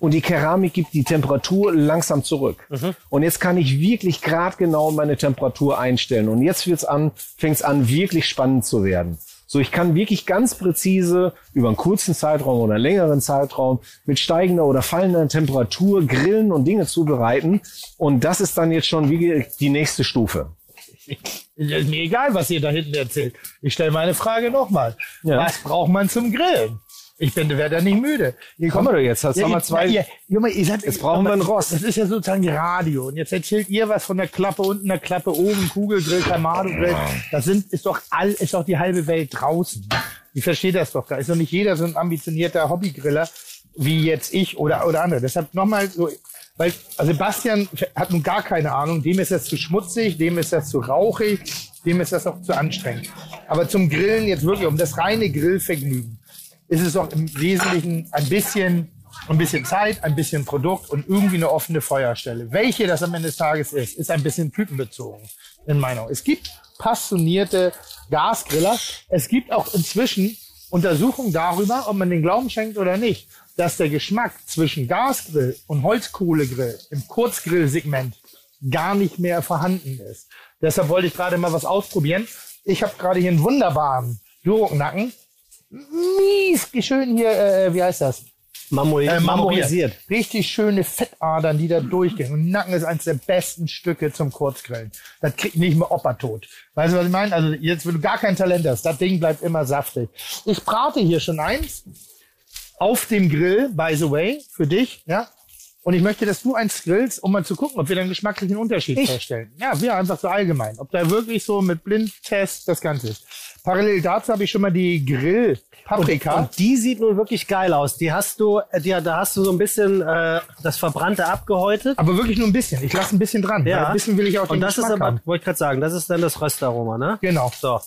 und die Keramik gibt die Temperatur langsam zurück. Und jetzt kann ich wirklich gradgenau meine Temperatur einstellen. Und jetzt wird's an, fängt's an, wirklich spannend zu werden. So, ich kann wirklich ganz präzise über einen kurzen Zeitraum oder einen längeren Zeitraum mit steigender oder fallender Temperatur grillen und Dinge zubereiten. Und das ist dann jetzt schon wie die nächste Stufe. Ist mir egal, was ihr da hinten erzählt. Ich stelle meine Frage nochmal. Ja. Was braucht man zum Grillen? Ich bin, werde da nicht müde. Kommen wir doch jetzt, haben wir ihr- zwei- Ihr, Junge, ihr seid, Jetzt brauchen wir ein Rost. Das ist ja sozusagen Radio. Und jetzt erzählt ihr was von der Klappe unten, der Klappe oben, Kugelgrill, Kamado-Grill. Das sind, ist doch all, ist doch die halbe Welt draußen. Ich verstehe das doch. Da ist doch nicht jeder so ein ambitionierter Hobbygriller wie jetzt ich oder, oder andere. Deshalb nochmal so, weil Sebastian hat nun gar keine Ahnung. Dem ist das zu schmutzig, dem ist das zu rauchig, dem ist das auch zu anstrengend. Aber zum Grillen jetzt wirklich, um das reine Grillvergnügen, ist es doch im Wesentlichen ein bisschen, ein bisschen Zeit, ein bisschen Produkt und irgendwie eine offene Feuerstelle. Welche das am Ende des Tages ist, ist ein bisschen typenbezogen, in Meinung. Es gibt passionierte Gasgriller. Es gibt auch inzwischen Untersuchungen darüber, ob man den Glauben schenkt oder nicht, dass der Geschmack zwischen Gasgrill und Holzkohlegrill im Kurzgrillsegment gar nicht mehr vorhanden ist. Deshalb wollte ich gerade mal was ausprobieren. Ich habe gerade hier einen wunderbaren Durocknacken. Mies, schön hier, äh, wie heißt das? Marmori Äh, marmorisiert. Richtig schöne Fettadern, die da durchgehen. Und Nacken ist eines der besten Stücke zum Kurzgrillen. Das kriegt nicht mehr Opa tot. Weißt du, was ich meine? Also jetzt, wenn du gar kein Talent hast, das Ding bleibt immer saftig. Ich brate hier schon eins auf dem Grill, by the way, für dich, ja. Und ich möchte, dass du eins grillst, um mal zu gucken, ob wir dann geschmacklichen Unterschied feststellen. Ja, wir einfach so allgemein. Ob da wirklich so mit Blindtest das Ganze ist. Parallel dazu habe ich schon mal die Grill-Paprika. Und die sieht nun wirklich geil aus. Die hast du, äh, die, da hast du so ein bisschen äh, das Verbrannte abgehäutet. Aber wirklich nur ein bisschen. Ich lasse ein bisschen dran. weil ein bisschen will ich auch Und den das ist Geschmack aber, haben. wollte ich gerade sagen, das ist dann das Röstaroma, ne? Genau. So.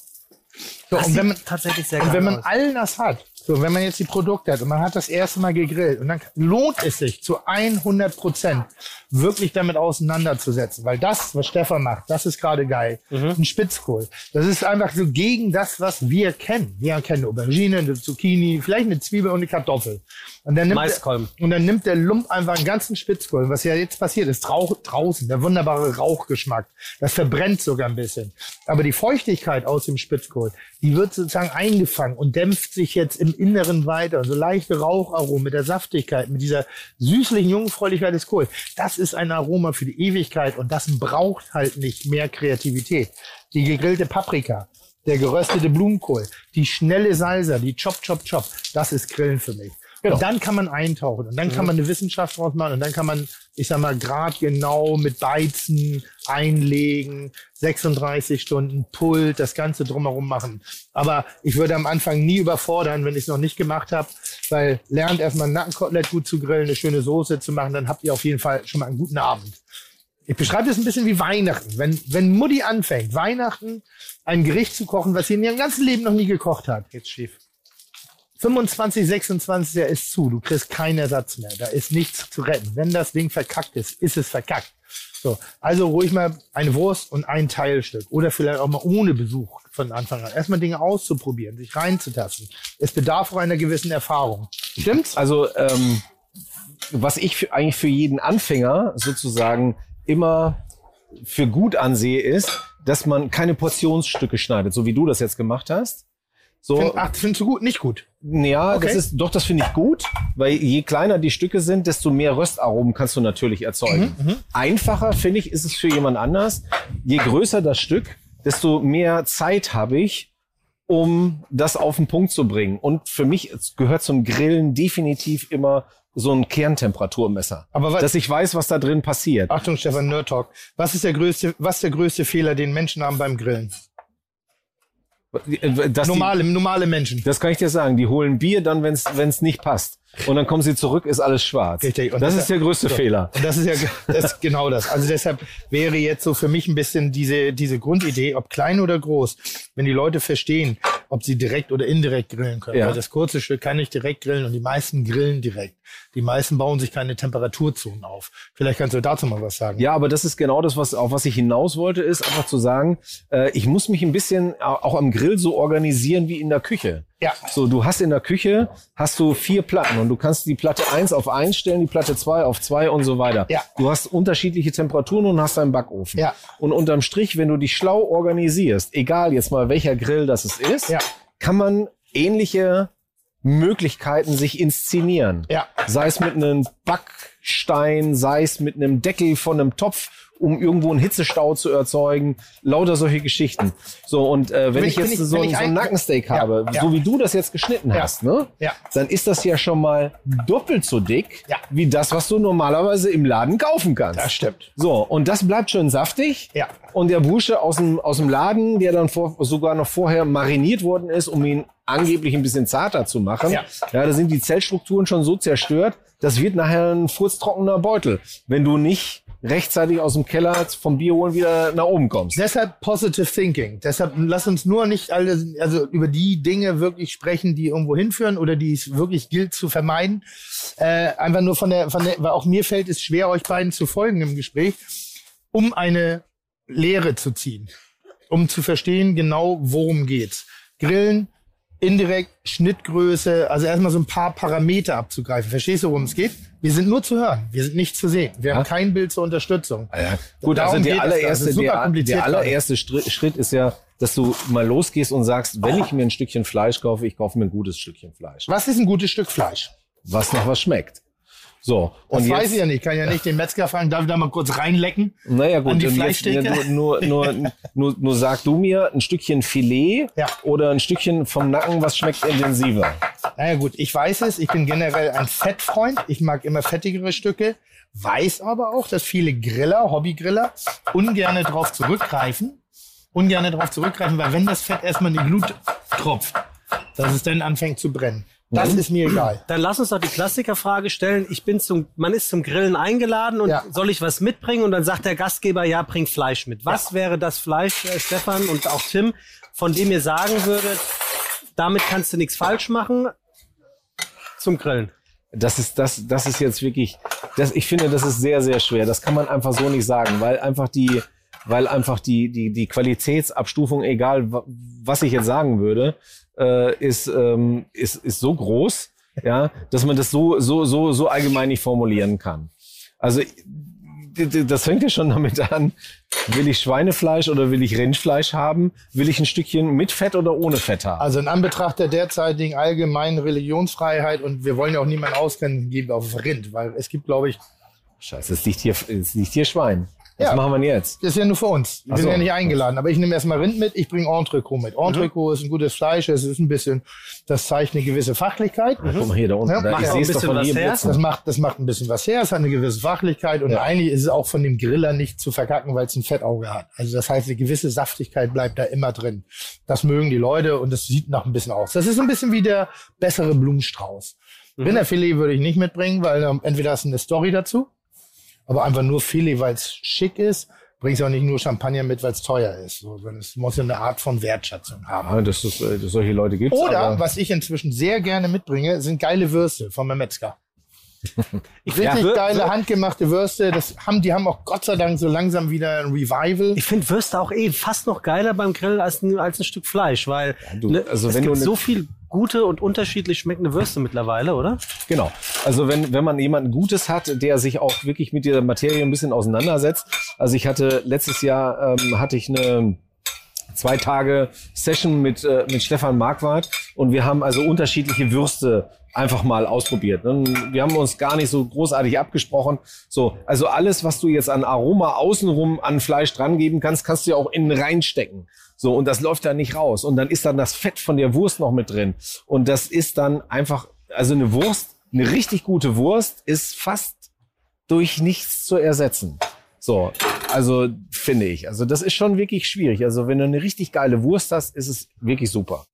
So, Das und wenn man, tatsächlich sehr und geil wenn man aus. all das hat, So, wenn man jetzt die Produkte hat und man hat das erste Mal gegrillt und dann lohnt es sich zu 100 Prozent wirklich damit auseinanderzusetzen, weil das, was Stefan macht, das ist gerade geil. Ein Spitzkohl. Das ist einfach so gegen das, was wir kennen. Wir kennen eine Aubergine, eine Zucchini, vielleicht eine Zwiebel und eine Kartoffel. Und dann nimmt Maiskolben. Der, und dann nimmt der Lump einfach einen ganzen Spitzkohl. Was ja jetzt passiert ist, Rauch, draußen, der wunderbare Rauchgeschmack. Das verbrennt sogar ein bisschen. Aber die Feuchtigkeit aus dem Spitzkohl, die wird sozusagen eingefangen und dämpft sich jetzt im Inneren weiter. So leichte Raucharomen mit der Saftigkeit, mit dieser süßlichen Jungfräulichkeit des Kohls. Das ist ein Aroma für die Ewigkeit und das braucht halt nicht mehr Kreativität. Die gegrillte Paprika, der geröstete Blumenkohl, die schnelle Salsa, die Chop, Chop, Chop, das ist Grillen für mich. Und dann kann man eintauchen und dann kann man eine Wissenschaft draus machen und dann kann man, ich sag mal, grad genau mit Beizen einlegen, 36 Stunden Pult, das Ganze drumherum machen. Aber ich würde am Anfang nie überfordern, wenn ich es noch nicht gemacht habe, weil lernt erstmal ein Nackenkotelett gut zu grillen, eine schöne Soße zu machen, dann habt ihr auf jeden Fall schon mal einen guten Abend. Ich beschreibe das ein bisschen wie Weihnachten. Wenn, wenn Mutti anfängt, Weihnachten ein Gericht zu kochen, was sie in ihrem ganzen Leben noch nie gekocht hat, geht's schief. 25, 26 er ist zu. Du kriegst keinen Ersatz mehr. Da ist nichts zu retten. Wenn das Ding verkackt ist, ist es verkackt. So, also ruhig mal eine Wurst und ein Teilstück oder vielleicht auch mal ohne Besuch von Anfang an. Erstmal Dinge auszuprobieren, sich reinzutasten. Es bedarf auch einer gewissen Erfahrung. Stimmt's? Also ähm, was ich für, eigentlich für jeden Anfänger sozusagen immer für gut ansehe, ist, dass man keine Portionsstücke schneidet, so wie du das jetzt gemacht hast. So, Find, ach, findest du gut? Nicht gut. ja, okay. das ist doch, das finde ich gut, weil je kleiner die Stücke sind, desto mehr Röstaromen kannst du natürlich erzeugen. Mhm, Einfacher finde ich, ist es für jemand anders. Je größer das Stück, desto mehr Zeit habe ich, um das auf den Punkt zu bringen. Und für mich gehört zum Grillen definitiv immer so ein Kerntemperaturmesser, Aber was- dass ich weiß, was da drin passiert. Achtung, Stefan, Nerd Talk. Was ist der größte, was ist der größte Fehler, den Menschen haben beim Grillen? Die- Normale, normale Menschen. Das kann ich dir sagen. Die holen Bier dann, wenn es nicht passt. Und dann kommen sie zurück, ist alles schwarz. Richtig. Und das das- ist der größte so. Fehler. Und das ist ja das ist genau das. Also deshalb wäre jetzt so für mich ein bisschen diese, diese Grundidee, ob klein oder groß, wenn die Leute verstehen, ob sie direkt oder indirekt grillen können. Ja. Weil das kurze Stück kann nicht direkt grillen und die meisten grillen direkt. Die meisten bauen sich keine Temperaturzonen auf. Vielleicht kannst du dazu mal was sagen. Ja, aber das ist genau das, was, auf was ich hinaus wollte, ist einfach zu sagen, äh, ich muss mich ein bisschen au- auch am Grill so organisieren wie in der Küche. Ja. So, du hast in der Küche, hast du vier Platten und du kannst die Platte eins auf eins stellen, die Platte zwei auf zwei und so weiter. Ja. Du hast unterschiedliche Temperaturen und hast einen Backofen. Ja. Und unterm Strich, wenn du dich schlau organisierst, egal jetzt mal welcher Grill das es ist, Ja. kann man ähnliche Möglichkeiten sich inszenieren. Ja. Sei es mit einem Backstein, sei es mit einem Deckel von einem Topf, um irgendwo einen Hitzestau zu erzeugen. Lauter solche Geschichten. So, und äh, wenn, Wenn ich jetzt ich- so, wenn ein, ich so ein ein- Nackensteak Ja, habe, ja. so wie du das jetzt geschnitten Ja. hast, ne? Ja. Dann ist das ja schon mal doppelt so dick, Ja. wie das, was du normalerweise im Laden kaufen kannst. Das stimmt. So, und das bleibt schön saftig. Ja. Und der Bursche aus dem, aus dem Laden, der dann vor, sogar noch vorher mariniert worden ist, um ihn angeblich ein bisschen zarter zu machen. Ja. ja, da sind die Zellstrukturen schon so zerstört, das wird nachher ein furztrockener Beutel, wenn du nicht rechtzeitig aus dem Keller vom Bier holen wieder nach oben kommst. Deshalb positive thinking. Deshalb lass uns nur nicht alle, also über die Dinge wirklich sprechen, die irgendwo hinführen oder die es wirklich gilt zu vermeiden. Äh, einfach nur von der, von der, weil auch mir fällt es schwer, euch beiden zu folgen im Gespräch, um eine Lehre zu ziehen, um zu verstehen genau, worum geht's. Grillen, indirekt, Schnittgröße, also erstmal so ein paar Parameter abzugreifen. Verstehst du, worum es geht? Wir sind nur zu hören, wir sind nicht zu sehen. Wir haben kein Bild zur Unterstützung. Ja, gut, Darum also der allererste, der, der allererste Schritt ist ja, dass du mal losgehst und sagst, wenn ich mir ein Stückchen Fleisch kaufe, ich kaufe mir ein gutes Stückchen Fleisch, Was ist ein gutes Stück Fleisch? was nach was schmeckt. So, Das und weiß jetzt, ich ja nicht. Ich kann ja nicht den Metzger fragen, darf ich da mal kurz reinlecken? naja gut, an die ja, nur, nur, nur, nur, nur sag du mir ein Stückchen Filet Ja. oder ein Stückchen vom Nacken, was schmeckt intensiver. Naja gut, ich weiß es. Ich bin generell ein Fettfreund. Ich mag immer fettigere Stücke. Weiß aber auch, dass viele Griller, Hobbygriller, ungerne drauf zurückgreifen. Ungerne drauf zurückgreifen, weil wenn das Fett erstmal in die Glut tropft, dass es dann anfängt zu brennen. Das ist mir egal. Dann lass uns doch die Klassikerfrage stellen. Ich bin zum, man ist zum Grillen eingeladen und Ja. soll ich was mitbringen? Und dann sagt der Gastgeber, ja, bring Fleisch mit. Was wäre das Fleisch, äh, Stefan und auch Tim, von dem ihr sagen würdet, damit kannst du nichts falsch machen? zum Grillen. Das ist, das, das ist jetzt wirklich, das, ich finde, das ist sehr, sehr schwer. Das kann man einfach so nicht sagen, weil einfach die, weil einfach die, die, die Qualitätsabstufung, egal wa- was ich jetzt sagen würde, äh, ist, ähm, ist, ist so groß, ja, dass man das so, so, so, so allgemein nicht formulieren kann. Also, das fängt ja schon damit an, will ich Schweinefleisch oder will ich Rindfleisch haben? Will ich ein Stückchen mit Fett oder ohne Fett haben? Also in Anbetracht der derzeitigen allgemeinen Religionsfreiheit und wir wollen ja auch niemanden ausgrenzen, geben auf Rind, weil es gibt, glaube ich, Scheiße, es liegt hier, es liegt hier Schwein. Was Ja. machen wir denn jetzt? das ist ja nur für uns. Wir Ach sind so. ja nicht eingeladen. Aber ich nehme erstmal Rind mit, ich bringe Entrecot mit. Entrecot ist ein gutes Fleisch, es ist ein bisschen, das zeigt eine gewisse Fachlichkeit. Guck mal hier da unten. Ja, da, ich sehe es von hier her. Das macht, das macht ein bisschen was her, es hat eine gewisse Fachlichkeit und eigentlich ist es auch von dem Griller nicht zu verkacken, weil es ein Fettauge hat. Also das heißt, eine gewisse Saftigkeit bleibt da immer drin. Das mögen die Leute und das sieht nach ein bisschen aus. Das ist ein bisschen wie der bessere Blumenstrauß. Rinderfilet würde ich nicht mitbringen, weil ähm, entweder du eine Story dazu, aber einfach nur Filet, weil es schick ist, bringst du auch nicht nur Champagner mit, weil es teuer ist. So, sondern es muss ja eine Art von Wertschätzung haben. Ja, dass es äh, dass solche Leute gibt. Oder, was ich inzwischen sehr gerne mitbringe, sind geile Würste von meinem Metzger. Richtig Ja, geile, handgemachte Würste. Das haben, die haben auch Gott sei Dank so langsam wieder ein Revival. Ich finde Würste auch eh fast noch geiler beim Grillen als ein, als ein Stück Fleisch, weil du, ne, also es gibt ne- so viel gute und unterschiedlich schmeckende Würste mittlerweile, oder? Genau. Also wenn, wenn man jemanden Gutes hat, der sich auch wirklich mit dieser Materie ein bisschen auseinandersetzt. Also ich hatte letztes Jahr ähm, hatte ich eine zwei Tage Session mit, äh, mit Stefan Marquardt und wir haben also unterschiedliche Würste einfach mal ausprobiert. Wir haben uns gar nicht so großartig abgesprochen. So, also alles, was du jetzt an Aroma außenrum an Fleisch dran geben kannst, kannst du ja auch innen reinstecken. So, und das läuft da nicht raus. Und dann ist dann das Fett von der Wurst noch mit drin. Und das ist dann einfach, also eine Wurst, eine richtig gute Wurst ist fast durch nichts zu ersetzen. So, also finde ich. Also das ist schon wirklich schwierig. Also wenn du eine richtig geile Wurst hast, ist es wirklich super.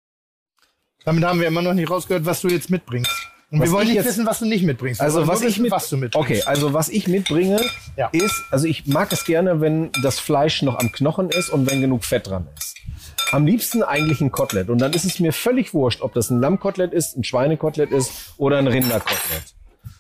Damit haben wir immer noch nicht rausgehört, was du jetzt mitbringst. Und Was wir wollen ich nicht jetzt- wissen, was du nicht mitbringst. Wir Also was ich mit, was du mitbringst. okay, also was ich mitbringe, Ja. ist, also ich mag es gerne, wenn das Fleisch noch am Knochen ist und wenn genug Fett dran ist. Am liebsten eigentlich ein Kotelett. Und dann ist es mir völlig wurscht, ob das ein Lammkotelett ist, ein Schweinekotelett ist oder ein Rinderkotelett.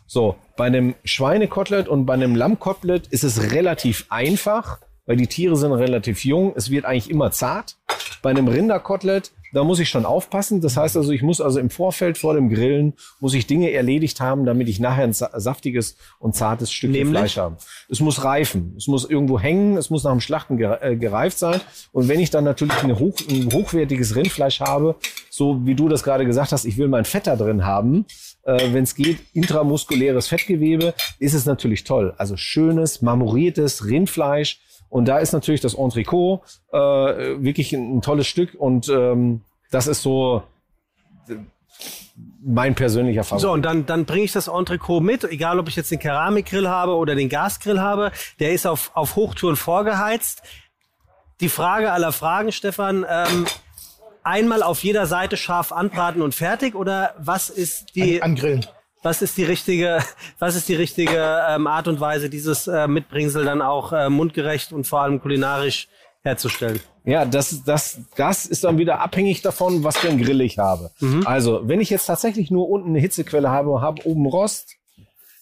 So, bei einem Schweinekotelett und bei einem Lammkotelett ist es relativ einfach, weil die Tiere sind relativ jung. Es wird eigentlich immer zart. Bei einem Rinderkotelett, da muss ich schon aufpassen. Das heißt also, ich muss also im Vorfeld vor dem Grillen, muss ich Dinge erledigt haben, damit ich nachher ein sa- saftiges und zartes Stück? Fleisch habe. Es muss reifen. Es muss irgendwo hängen. Es muss nach dem Schlachten äh, gereift sein. Und wenn ich dann natürlich hoch, ein hochwertiges Rindfleisch habe, so wie du das gerade gesagt hast, ich will mein Fett da drin haben, äh, wenn es geht, intramuskuläres Fettgewebe, ist es natürlich toll. Also schönes, marmoriertes Rindfleisch. Und da ist natürlich das Entrecot äh, wirklich ein, ein tolles Stück. Und ähm, das ist so mein persönlicher Favorit. So, und dann, dann bringe ich das Entrecot mit, egal ob ich jetzt den Keramikgrill habe oder den Gasgrill habe. Der ist auf, auf Hochtouren vorgeheizt. Die Frage aller Fragen, Stefan, ähm, einmal auf jeder Seite scharf anbraten und fertig oder was ist die, An, angrillen. Was ist die richtige, was ist die richtige ähm, Art und Weise, dieses äh, Mitbringsel dann auch äh, mundgerecht und vor allem kulinarisch herzustellen? Ja, das, das, das ist dann wieder abhängig davon, was für ein Grill ich habe. Also, wenn ich jetzt tatsächlich nur unten eine Hitzequelle habe und habe oben Rost,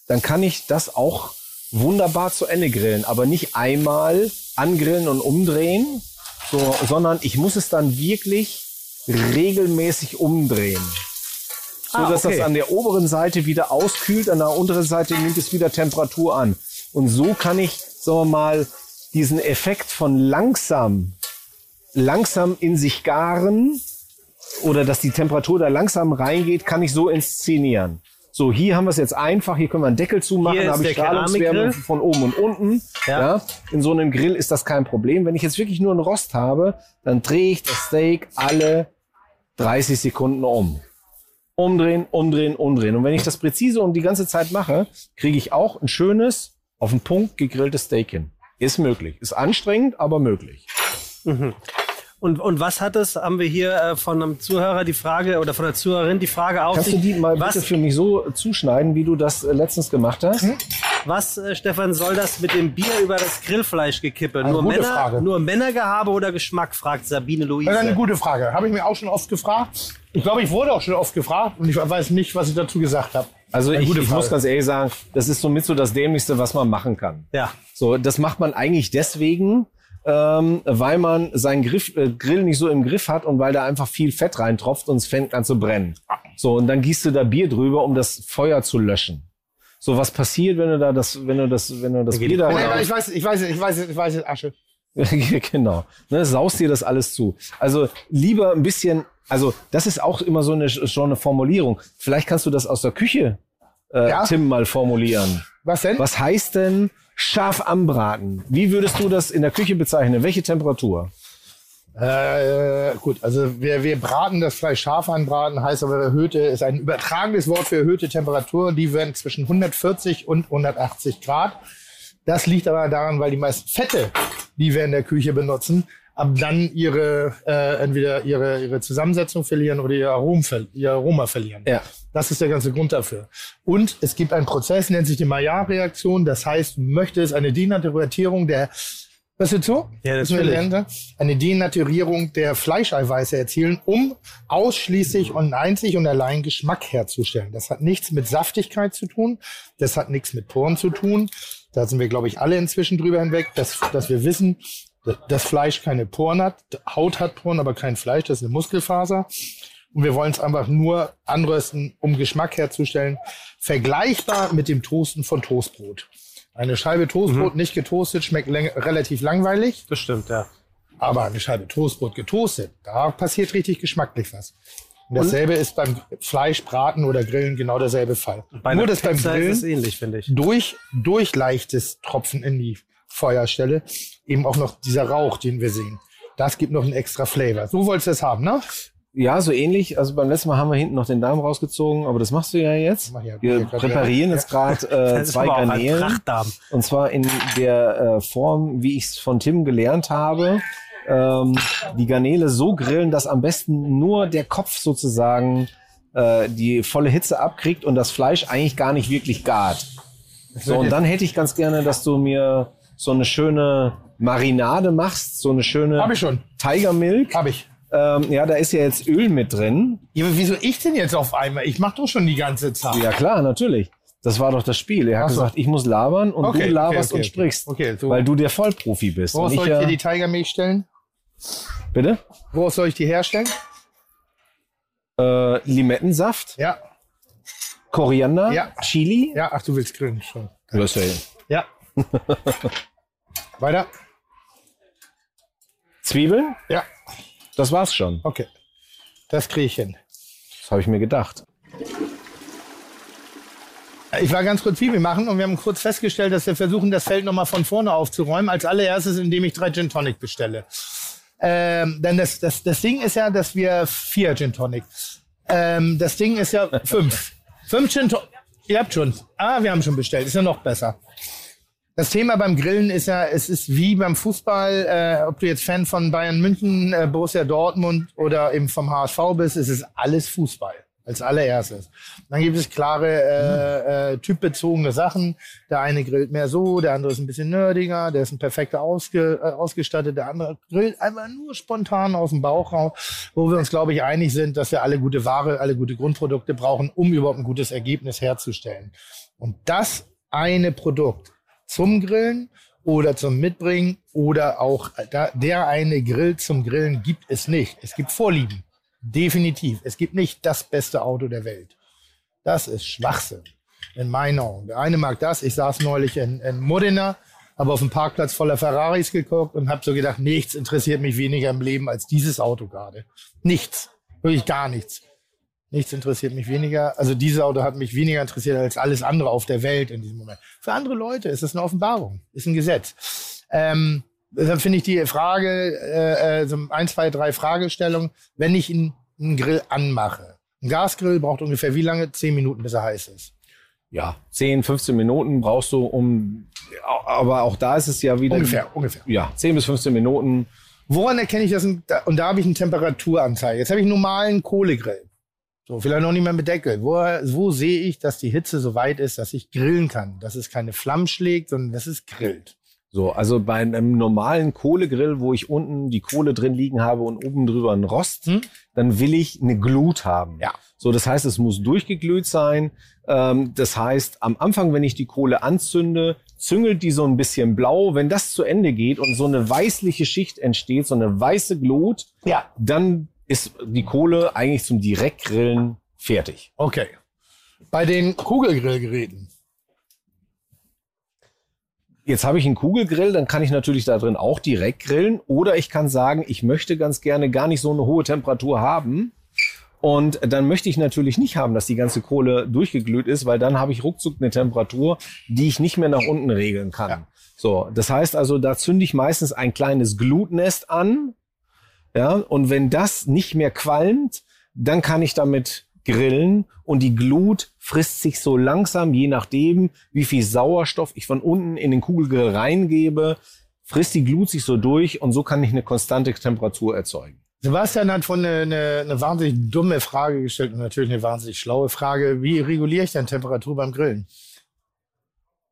dann kann ich das auch wunderbar zu Ende grillen. Aber nicht einmal angrillen und umdrehen, so, sondern ich muss es dann wirklich regelmäßig umdrehen. So Ah, dass okay. das an der oberen Seite wieder auskühlt, an der unteren Seite nimmt es wieder Temperatur an. Und so kann ich, sagen wir mal, diesen Effekt von langsam langsam in sich garen oder dass die Temperatur da langsam reingeht, kann ich so inszenieren. So, hier haben wir es jetzt einfach. Hier können wir einen Deckel zumachen. Da habe ich Strahlungswärme von oben und unten. Ja. Ja. In so einem Grill ist das kein Problem. Wenn ich jetzt wirklich nur einen Rost habe, dann drehe ich das Steak alle 30 Sekunden um. Umdrehen, umdrehen, umdrehen. Und wenn ich das präzise und die ganze Zeit mache, kriege ich auch ein schönes, auf den Punkt gegrilltes Steak hin. Ist möglich. Ist anstrengend, aber möglich. Und, und was hat es, haben wir hier äh, von einem Zuhörer die Frage oder von der Zuhörerin die Frage auf Kannst sich, du die mal was, bitte für mich so zuschneiden, wie du das äh, letztens gemacht hast? Was, äh, Stefan, soll das mit dem Bier über das Grillfleisch gekippe? Eine Nur Männer, Frage. nur Männergehabe oder Geschmack, fragt Sabine Luise. Das ist eine gute Frage. Habe ich mir auch schon oft gefragt. Ich glaube, ich wurde auch schon oft gefragt und ich weiß nicht, was ich dazu gesagt habe. Also ich, ich muss ganz ehrlich sagen, das ist somit so das Dämlichste, was man machen kann. Ja. So, das macht man eigentlich deswegen, ähm, weil man seinen Griff, äh, Grill nicht so im Griff hat und weil da einfach viel Fett reintropft und es fängt an zu brennen. So, und dann gießt du da Bier drüber, um das Feuer zu löschen. So, was passiert, wenn du da das, wenn du das, wenn du das Bier da aber ich weiß, ich weiß, ich weiß, ich weiß, Asche. genau. Ne, saust dir das alles zu. Also lieber ein bisschen, also das ist auch immer so eine, schon eine Formulierung. Vielleicht kannst du das aus der Küche, äh, Ja. Tim, mal formulieren. Was denn? Was heißt denn scharf anbraten? Wie würdest du das in der Küche bezeichnen? Welche Temperatur? Äh, gut, also wir, wir braten das Fleisch scharf anbraten, heißt aber erhöhte, ist ein übertragenes Wort für erhöhte Temperatur. Die werden zwischen 140 und 180 Grad. Das liegt aber daran, weil die meisten Fette, die wir in der Küche benutzen, ab dann ihre äh, entweder ihre ihre Zusammensetzung verlieren oder ihr Arom, ver- ihr Aroma verlieren. Ja. Das ist der ganze Grund dafür. Und es gibt einen Prozess, nennt sich die Maillard-Reaktion. Das heißt, du möchtest eine Denaturierung der Hörst du zu? Ja, natürlich. ne? Eine Denaturierung der Fleischeiweiße erzielen, um ausschließlich und einzig und allein Geschmack herzustellen. Das hat nichts mit Saftigkeit zu tun. Das hat nichts mit Poren zu tun. Da sind wir, glaube ich, alle inzwischen drüber hinweg, dass, dass wir wissen, das Fleisch keine Poren hat. Haut hat Poren, aber kein Fleisch. Das ist eine Muskelfaser. Und wir wollen es einfach nur anrösten, um Geschmack herzustellen. Vergleichbar mit dem Toasten von Toastbrot. Eine Scheibe Toastbrot nicht getoastet schmeckt relativ langweilig, Das stimmt, ja. aber eine Scheibe Toastbrot getoastet, da passiert richtig geschmacklich was. Und dasselbe ist beim Fleischbraten oder Grillen genau derselbe Fall. Bei Nur dass beim Pizza ist Grillen ähnlich, finde ich. durch, durch leichtes Tropfen in die Feuerstelle eben auch noch dieser Rauch, den wir sehen. Das gibt noch einen extra Flavor. So wolltest du es haben, ne? Ja, so ähnlich. Also beim letzten Mal haben wir hinten noch den Darm rausgezogen, aber das machst du ja jetzt. Mach ja- Wir grad präparieren wieder. jetzt gerade äh, zwei Garnelen. Und zwar in der äh, Form, wie ich es von Tim gelernt habe. Ähm, die Garnele so grillen, dass am besten nur der Kopf sozusagen äh, die volle Hitze abkriegt und das Fleisch eigentlich gar nicht wirklich gart. So, und dann hätte ich ganz gerne, dass du mir so eine schöne Marinade machst, so eine schöne Hab ich schon. Tiger Milk. Hab ich. Ähm, ja, da ist ja jetzt Öl mit drin. Ja, aber wieso ich denn jetzt auf einmal? Ich mach doch schon die ganze Zeit. Ja klar, natürlich. Das war doch das Spiel. Er hat so. gesagt, ich muss labern und Okay, du laberst okay, okay, und sprichst, okay. So. weil du der Vollprofi bist. Und soll ich ich dir die Tigermilch stellen? bitte? Woraus soll ich die herstellen? Äh, Limettensaft, Ja, Koriander, Ja. Chili. ja, ach, du willst grillen schon. Ja. Weiter? Zwiebeln, Ja, das war's schon. okay. Das kriege ich hin. Das habe ich mir gedacht. Ich war ganz kurz Zwiebeln machen und wir haben kurz festgestellt, dass wir versuchen, das Feld nochmal von vorne aufzuräumen. Als allererstes, indem ich drei Gin Tonic bestelle. Ähm, denn das, das, das Ding ist ja, dass wir vier Gin Tonic. Ähm, das Ding ist ja fünf. fünf Gin Tonic. Ihr habt schon. Ah, wir haben schon bestellt. Ist ja noch besser. Das Thema beim Grillen ist ja, es ist wie beim Fußball, äh, ob du jetzt Fan von Bayern München, äh, Borussia Dortmund oder eben vom HSV bist, es ist alles Fußball. Als allererstes. Dann gibt es klare, äh, äh, typbezogene Sachen. Der eine grillt mehr so, der andere ist ein bisschen nerdiger, der ist ein perfekter ausge, äh, ausgestattet, der andere grillt einfach nur spontan aus dem Bauch raus, wo wir uns, glaube ich, einig sind, dass wir alle gute Ware, alle gute Grundprodukte brauchen, um überhaupt ein gutes Ergebnis herzustellen. Und das eine Produkt zum Grillen oder zum Mitbringen oder auch da, der eine Grill zum Grillen gibt es nicht. Es gibt Vorlieben. Definitiv. Es gibt nicht das beste Auto der Welt. Das ist Schwachsinn. In meinen Augen. Der eine mag das. Ich saß neulich in, in Modena, habe auf dem Parkplatz voller Ferraris geguckt und habe so gedacht, nichts interessiert mich weniger im Leben als dieses Auto gerade. Nichts. Wirklich gar nichts. Nichts interessiert mich weniger. Also dieses Auto hat mich weniger interessiert als alles andere auf der Welt in diesem Moment. Für andere Leute ist das eine Offenbarung, ist ein Gesetz. Ähm, deshalb finde ich die Frage, äh, äh, so ein, zwei, drei Fragestellungen, wenn ich einen, einen Grill anmache. Ein Gasgrill braucht ungefähr wie lange? Zehn Minuten, bis er heiß ist. Ja, 10, 15 Minuten brauchst du, um. Aber auch da ist es ja wieder. Ungefähr, ungefähr. Ja, 10 bis 15 Minuten. Woran erkenne ich das? Und da habe ich eine Temperaturanzeige. Jetzt habe ich einen normalen Kohlegrill. So, vielleicht noch nicht mehr mit Deckel. Wo, wo sehe ich, dass die Hitze so weit ist, dass ich grillen kann? Dass es keine Flammen schlägt, sondern dass es grillt. So, also bei einem normalen Kohlegrill, wo ich unten die Kohle drin liegen habe und oben drüber einen Rost, Hm? dann will ich eine Glut haben. Ja. So, das heißt, es muss durchgeglüht sein. Ähm, das heißt, am Anfang, wenn ich die Kohle anzünde, züngelt die so ein bisschen blau. Wenn das zu Ende geht und so eine weißliche Schicht entsteht, so eine weiße Glut, Ja. dann ist die Kohle eigentlich zum Direktgrillen fertig. Okay. Bei den Kugelgrillgeräten. Jetzt habe ich einen Kugelgrill, dann kann ich natürlich da drin auch direkt grillen. Oder ich kann sagen, ich möchte ganz gerne gar nicht so eine hohe Temperatur haben. Und dann möchte ich natürlich nicht haben, dass die ganze Kohle durchgeglüht ist, weil dann habe ich ruckzuck eine Temperatur, die ich nicht mehr nach unten regeln kann. Ja. So, das heißt also, da zünde ich meistens ein kleines Glutnest an. Ja, und wenn das nicht mehr qualmt, dann kann ich damit grillen und die Glut frisst sich so langsam, je nachdem, wie viel Sauerstoff ich von unten in den Kugelgrill reingebe, frisst die Glut sich so durch und so kann ich eine konstante Temperatur erzeugen. Sebastian hat von eine, eine, eine wahnsinnig dumme Frage gestellt und natürlich eine wahnsinnig schlaue Frage. Wie reguliere ich denn Temperatur beim Grillen?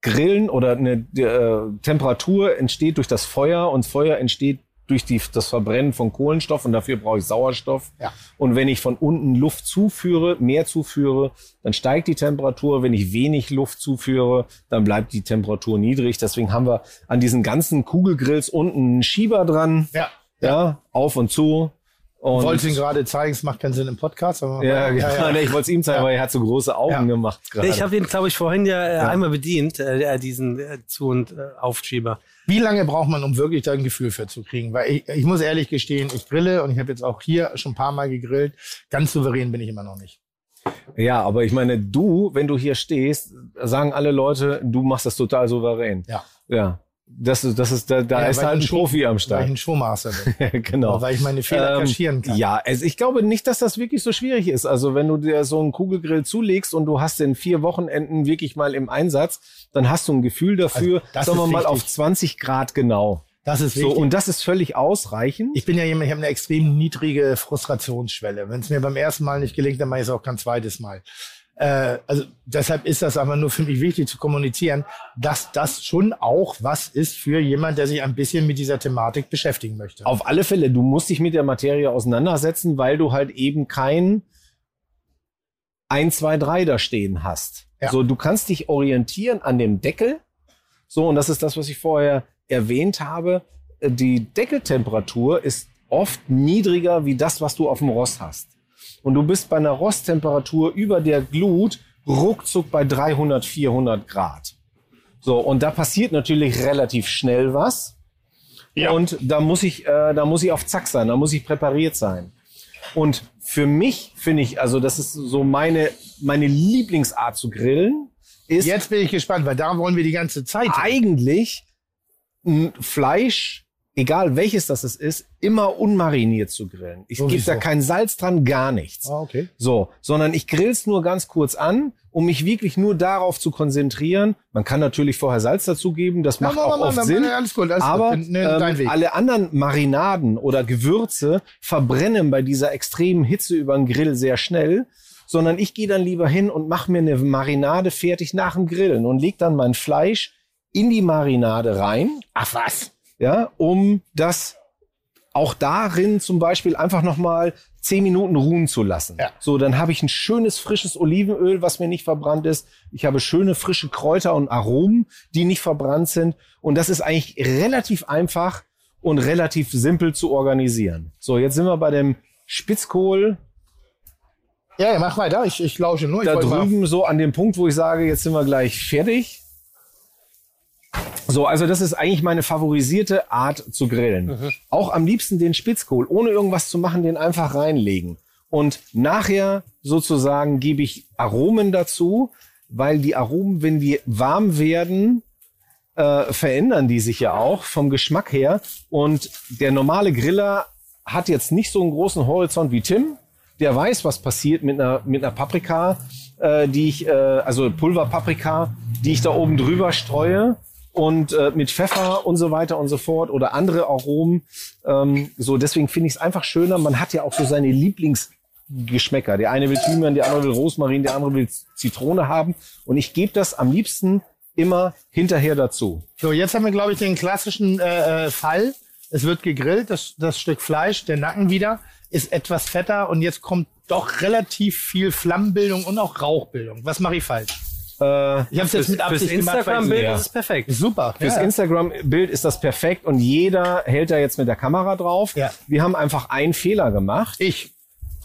Grillen oder eine äh, Temperatur entsteht durch das Feuer und Feuer entsteht durch die, das Verbrennen von Kohlenstoff und dafür brauche ich Sauerstoff. Ja. Und wenn ich von unten Luft zuführe, mehr zuführe, dann steigt die Temperatur. Wenn ich wenig Luft zuführe, dann bleibt die Temperatur niedrig. Deswegen haben wir an diesen ganzen Kugelgrills unten einen Schieber dran, Ja. ja, auf und zu. Und Wollte ihn gerade zeigen, es macht keinen Sinn im Podcast. Aber ja, genau. ja, Nee, ich wollte es ihm zeigen, Ja. weil er hat so große Augen Ja. gemacht gerade. Ich habe ihn, glaube ich, vorhin ja, äh, einmal bedient, äh, diesen äh, Zu- und äh, Aufschieber. Wie lange braucht man, um wirklich da ein Gefühl für zu kriegen? Weil ich, ich muss ehrlich gestehen, ich grille und ich habe jetzt auch hier schon ein paar Mal gegrillt. Ganz souverän bin ich immer noch nicht. Ja, aber ich meine, du, wenn du hier stehst, sagen alle Leute, du machst das total souverän. Ja. Ja. Das das ist, da, da Ja, ist halt ein Profi am Weil ich Start. ein Showmaster bin. genau. Weil ich meine Fehler Ähm, kaschieren kann. Ja, also ich glaube nicht, dass das wirklich so schwierig ist. Also wenn du dir so einen Kugelgrill zulegst und du hast den vier Wochenenden wirklich mal im Einsatz, dann hast du ein Gefühl dafür, Also sagen wir mal wichtig. auf 20 Grad genau. Das ist So, wichtig. und das ist völlig ausreichend. ich bin ja jemand, ich habe eine extrem niedrige Frustrationsschwelle. Wenn es mir beim ersten Mal nicht gelingt, dann mache ich es auch kein zweites Mal. Äh, also deshalb ist das aber nur für mich wichtig zu kommunizieren, dass das schon auch was ist für jemand, der sich ein bisschen mit dieser Thematik beschäftigen möchte. Auf alle Fälle, du musst dich mit der Materie auseinandersetzen, weil du halt eben kein 1, 2, 3 da stehen hast. Ja. So, du kannst dich orientieren an dem Deckel. So, und das ist das, was ich vorher erwähnt habe. Die Deckeltemperatur ist oft niedriger wie das, was du auf dem Rost hast. Und du bist bei einer Rosttemperatur über der Glut ruckzuck bei 300, 400 Grad. So, und da passiert natürlich relativ schnell was. Ja. Und da muss ich, äh, da muss ich auf Zack sein, da muss ich präpariert sein. Und für mich finde ich, also das ist so meine, meine Lieblingsart zu grillen, ist Jetzt bin ich gespannt, weil da wollen wir die ganze Zeit. eigentlich ein Fleisch, egal welches das es ist, immer unmariniert zu grillen. Ich gebe da kein Salz dran, gar nichts. Ah, okay. So, sondern ich grill's nur ganz kurz an, um mich wirklich nur darauf zu konzentrieren. Man kann natürlich vorher Salz dazugeben, das macht Ja, auch oft Sinn. mach, Alles gut, alles Aber gut. Ähm, alle anderen Marinaden oder Gewürze verbrennen bei dieser extremen Hitze über den Grill sehr schnell, sondern ich gehe dann lieber hin und mache mir eine Marinade fertig nach dem Grillen und leg dann mein Fleisch in die Marinade rein, Ach was. Ja, um das auch darin zum Beispiel einfach nochmal zehn Minuten ruhen zu lassen. Ja. So, dann habe ich ein schönes frisches Olivenöl, was mir nicht verbrannt ist. Ich habe schöne frische Kräuter und Aromen, die nicht verbrannt sind. Und das ist eigentlich relativ einfach und relativ simpel zu organisieren. So, jetzt sind wir bei dem Spitzkohl Ja, ja, mach weiter. Ich, ich lausche nur. Ich da wollte mal- drüben so an dem Punkt, wo ich sage, jetzt sind wir gleich fertig. So, also das ist eigentlich meine favorisierte Art zu grillen. Mhm. Auch am liebsten den Spitzkohl, ohne irgendwas zu machen, den einfach reinlegen. Und nachher sozusagen gebe ich Aromen dazu, weil die Aromen, wenn die warm werden, äh, verändern die sich ja auch vom Geschmack her. Und der normale Griller hat jetzt nicht so einen großen Horizont wie Tim. Der weiß, was passiert mit einer, mit einer Paprika, äh, die ich, äh, also Pulverpaprika, die ich da oben drüber streue. Und äh, mit Pfeffer und so weiter und so fort oder andere Aromen. Ähm, so, deswegen finde ich es einfach schöner. Man hat ja auch so seine Lieblings Geschmäcker. Der eine will Thymian, der andere will Rosmarin, der andere will Zitrone haben. Und ich gebe das am liebsten immer hinterher dazu. So, jetzt haben wir, glaube ich, den klassischen äh, äh, Fall. Es wird gegrillt, das, das Stück Fleisch, der Nacken wieder, ist etwas fetter und jetzt kommt doch relativ viel Flammenbildung und auch Rauchbildung. Was mache ich falsch? Äh, Ich habe es jetzt mit Fürs Absicht gemacht. weil- Instagram-Bild Ja. ist es perfekt. Super. Fürs ja. Instagram-Bild ist das perfekt und jeder hält da jetzt mit der Kamera drauf. Ja. Wir haben einfach einen Fehler gemacht. Ich.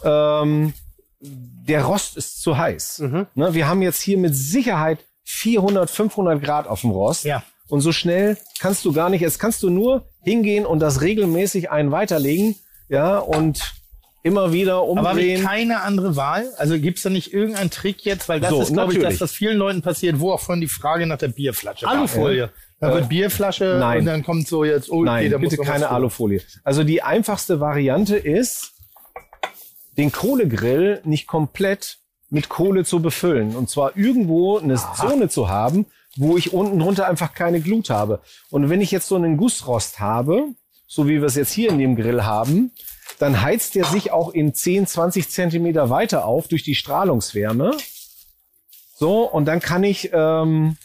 Ähm, der Rost ist zu heiß. Mhm. Ne, wir haben jetzt hier mit Sicherheit 400, 500 Grad auf dem Rost. Ja. Und so schnell kannst du gar nicht. Jetzt kannst du nur hingehen und das regelmäßig einen weiterlegen. Ja, und immer wieder Aber habe umdrehen. keine andere Wahl? Also gibt's da nicht irgendeinen Trick jetzt? Weil das So, ist, glaube ich, das, natürlich. was vielen Leuten passiert, wo auch vorhin die Frage nach der Bierflasche war. Alufolie. Da wird Bierflasche nein. und dann kommt so jetzt, oh, okay, Nein, da bitte keine. Alufolie. Also die einfachste Variante ist, den Kohlegrill nicht komplett mit Kohle zu befüllen. Und zwar irgendwo eine Zone zu haben, wo ich unten drunter einfach keine Glut habe. Und wenn ich jetzt so einen Gussrost habe, so wie wir es jetzt hier in dem Grill haben, dann heizt der sich auch in 10, 20 Zentimeter weiter auf durch die Strahlungswärme. So, und dann kann ich ähm,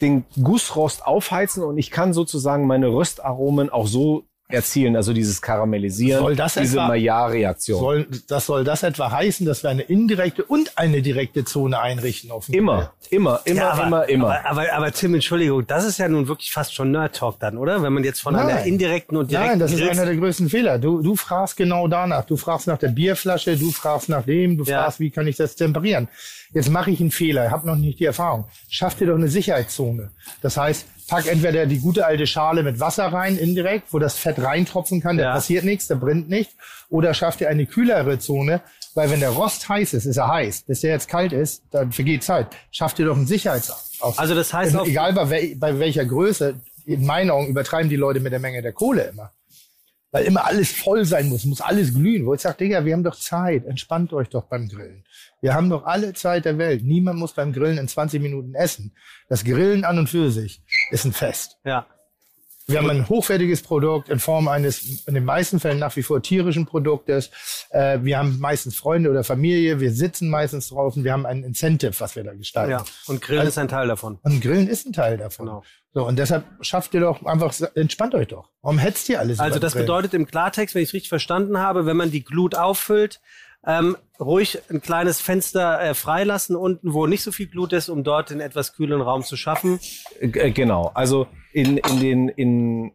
den Gussrost aufheizen und ich kann sozusagen meine Röstaromen auch so erzielen, also dieses Karamellisieren, Soll das diese Maillard-Reaktion. Soll, das soll das etwa heißen, dass wir eine indirekte und eine direkte Zone einrichten auf dem Immer, immer, immer, Ja, aber, immer, immer. Aber, aber, aber Tim, Entschuldigung, das ist ja nun wirklich fast schon Nerd-Talk dann, oder? Wenn man jetzt von einer Nein. indirekten und direkten Nein, das ist einer der größten Fehler. Du, du fragst genau danach. Du fragst nach der Bierflasche, du fragst nach dem, du Ja. fragst, wie kann ich das temperieren. Jetzt mache ich einen Fehler, habe noch nicht die Erfahrung. Schaff dir doch eine Sicherheitszone. Das heißt, pack entweder die gute alte Schale mit Wasser rein, indirekt, wo das Fett reintropfen kann, da Ja. passiert nichts, da brennt nicht. Oder schaff dir eine kühlere Zone, weil wenn der Rost heiß ist, ist er heiß. Bis der jetzt kalt ist, dann vergeht Zeit. Schaff dir doch einen Sicherheitsauf. Also das heißt auf- egal bei, wel bei welcher Größe, in meinen Augen übertreiben die Leute mit der Menge der Kohle immer. Weil immer alles voll sein muss, muss alles glühen. Wo ich sage, Digga, wir haben doch Zeit, entspannt euch doch beim Grillen. Wir haben doch alle Zeit der Welt. Niemand muss beim Grillen in 20 Minuten essen. Das Grillen an und für sich ist ein Fest. Ja. Wir haben ein hochwertiges Produkt in Form eines, in den meisten Fällen nach wie vor tierischen Produktes. Äh, wir haben meistens Freunde oder Familie. Wir sitzen meistens draußen. Wir haben ein Incentive, was wir da gestalten. ja. Und Grillen ist ein Teil davon. Und Grillen ist ein Teil davon. Genau. So, und deshalb schafft ihr doch einfach, entspannt euch doch. Warum hetzt ihr alles? Also das Grillen? bedeutet im Klartext, wenn ich es richtig verstanden habe, wenn man die Glut auffüllt, ähm, ruhig ein kleines Fenster äh, freilassen unten, wo nicht so viel Glut ist, um dort einen etwas kühlen Raum zu schaffen. Äh, Genau. Also in, in den, in,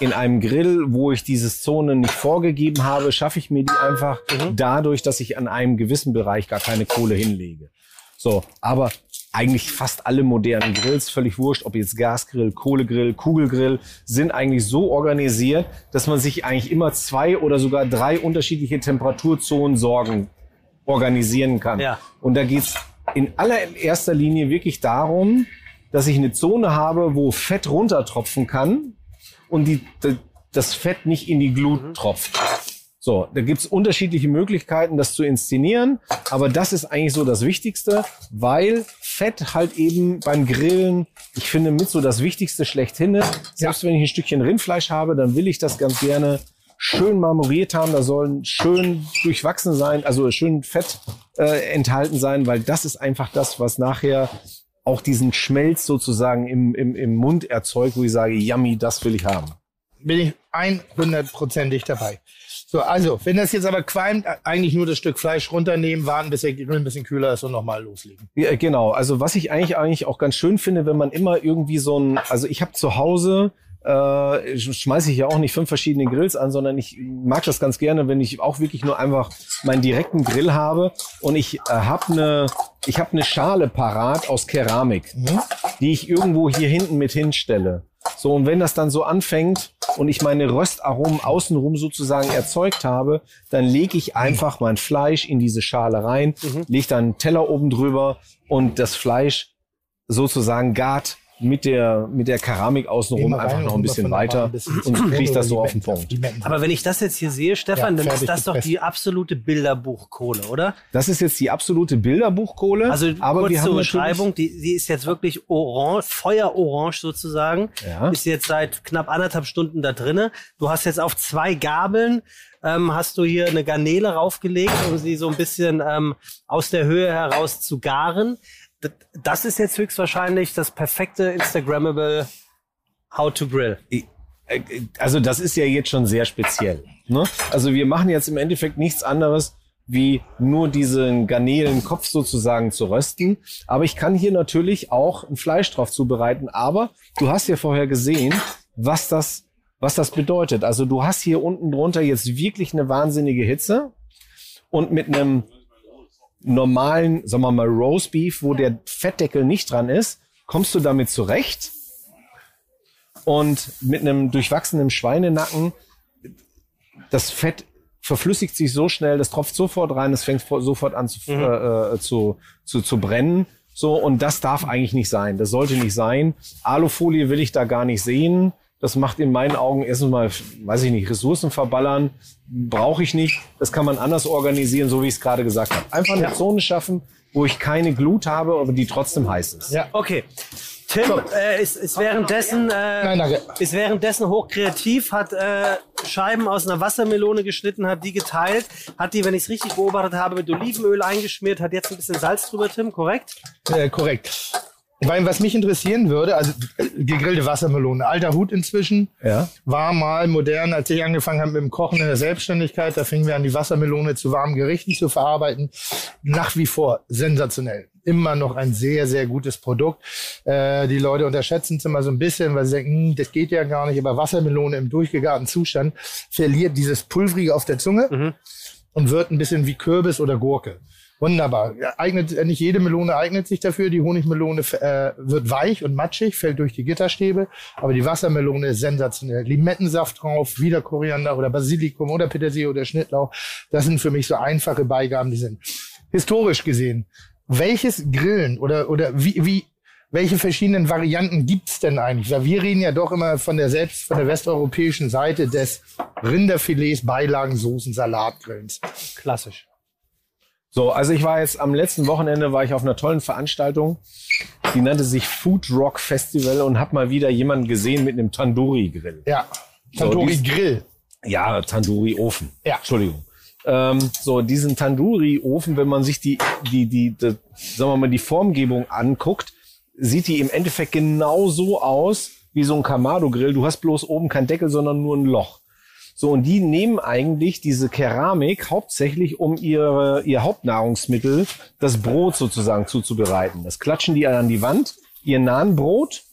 in einem Grill, wo ich dieses Zone nicht vorgegeben habe, schaffe ich mir die einfach dadurch, dass ich an einem gewissen Bereich gar keine Kohle hinlege. So, aber eigentlich fast alle modernen Grills, völlig wurscht, ob jetzt Gasgrill, Kohlegrill, Kugelgrill, sind eigentlich so organisiert, dass man sich eigentlich immer zwei oder sogar drei unterschiedliche Temperaturzonen sorgen, organisieren kann. Ja. Und da geht's in allererster Linie wirklich darum, dass ich eine Zone habe, wo Fett runtertropfen kann und die, das Fett nicht in die Glut tropft. So, da gibt's unterschiedliche Möglichkeiten, das zu inszenieren, aber das ist eigentlich so das Wichtigste, weil Fett halt eben beim Grillen, ich finde, mit so das Wichtigste schlechthin. Selbst wenn ich ein Stückchen Rindfleisch habe, dann will ich das ganz gerne schön marmoriert haben, da sollen schön durchwachsen sein, also schön Fett äh, enthalten sein, weil das ist einfach das, was nachher auch diesen Schmelz sozusagen im, im, im Mund erzeugt, wo ich sage, yummy, das will ich haben. bin ich 100%ig dabei. So, also, wenn das jetzt aber qualmt, eigentlich nur das Stück Fleisch runternehmen, warten, bis der Grill ein bisschen kühler ist und nochmal loslegen. Ja, genau. Also was ich eigentlich eigentlich auch ganz schön finde, wenn man immer irgendwie so ein, also ich habe zu Hause äh, schmeiße ich ja auch nicht fünf verschiedene Grills an, sondern ich mag das ganz gerne, wenn ich auch wirklich nur einfach meinen direkten Grill habe. Und ich äh, habe eine ich habe eine Schale parat aus Keramik, die ich irgendwo hier hinten mit hinstelle. So und wenn das dann so anfängt und ich meine Röstaromen außenrum sozusagen erzeugt habe, dann lege ich einfach mein Fleisch in diese Schale rein, lege dann einen Teller oben drüber und das Fleisch sozusagen gart mit der, mit der Keramik außenrum einfach noch ein bisschen weiter ein bisschen und kriegst das so auf den Punkt. Aber wenn ich das jetzt hier sehe, Stefan, Ja, dann ist das doch gepresst. die absolute Bilderbuchkohle, oder? Das ist jetzt die absolute Bilderbuchkohle. Also aber kurz wir zur Beschreibung, die, die ist jetzt wirklich orange, feuerorange sozusagen. Ja. Ist jetzt seit knapp anderthalb Stunden da drinne. Du hast jetzt auf zwei Gabeln ähm, hast du hier eine Garnele raufgelegt, um sie so ein bisschen ähm, aus der Höhe heraus zu garen. Das ist jetzt höchstwahrscheinlich das perfekte Instagrammable How to Grill. Äh, also das ist ja jetzt schon sehr speziell. Ne? Also wir machen jetzt im Endeffekt nichts anderes, wie nur diesen Garnelenkopf sozusagen zu rösten. Aber ich kann hier natürlich auch ein Fleisch drauf zubereiten. Aber du hast ja vorher gesehen, was das, was das bedeutet. Also du hast hier unten drunter jetzt wirklich eine wahnsinnige Hitze und mit einem normalen, sagen wir mal, Roastbeef, wo der Fettdeckel nicht dran ist, kommst du damit zurecht. Und mit einem durchwachsenen Schweinenacken, das Fett verflüssigt sich so schnell, das tropft sofort rein, es fängt sofort an zu, äh, äh, zu, zu, zu brennen. So, und das darf eigentlich nicht sein. Das sollte nicht sein. Alufolie will ich da gar nicht sehen. Das macht in meinen Augen erstens mal, weiß ich nicht, Ressourcen verballern. Brauche ich nicht. Das kann man anders organisieren, so wie ich es gerade gesagt habe. Einfach eine Zone schaffen, wo ich keine Glut habe, aber die trotzdem heiß ist. Ja. Okay. Tim äh, ist, ist währenddessen äh, Nein, danke. ist währenddessen hochkreativ, hat äh, Scheiben aus einer Wassermelone geschnitten, hat die geteilt, hat die, wenn ich es richtig beobachtet habe, mit Olivenöl eingeschmiert, hat jetzt ein bisschen Salz drüber, Tim, korrekt? Äh, korrekt. Weil was mich interessieren würde, also äh, gegrillte Wassermelone, alter Hut inzwischen, Ja. war mal modern, als ich angefangen habe mit dem Kochen in der Selbstständigkeit, da fingen wir an, die Wassermelone zu warmen Gerichten zu verarbeiten. Nach wie vor sensationell. Immer noch ein sehr, sehr gutes Produkt. Äh, die Leute unterschätzen es immer so ein bisschen, weil sie denken, hm, das geht ja gar nicht, aber Wassermelone im durchgegarten Zustand verliert dieses Pulvrige auf der Zunge und wird ein bisschen wie Kürbis oder Gurke. Wunderbar. Eignet, äh, nicht jede Melone eignet sich dafür. Die Honigmelone äh, wird weich und matschig, fällt durch die Gitterstäbe. Aber die Wassermelone ist sensationell. Limettensaft drauf, wieder Koriander oder Basilikum oder Petersilie oder Schnittlauch. Das sind für mich so einfache Beigaben, die sind historisch gesehen. Welches Grillen oder, oder wie, wie, welche verschiedenen Varianten gibt's denn eigentlich? Weil wir reden ja doch immer von der selbst, von der westeuropäischen Seite des Rinderfilets, Beilagen, Soßen, Salatgrillens. Klassisch. So, also ich war jetzt am letzten Wochenende war ich auf einer tollen Veranstaltung, die nannte sich Food Rock Festival und hab mal wieder jemanden gesehen mit einem Tandoori Grill. Ja. Tandoori Grill. Ja, Tandoori Ofen. Ja. Entschuldigung. Ähm, so diesen Tandoori Ofen, wenn man sich die die die, die sagen wir mal die Formgebung anguckt, sieht die im Endeffekt genau so aus wie so ein Kamado Grill. Du hast bloß oben kein Deckel, sondern nur ein Loch. So, und die nehmen eigentlich diese Keramik hauptsächlich, um ihre, ihr Hauptnahrungsmittel, das Brot sozusagen zuzubereiten. Das klatschen die an die Wand, ihr nahen Brot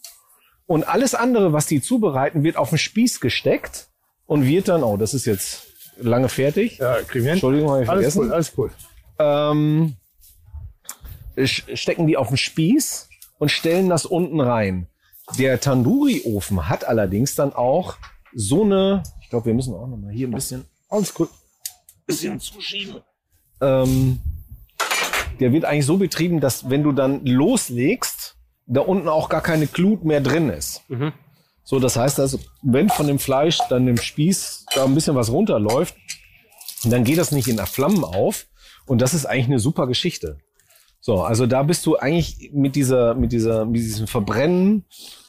und alles andere, was die zubereiten, wird auf den Spieß gesteckt und wird dann, oh, das ist jetzt lange fertig. Ja, kriegen wir. Entschuldigung, habe ich Alles vergessen. cool, alles cool. Ähm, stecken die auf den Spieß und stellen das unten rein. Der Tandoori-Ofen hat allerdings dann auch so eine, ich glaube, wir müssen auch noch mal hier ein bisschen, Alles cool. bisschen zuschieben. Ähm, der wird eigentlich so betrieben, dass wenn du dann loslegst, da unten auch gar keine Glut mehr drin ist. So, das heißt also, wenn von dem Fleisch dann im Spieß da ein bisschen was runterläuft, dann geht das nicht in Flammen auf. Und das ist eigentlich eine super Geschichte. So, also da bist du eigentlich mit dieser, mit dieser, mit diesem Verbrennen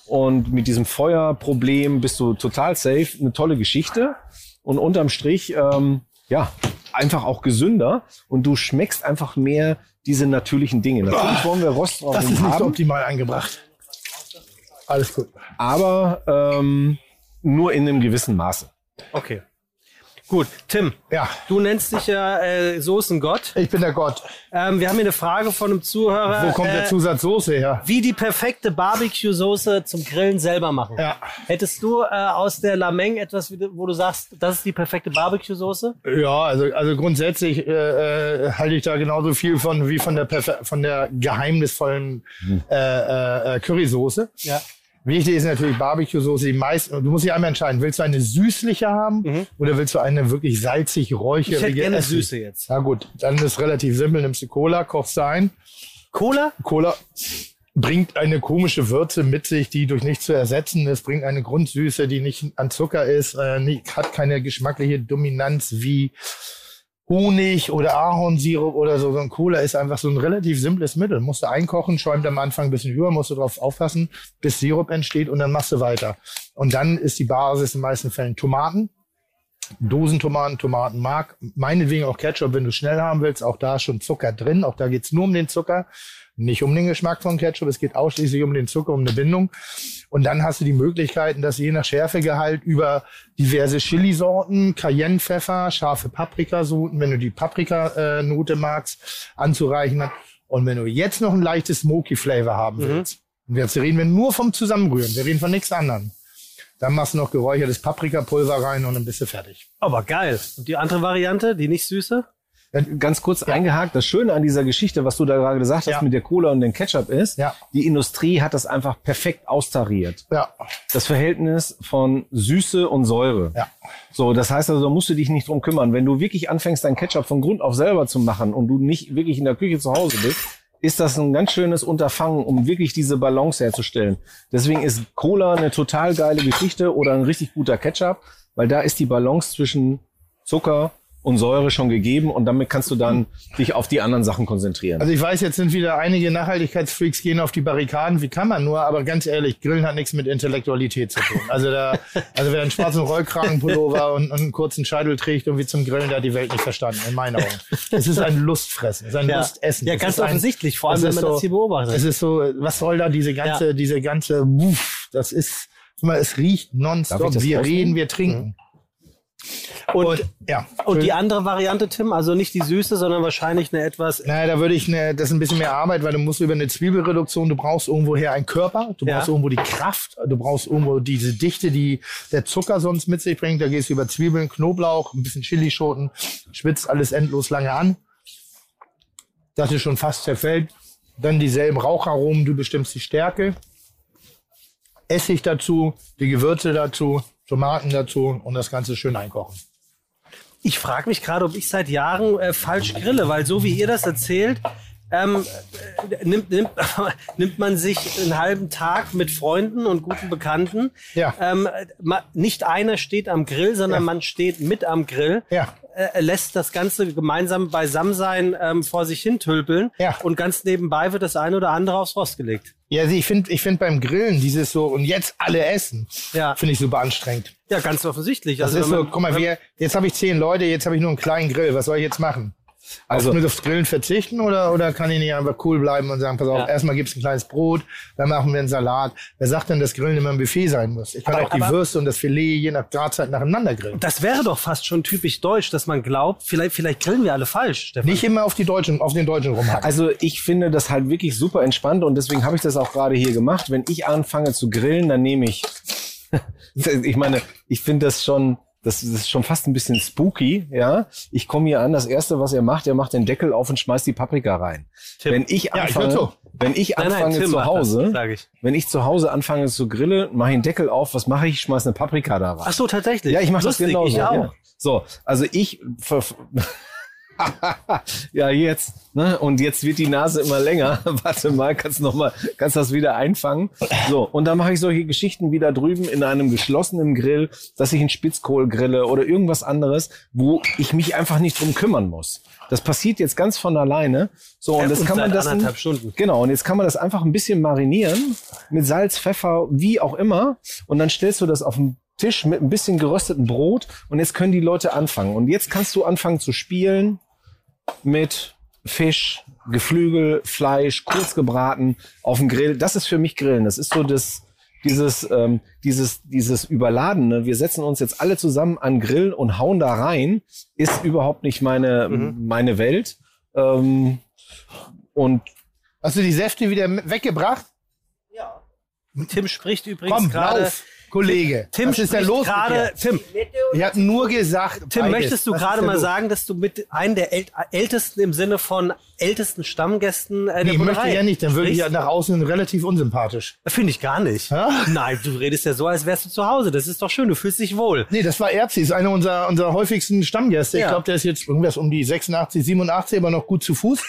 und mit diesem Feuerproblem bist du total safe. Eine tolle Geschichte. Und unterm Strich, ähm, ja, einfach auch gesünder. Und du schmeckst einfach mehr diese natürlichen Dinge. Natürlich wollen wir Rost drauf Das ist nicht haben, optimal angebracht. Alles gut. aber ähm, nur in einem gewissen Maße. Okay. Gut, Tim, Ja, du nennst dich ja äh, Soßengott. ich bin der Gott. Ähm, wir haben hier eine Frage von einem Zuhörer. Wo kommt äh, der Zusatz Soße her? Wie die perfekte Barbecue-Soße zum Grillen selber machen. Ja. Hättest du äh, aus der Lameng etwas, wo du sagst, das ist die perfekte Barbecue-Soße? Ja, also, also grundsätzlich äh, äh, halte ich da genauso viel von wie von der perfe- von der geheimnisvollen äh, äh, äh, Currysoße. Ja. Wichtig ist natürlich Barbecue-Soße. Die meisten, du musst dich einmal entscheiden, willst du eine süßliche haben oder willst du eine wirklich salzig räucherige? Ich hätte gerne? Süße jetzt. Na gut, dann ist relativ simpel. Nimmst du Cola, kochst du ein. Cola? Cola, bringt eine komische Würze mit sich, die durch nichts zu ersetzen ist, bringt eine Grundsüße, die nicht an Zucker ist, äh, nicht, hat keine geschmackliche Dominanz wie Honig oder Ahornsirup oder so. So ein Cola ist einfach so ein relativ simples Mittel. Musst du einkochen, schäumt am Anfang ein bisschen über, musst du drauf aufpassen, bis Sirup entsteht und dann machst du weiter. Und dann ist die Basis in den meisten Fällen Tomaten. Dosentomaten, Tomatenmark, meinetwegen auch Ketchup, wenn du schnell haben willst, auch da schon Zucker drin, auch da geht's nur um den Zucker, nicht um den Geschmack von Ketchup, es geht ausschließlich um den Zucker, um eine Bindung. Und dann hast du die Möglichkeiten, dass je nach Schärfegehalt über diverse Chilisorten, Cayennepfeffer, scharfe Paprikasorten, wenn du die Paprikanote magst, anzureichen. Und wenn du jetzt noch ein leichtes Smoky Flavor haben willst, und jetzt reden wir nur vom Zusammenrühren, wir reden von nichts anderem. Dann machst du noch geräuchertes Paprikapulver rein und dann bist du fertig. Aber geil. Und die andere Variante, die nicht süße? Ganz kurz eingehakt, das Schöne an dieser Geschichte, was du da gerade gesagt hast Ja. mit der Cola und dem Ketchup ist, Ja. die Industrie hat das einfach perfekt austariert. Ja, Das Verhältnis von Süße und Säure. ja. So, das heißt also, da musst du dich nicht drum kümmern. Wenn du wirklich anfängst, dein Ketchup von Grund auf selber zu machen und du nicht wirklich in der Küche zu Hause bist, ist das ein ganz schönes Unterfangen, um wirklich diese Balance herzustellen. Deswegen ist Cola eine total geile Geschichte oder ein richtig guter Ketchup, weil da ist die Balance zwischen Zucker und Säure schon gegeben und damit kannst du dann dich auf die anderen Sachen konzentrieren. Also ich weiß, jetzt sind wieder einige Nachhaltigkeitsfreaks gehen auf die Barrikaden. Wie kann man nur? Aber ganz ehrlich, Grillen hat nichts mit Intellektualität zu tun. Also da, also wer einen schwarzen Rollkragenpullover und, und einen kurzen Scheitel trägt irgendwie zum Grillen, der hat die Welt nicht verstanden, in meinen Augen. Es ist ein Lustfressen, es ist ein Ja. Lustessen. Ja, Es ganz ist ein- offensichtlich, vor allem, wenn man das hier beobachtet. Es ist so, was soll da diese ganze, Ja. diese ganze, Wuff, das ist, guck mal, es riecht nonstop. Wir rausnehmen? reden, wir trinken. Und, ja. und die andere Variante, Tim, also nicht die süße, sondern wahrscheinlich eine etwas Naja, da würde ich, ne, das ist ein bisschen mehr Arbeit, weil du musst über eine Zwiebelreduktion, du brauchst irgendwoher einen Körper, du Ja. brauchst irgendwo die Kraft, du brauchst irgendwo diese Dichte, die der Zucker sonst mit sich bringt. Da gehst du über Zwiebeln, Knoblauch, ein bisschen Chilischoten, schwitzt alles endlos lange an. Das ist schon fast zerfällt. Dann dieselben Raucharomen, du bestimmst die Stärke. Essig dazu, die Gewürze dazu, Tomaten dazu und das Ganze schön einkochen. Ich frage mich gerade, ob ich seit Jahren äh, falsch grille, weil so wie ihr das erzählt, ähm, äh, nimmt, nimmt, nimmt man sich einen halben Tag mit Freunden und guten Bekannten. Ja. Ähm, nicht einer steht am Grill, sondern man steht mit am Grill. Ja. Äh, lässt das Ganze gemeinsam Beisammensein ähm, vor sich hin tülpeln. Ja. Und ganz nebenbei wird das eine oder andere aufs Rost gelegt. Ja, also ich finde ich find beim Grillen dieses so und jetzt alle essen, Ja. finde ich super anstrengend. Ja, ganz offensichtlich. Das Also ist so, guck mal, wir, jetzt habe ich zehn Leute, jetzt habe ich nur einen kleinen Grill. Was soll ich jetzt machen? Also- Also, aufs Grillen verzichten oder, oder kann ich nicht einfach cool bleiben und sagen, pass auf, Ja. erstmal gibt's ein kleines Brot, dann machen wir einen Salat. Wer sagt denn, dass Grillen immer ein Buffet sein muss? Ich kann Aber- auch die Würste und das Filet je nach Gradzeit nacheinander grillen. Das wäre doch fast schon typisch deutsch, dass man glaubt, vielleicht, vielleicht grillen wir alle falsch, Stefan. Nicht immer auf die Deutschen, auf den Deutschen rumhacken. Also ich finde das halt wirklich super entspannt und deswegen habe ich das auch gerade hier gemacht. Wenn ich anfange zu grillen, dann nehme ich, ich meine, ich finde das schon, das ist schon fast ein bisschen spooky, ja. Ich komme hier an, das erste, was er macht, er macht den Deckel auf und schmeißt die Paprika rein. Tim. Wenn ich Ja, ich anfange, würd so. wenn ich Nein, nein, anfange Tim zu Hause, das, ich. wenn ich zu Hause anfange zu grillen, mache ich den Deckel auf, was mache ich? Ich schmeiß eine Paprika da rein. Ach so, tatsächlich. Ja, ich mache das Lustig, genau Ich so. auch. Ja. So, also ich ja, jetzt. Ne? Und jetzt wird die Nase immer länger. Warte mal, kannst noch mal, kannst das wieder einfangen. So, und dann mache ich solche Geschichten wieder drüben in einem geschlossenen Grill, dass ich einen Spitzkohl grille oder irgendwas anderes, wo ich mich einfach nicht drum kümmern muss. Das passiert jetzt ganz von alleine. So, und das und kann man das anderthalb Stunden. Genau, und jetzt kann man das einfach ein bisschen marinieren mit Salz, Pfeffer, wie auch immer. Und dann stellst du das auf den Tisch mit ein bisschen gerösteten Brot und jetzt können die Leute anfangen. Und jetzt kannst du anfangen zu spielen mit Fisch, Geflügel, Fleisch, kurz gebraten auf dem Grill. Das ist für mich Grillen. Das ist so das, dieses, ähm, dieses, dieses Überladene. Wir setzen uns jetzt alle zusammen an Grill und hauen da rein, ist überhaupt nicht meine, meine Welt. Ähm, und Hast du die Säfte wieder mit- weggebracht? Tim spricht übrigens Komm, gerade. Kollege. Tim Was ist spricht los dir? Tim, Ich habe nur gesagt, Tim, beides. möchtest du gerade mal sagen, dass du mit einem der äl ältesten im Sinne von ältesten Stammgästen äh, der Nee, ich Bullerei. möchte ja nicht, dann würde ich ja nach außen relativ unsympathisch. Finde ich gar nicht. Ja? Nein, du redest ja so, als wärst du zu Hause. Das ist doch schön, du fühlst dich wohl. Nee, das war Erzi, ist einer unserer, unserer häufigsten Stammgäste. Ich Ja. glaube, der ist jetzt irgendwas um die 86, 87, aber noch gut zu Fuß.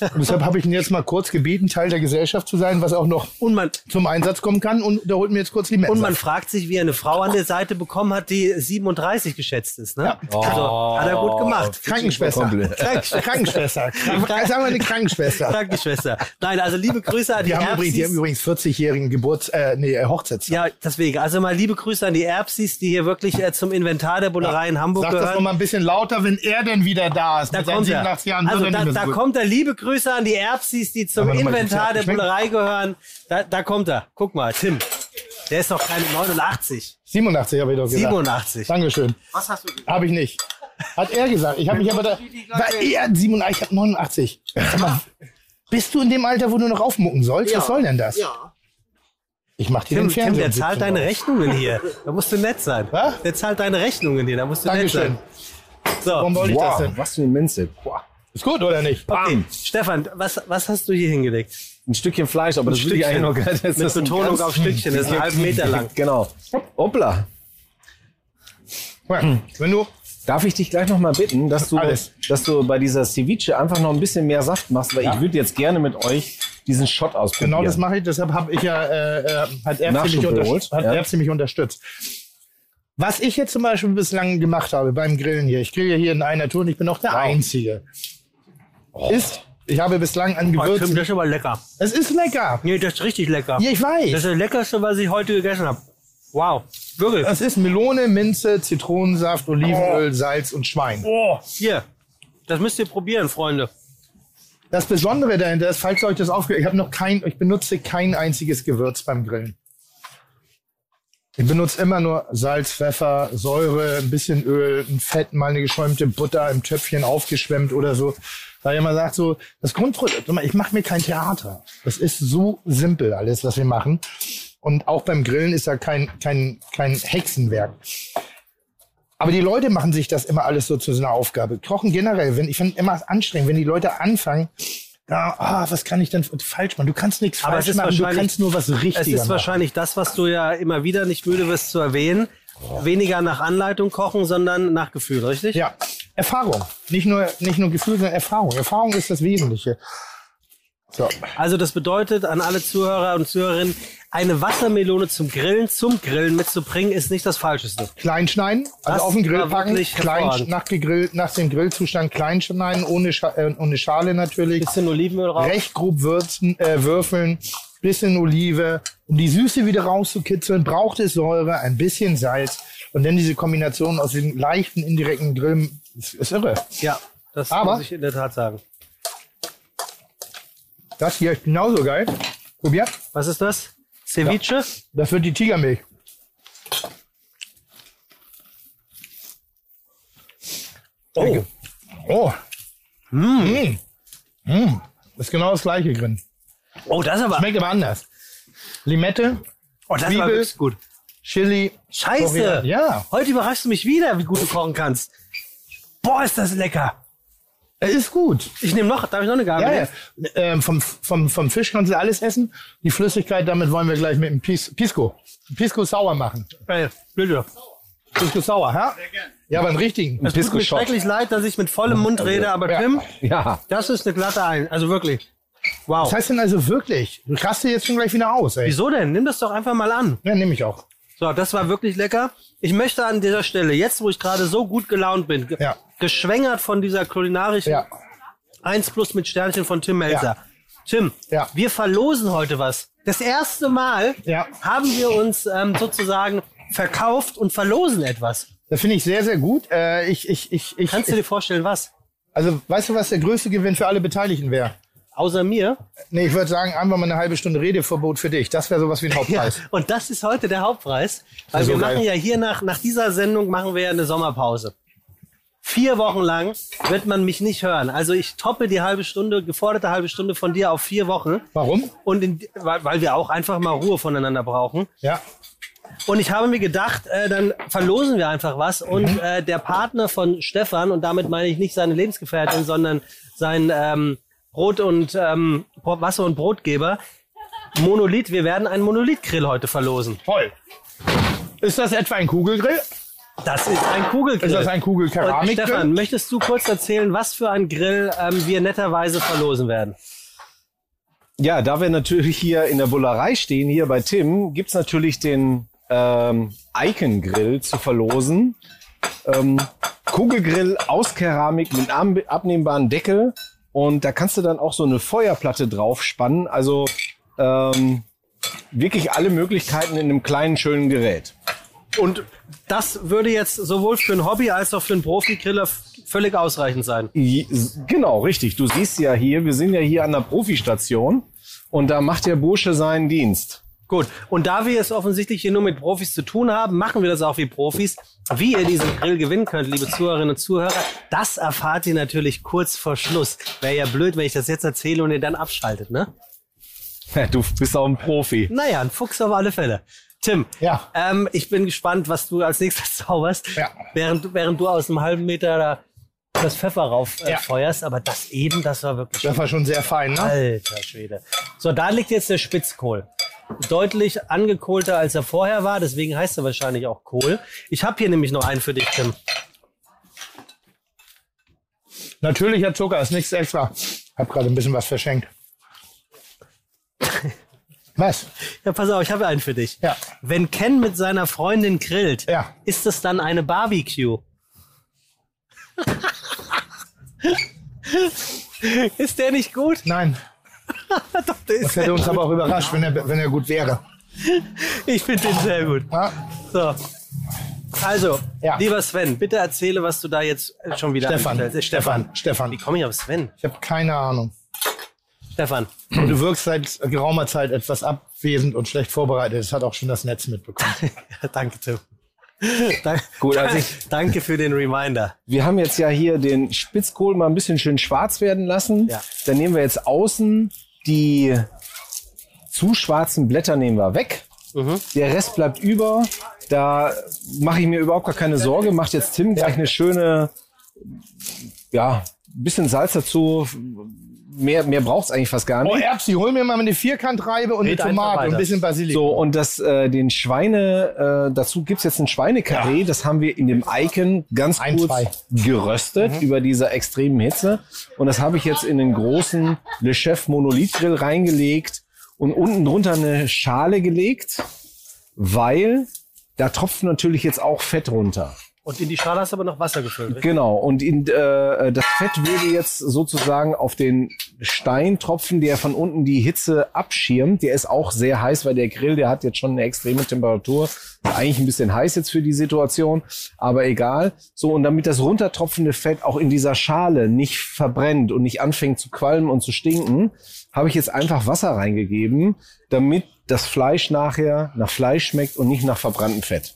Und deshalb habe ich ihn jetzt mal kurz gebeten, Teil der Gesellschaft zu sein, was auch noch Und man, zum Einsatz kommen kann. Und da holt mir jetzt kurz die und man fragt sich, wie er eine Frau an der Seite bekommen hat, die 37 geschätzt ist. Ne? Also hat er gut gemacht. Krankenschwester. Komplett. Krank Krankenschwester. Sagen wir eine Krankenschwester. Krankenschwester. Nein, also liebe Grüße an die, Die haben, übrigens, die haben Erbsis. übrigens 40-jährigen Geburts-, äh, nee, äh, Hochzeitstag. Ja, deswegen. Also mal liebe Grüße an die Erbsis, die hier wirklich äh, zum Inventar der Bullerei in Hamburg Sag das gehören. noch mal ein bisschen lauter, wenn er denn wieder da ist. Da kommt er. 87 Jahren Also da, da so kommt er. Liebe Grüße an die Erbsis, die zum nochmal, Inventar der? Bullerei gehören. Da, da kommt er. Guck mal, Tim. Der ist doch keine 89. 87 habe ich doch gesagt. 87. Dankeschön. Was hast du Habe ich nicht. Hat er gesagt. Ich habe mich aber da. War er 87, ich habe 89. Sag mal, bist du in dem Alter, wo du noch aufmucken sollst? Was soll denn das? Ja. Ich mach dir Tim, den Tim, Fernseher. der um zahlt 17 deine. Rechnungen hier. Da musst du nett sein. Was? Der zahlt deine Rechnungen hier. Da musst du nett Dankeschön. sein. So. Warum wollte ich das Wow, denn? was für eine Minze. Boah. Ist gut oder nicht? Okay. Stefan, was, was hast du hier hingelegt? Ein Stückchen Fleisch, aber das will ich Stückchen. eigentlich noch gar nicht. Das Mit ist ein Betonung auf Stückchen. Das ist einen halben Meter lang. Genau. Hoppla. Wenn du. Darf ich dich gleich noch mal bitten, dass du, Alles. dass du bei dieser Ceviche einfach noch ein bisschen mehr Saft machst, weil Ja. ich würde jetzt gerne mit euch diesen Shot ausprobieren. Genau das mache ich. Deshalb habe ich ja, äh, äh, hat Erbse mich, Nachschub unter, geholt, hat ja. Erbse mich unterstützt. Was ich jetzt zum Beispiel bislang gemacht habe beim Grillen hier, ich grill ja hier in einer Tour und ich bin auch der Einzige, ist, ich habe bislang an Oh, Tim, Gewürzen. das ist aber lecker. Es ist lecker. Nee, das ist richtig lecker. Ja, ich weiß. Das ist das Leckerste, was ich heute gegessen habe. Wow. Wirklich. Es ist Melone, Minze, Zitronensaft, Olivenöl, Salz und Schwein. Oh, hier. Das müsst ihr probieren, Freunde. Das Besondere dahinter ist, falls euch das aufgehört, ich habe noch kein, ich benutze kein einziges Gewürz beim Grillen. Ich benutze immer nur Salz, Pfeffer, Säure, ein bisschen Öl, ein Fett, mal eine geschäumte Butter im Töpfchen aufgeschwemmt oder so. Weil man sagt so, das Grundprodukt, ich mache mir kein Theater. Das ist so simpel alles, was wir machen. Und auch beim Grillen ist da kein, kein, kein Hexenwerk. Aber die Leute machen sich das immer alles so zu so einer Aufgabe. Kochen generell, wenn ich finde immer anstrengend, wenn die Leute anfangen, ja, ah, was kann ich denn falsch machen? Du kannst nichts Aber falsch machen, du kannst nur was richtiger Es ist machen. wahrscheinlich das, was du ja immer wieder nicht müde wirst zu erwähnen. Weniger nach Anleitung kochen, sondern nach Gefühl, richtig? Ja, Erfahrung. Nicht nur, nicht nur Gefühl, sondern Erfahrung. Erfahrung ist das Wesentliche. So. Also das bedeutet an alle Zuhörer und Zuhörerinnen, eine Wassermelone zum Grillen, zum Grillen mitzubringen, ist nicht das Falscheste. Klein schneiden, also Das auf den Grill packen, klein, nach, gegrillt, nach dem Grillzustand klein schneiden, ohne, Scha äh, ohne Schale natürlich. Bisschen Olivenöl raus. Recht grob würzen, äh, würfeln, bisschen Olive. Um die Süße wieder rauszukitzeln, braucht es Säure, ein bisschen Salz. Und dann diese Kombination aus den leichten, indirekten Grillen, ist, ist irre. Ja, das Aber- muss ich in der Tat sagen. Das hier ist genauso geil. Probier. Was ist das? Ceviche? Das wird die Tigermilch. Oh. Oh. Mm. Mm. Ist genau das gleiche drin. Oh, das aber. Schmeckt aber anders. Limette, Oh, das war Zwiebel. wirklich gut. Chili. Scheiße. Koriander. Ja, Heute überraschst du mich wieder, wie gut du kochen kannst. Boah, ist das lecker. Er ist gut. Ich nehme noch, darf ich noch eine Gabel? Ja, ja. Ähm, vom, vom, vom Fisch kannst du alles essen. Die Flüssigkeit, damit wollen wir gleich mit dem Pis Pisco. Pisco sauer machen. Ey, bitte. Pisco sauer, ja? Ja, aber einen richtigen. Es tut mir schrecklich leid, dass ich mit vollem Mund rede, aber Ja. Tim, Ja. das ist eine glatte Ein. Also wirklich. Wow. Was heißt denn also wirklich? Du rasst dir jetzt schon gleich wieder aus, ey. Wieso denn? Nimm das doch einfach mal an. Ja, nehme ich auch. So, das war wirklich lecker. Ich möchte an dieser Stelle, jetzt wo ich gerade so gut gelaunt bin, ge- Ja. geschwängert von dieser kulinarischen Ja. 1 plus mit Sternchen von Tim Melzer. Tim, Ja. wir verlosen heute was. Das erste Mal Ja. haben wir uns ähm, sozusagen verkauft und verlosen etwas. Das finde ich sehr, sehr gut. Äh, ich, ich, ich, ich, Kannst du dir vorstellen, was? also, weißt du, was der größte Gewinn für alle Beteiligten wäre? Außer mir. Nee, ich würde sagen, einfach mal eine halbe Stunde Redeverbot für dich. Das wäre sowas wie ein Ja, Hauptpreis. und das ist heute der Hauptpreis. Weil So wir geil. machen ja hier nach, nach dieser Sendung machen wir ja eine Sommerpause. Vier Wochen lang wird man mich nicht hören. Also ich toppe die halbe Stunde, geforderte halbe Stunde von dir auf vier Wochen. Warum? Und in, weil, weil wir auch einfach mal Ruhe voneinander brauchen. Ja. Und ich habe mir gedacht, äh, dann verlosen wir einfach was. Und äh, der Partner von Stefan, und damit meine ich nicht seine Lebensgefährtin, sondern sein, ähm, Brot und ähm, Wasser und Brotgeber. Monolith, wir werden einen Monolith-Grill heute verlosen. Toll. Ist das etwa ein Kugelgrill? Das ist ein Kugelgrill. Ist das ein Kugelkeramikgrill? Stefan, möchtest du kurz erzählen, was für ein Grill ähm, wir netterweise verlosen werden? Ja, da wir natürlich hier in der Bullerei stehen, hier bei Tim, gibt's natürlich den ähm, Icon Grill zu verlosen. Ähm, Kugelgrill aus Keramik mit einem abnehmbaren Deckel und da kannst du dann auch so eine Feuerplatte draufspannen. Also ähm, wirklich alle Möglichkeiten in einem kleinen schönen Gerät. Und das würde jetzt sowohl für ein Hobby als auch für einen Profi-Griller völlig ausreichend sein. Genau, richtig. Du siehst ja hier, wir sind ja hier an der Profistation und da macht der Bursche seinen Dienst. Gut, und da wir es offensichtlich hier nur mit Profis zu tun haben, machen wir das auch wie Profis. Wie ihr diesen Grill gewinnen könnt, liebe Zuhörerinnen und Zuhörer, das erfahrt ihr natürlich kurz vor Schluss. Wäre ja blöd, wenn ich das jetzt erzähle und ihr dann abschaltet, ne? Du bist auch ein Profi. Naja, ein Fuchs auf alle Fälle. Tim, Ja. ähm, ich bin gespannt, was du als nächstes zauberst, Ja. während, du- während du aus einem halben Meter da das Pfeffer rauf äh, Ja. feuerst. Aber das eben, das war wirklich Das war schon sehr fein, ne? Alter Schwede. So, da liegt jetzt der Spitzkohl. Deutlich angekohlter, als er vorher war. Deswegen heißt er wahrscheinlich auch Kohl. Ich habe hier nämlich noch einen für dich, Tim. Natürlicher Zucker ist nichts extra. Hab gerade ein bisschen was verschenkt. Was? Ja, pass auf, ich habe einen für dich. Ja. Wenn Ken mit seiner Freundin grillt, Ja. ist es dann eine Barbecue? ist der nicht gut? Nein. Das hätte uns aber auch überrascht, wenn er, wenn er gut wäre. Ich finde den sehr gut. Ja? So. Also, Ja. lieber Sven, bitte erzähle, was du da jetzt schon wieder Stefan. Äh, Stefan, Stefan. Wie komme ich auf Sven? Ich habe keine Ahnung. Stefan. Du wirkst seit geraumer Zeit etwas abwesend und schlecht vorbereitet. Das hat auch schon das Netz mitbekommen. Ja, danke, Tim. Dank, Gut, also ich- danke für den Reminder. Wir haben jetzt ja hier den Spitzkohl mal ein bisschen schön schwarz werden lassen. Ja. Dann nehmen wir jetzt außen die zu schwarzen Blätter nehmen wir weg. Der Rest bleibt über. Da mache ich mir überhaupt gar keine Sorge. Macht jetzt Tim gleich eine schöne, ja, bisschen Salz dazu. Mehr, mehr braucht's eigentlich fast gar Oh, nicht. Erbsi, hol mir mal eine Vierkantreibe und eine Red einfach Tomate und ein bisschen Basilikum. So, und das, äh, den Schweine, äh, dazu gibt's jetzt ein Schweinekarree, das haben wir in dem Icon ganz Ein, kurz zwei. geröstet über dieser extremen Hitze. Und das habe ich jetzt in den großen Le Chef Monolith Grill reingelegt und unten drunter eine Schale gelegt, weil da tropft natürlich jetzt auch Fett runter. Und in die Schale hast du aber noch Wasser gefüllt. richtig? Genau, und in, äh, das Fett würde jetzt sozusagen auf den Stein tropfen, der von unten die Hitze abschirmt. Der ist auch sehr heiß, weil der Grill, der hat jetzt schon eine extreme Temperatur. Eigentlich ein bisschen heiß jetzt für die Situation, aber egal. So, und damit das runtertropfende Fett auch in dieser Schale nicht verbrennt und nicht anfängt zu qualmen und zu stinken, habe ich jetzt einfach Wasser reingegeben, damit das Fleisch nachher nach Fleisch schmeckt und nicht nach verbranntem Fett.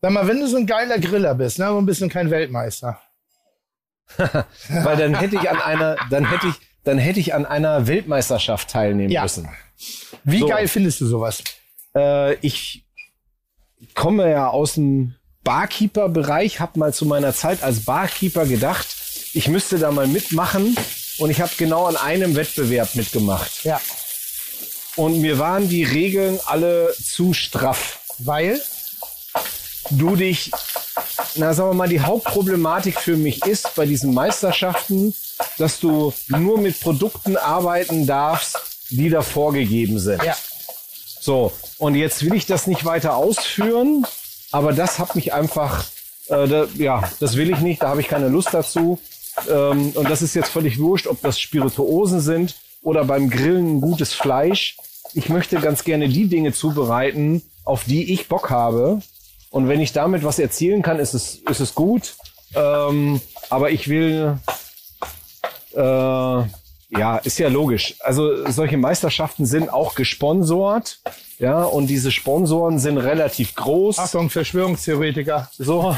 Sag mal, wenn du so ein geiler Griller bist, ne, aber ein bisschen kein Weltmeister. Weil dann hätte ich an einer, dann hätte ich, dann hätte ich an einer Weltmeisterschaft teilnehmen Ja. müssen. Wie So. geil findest du sowas? Äh, ich komme ja aus dem Barkeeper-Bereich, habe mal zu meiner Zeit als Barkeeper gedacht, ich müsste da mal mitmachen und ich habe genau an einem Wettbewerb mitgemacht. Ja. Und mir waren die Regeln alle zu straff. Weil? Du dich, na sagen wir mal, die Hauptproblematik für mich ist bei diesen Meisterschaften, dass du nur mit Produkten arbeiten darfst, die da vorgegeben sind. Ja. So, und jetzt will ich das nicht weiter ausführen, aber das hat mich einfach, äh, da, ja, das will ich nicht, da habe ich keine Lust dazu. Ähm, und das ist jetzt völlig wurscht, ob das Spirituosen sind oder beim Grillen gutes Fleisch. Ich möchte ganz gerne die Dinge zubereiten, auf die ich Bock habe. Und wenn ich damit was erzielen kann, ist es, ist es gut. Ähm, aber ich will, äh, ja, ist ja logisch. Also solche Meisterschaften sind auch gesponsort. Ja, und diese Sponsoren sind relativ groß. Achtung, Verschwörungstheoretiker. So.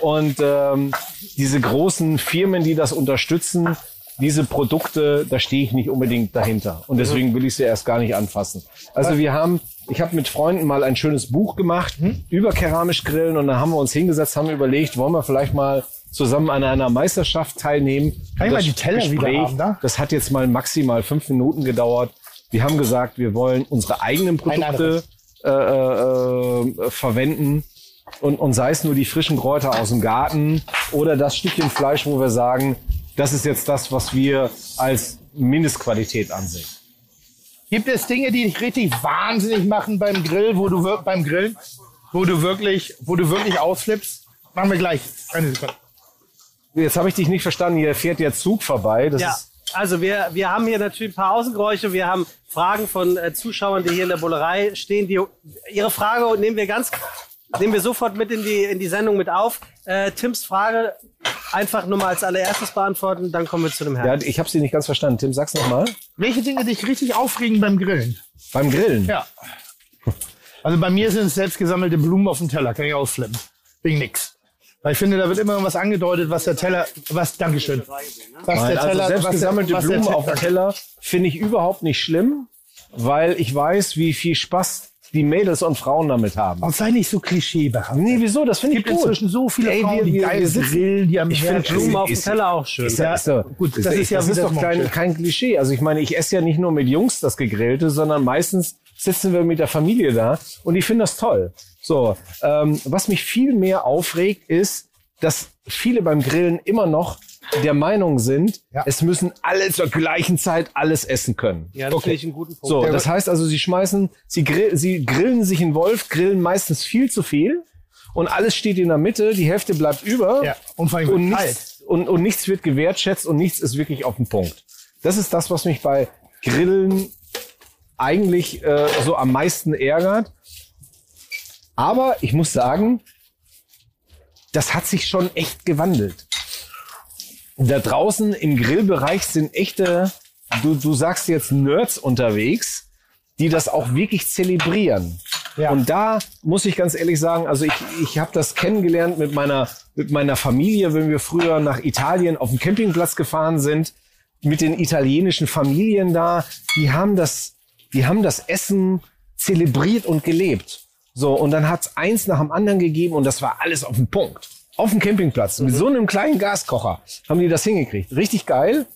Und ähm, diese großen Firmen, die das unterstützen, diese Produkte, da stehe ich nicht unbedingt dahinter. Und deswegen will ich sie erst gar nicht anfassen. Also wir haben, ich habe mit Freunden mal ein schönes Buch gemacht über keramisch Grillen und da haben wir uns hingesetzt, haben überlegt, wollen wir vielleicht mal zusammen an einer Meisterschaft teilnehmen. Kann ich mal Das die Teller wieder Gespräch, haben, da? Das hat jetzt mal maximal fünf Minuten gedauert. Wir haben gesagt, wir wollen unsere eigenen Produkte äh, äh, äh, verwenden und, und sei es nur die frischen Kräuter aus dem Garten oder das Stückchen Fleisch, wo wir sagen, das ist jetzt das, was wir als Mindestqualität ansehen. Gibt es Dinge, die dich richtig wahnsinnig machen beim Grill, wo du beim Grillen, wo du wirklich, wo du wirklich ausflippst? Machen wir gleich. Eine Sekunde. Jetzt habe ich dich nicht verstanden, hier fährt der Zug vorbei. Das Ja, ist, also wir, wir haben hier natürlich ein paar Außengeräusche. Wir haben Fragen von äh, Zuschauern, die hier in der Bullerei stehen. Die, ihre Frage nehmen wir ganz, nehmen wir sofort mit in die, in die Sendung mit auf. Äh, Tims Frage einfach nur mal als allererstes beantworten, dann kommen wir zu dem ja, Herrn. ich habe sie nicht ganz verstanden. Tim, sag's nochmal. Welche Dinge dich richtig aufregen beim Grillen? Beim Grillen. Ja. Also bei mir sind es selbst gesammelte Blumen auf dem Teller, kann ich ausflippen. Wegen nix. Weil ich finde, da wird immer irgendwas angedeutet, was der Teller, was, Dankeschön. Was Nein, der also Teller, selbst was der- gesammelte was der Blumen auf dem Teller- Teller finde ich überhaupt nicht schlimm, weil ich weiß, wie viel Spaß die Mädels und Frauen damit haben. Und sei nicht so klischeebehaftet. Nee, wieso? Das finde Es ich gibt gut. inzwischen so viele Ey, Frauen, wir- die geil sitzen- grillen, die am Ich finde Blumen auf dem Teller auch schön. Ist ja, ist doch, gut, ist, das ist ja das ist doch kein, kein Klischee. Also ich meine, ich esse ja nicht nur mit Jungs das Gegrillte, sondern meistens sitzen wir mit der Familie da und die finden das toll. So, ähm, was mich viel mehr aufregt, ist, dass viele beim Grillen immer noch der Meinung sind, Ja. es müssen alle zur gleichen Zeit alles essen können. Ja, das finde ich einen guten Punkt. So, das heißt also, sie schmeißen, sie, grill, sie grillen sich in Wolf, grillen meistens viel zu viel und alles steht in der Mitte, die Hälfte bleibt über Ja, und vor allem und, nichts, und, und nichts wird gewertschätzt und nichts ist wirklich auf den Punkt. Das ist das, was mich bei Grillen eigentlich äh, so am meisten ärgert. Aber ich muss sagen, das hat sich schon echt gewandelt. Da draußen im Grillbereich sind echte, du, du sagst jetzt Nerds unterwegs, die das auch wirklich zelebrieren. Ja. Und da muss ich ganz ehrlich sagen, also ich, ich habe das kennengelernt mit meiner, mit meiner Familie, wenn wir früher nach Italien auf dem Campingplatz gefahren sind, mit den italienischen Familien da, die haben das, die haben das Essen zelebriert und gelebt. So, und dann hat's eins nach dem anderen gegeben und das war alles auf den Punkt. Auf dem Campingplatz. Mit so einem kleinen Gaskocher haben die das hingekriegt. Richtig geil.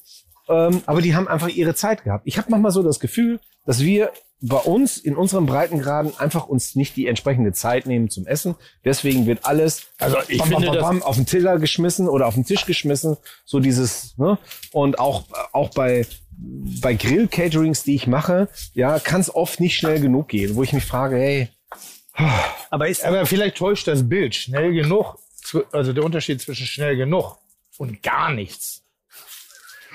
Ähm, aber die haben einfach ihre Zeit gehabt. Ich habe manchmal so das Gefühl, dass wir bei uns in unseren Breitengraden einfach uns nicht die entsprechende Zeit nehmen zum Essen. Deswegen wird alles Also ich bam, finde bam, bam, bam, auf den Teller geschmissen oder auf den Tisch geschmissen. So dieses, ne? Und auch, auch bei, bei Grill-Caterings, die ich mache, ja, kann es oft nicht schnell genug gehen, wo ich mich frage, hey, Aber ist, Aber vielleicht täuscht das Bild schnell genug. Also der Unterschied zwischen schnell genug und gar nichts.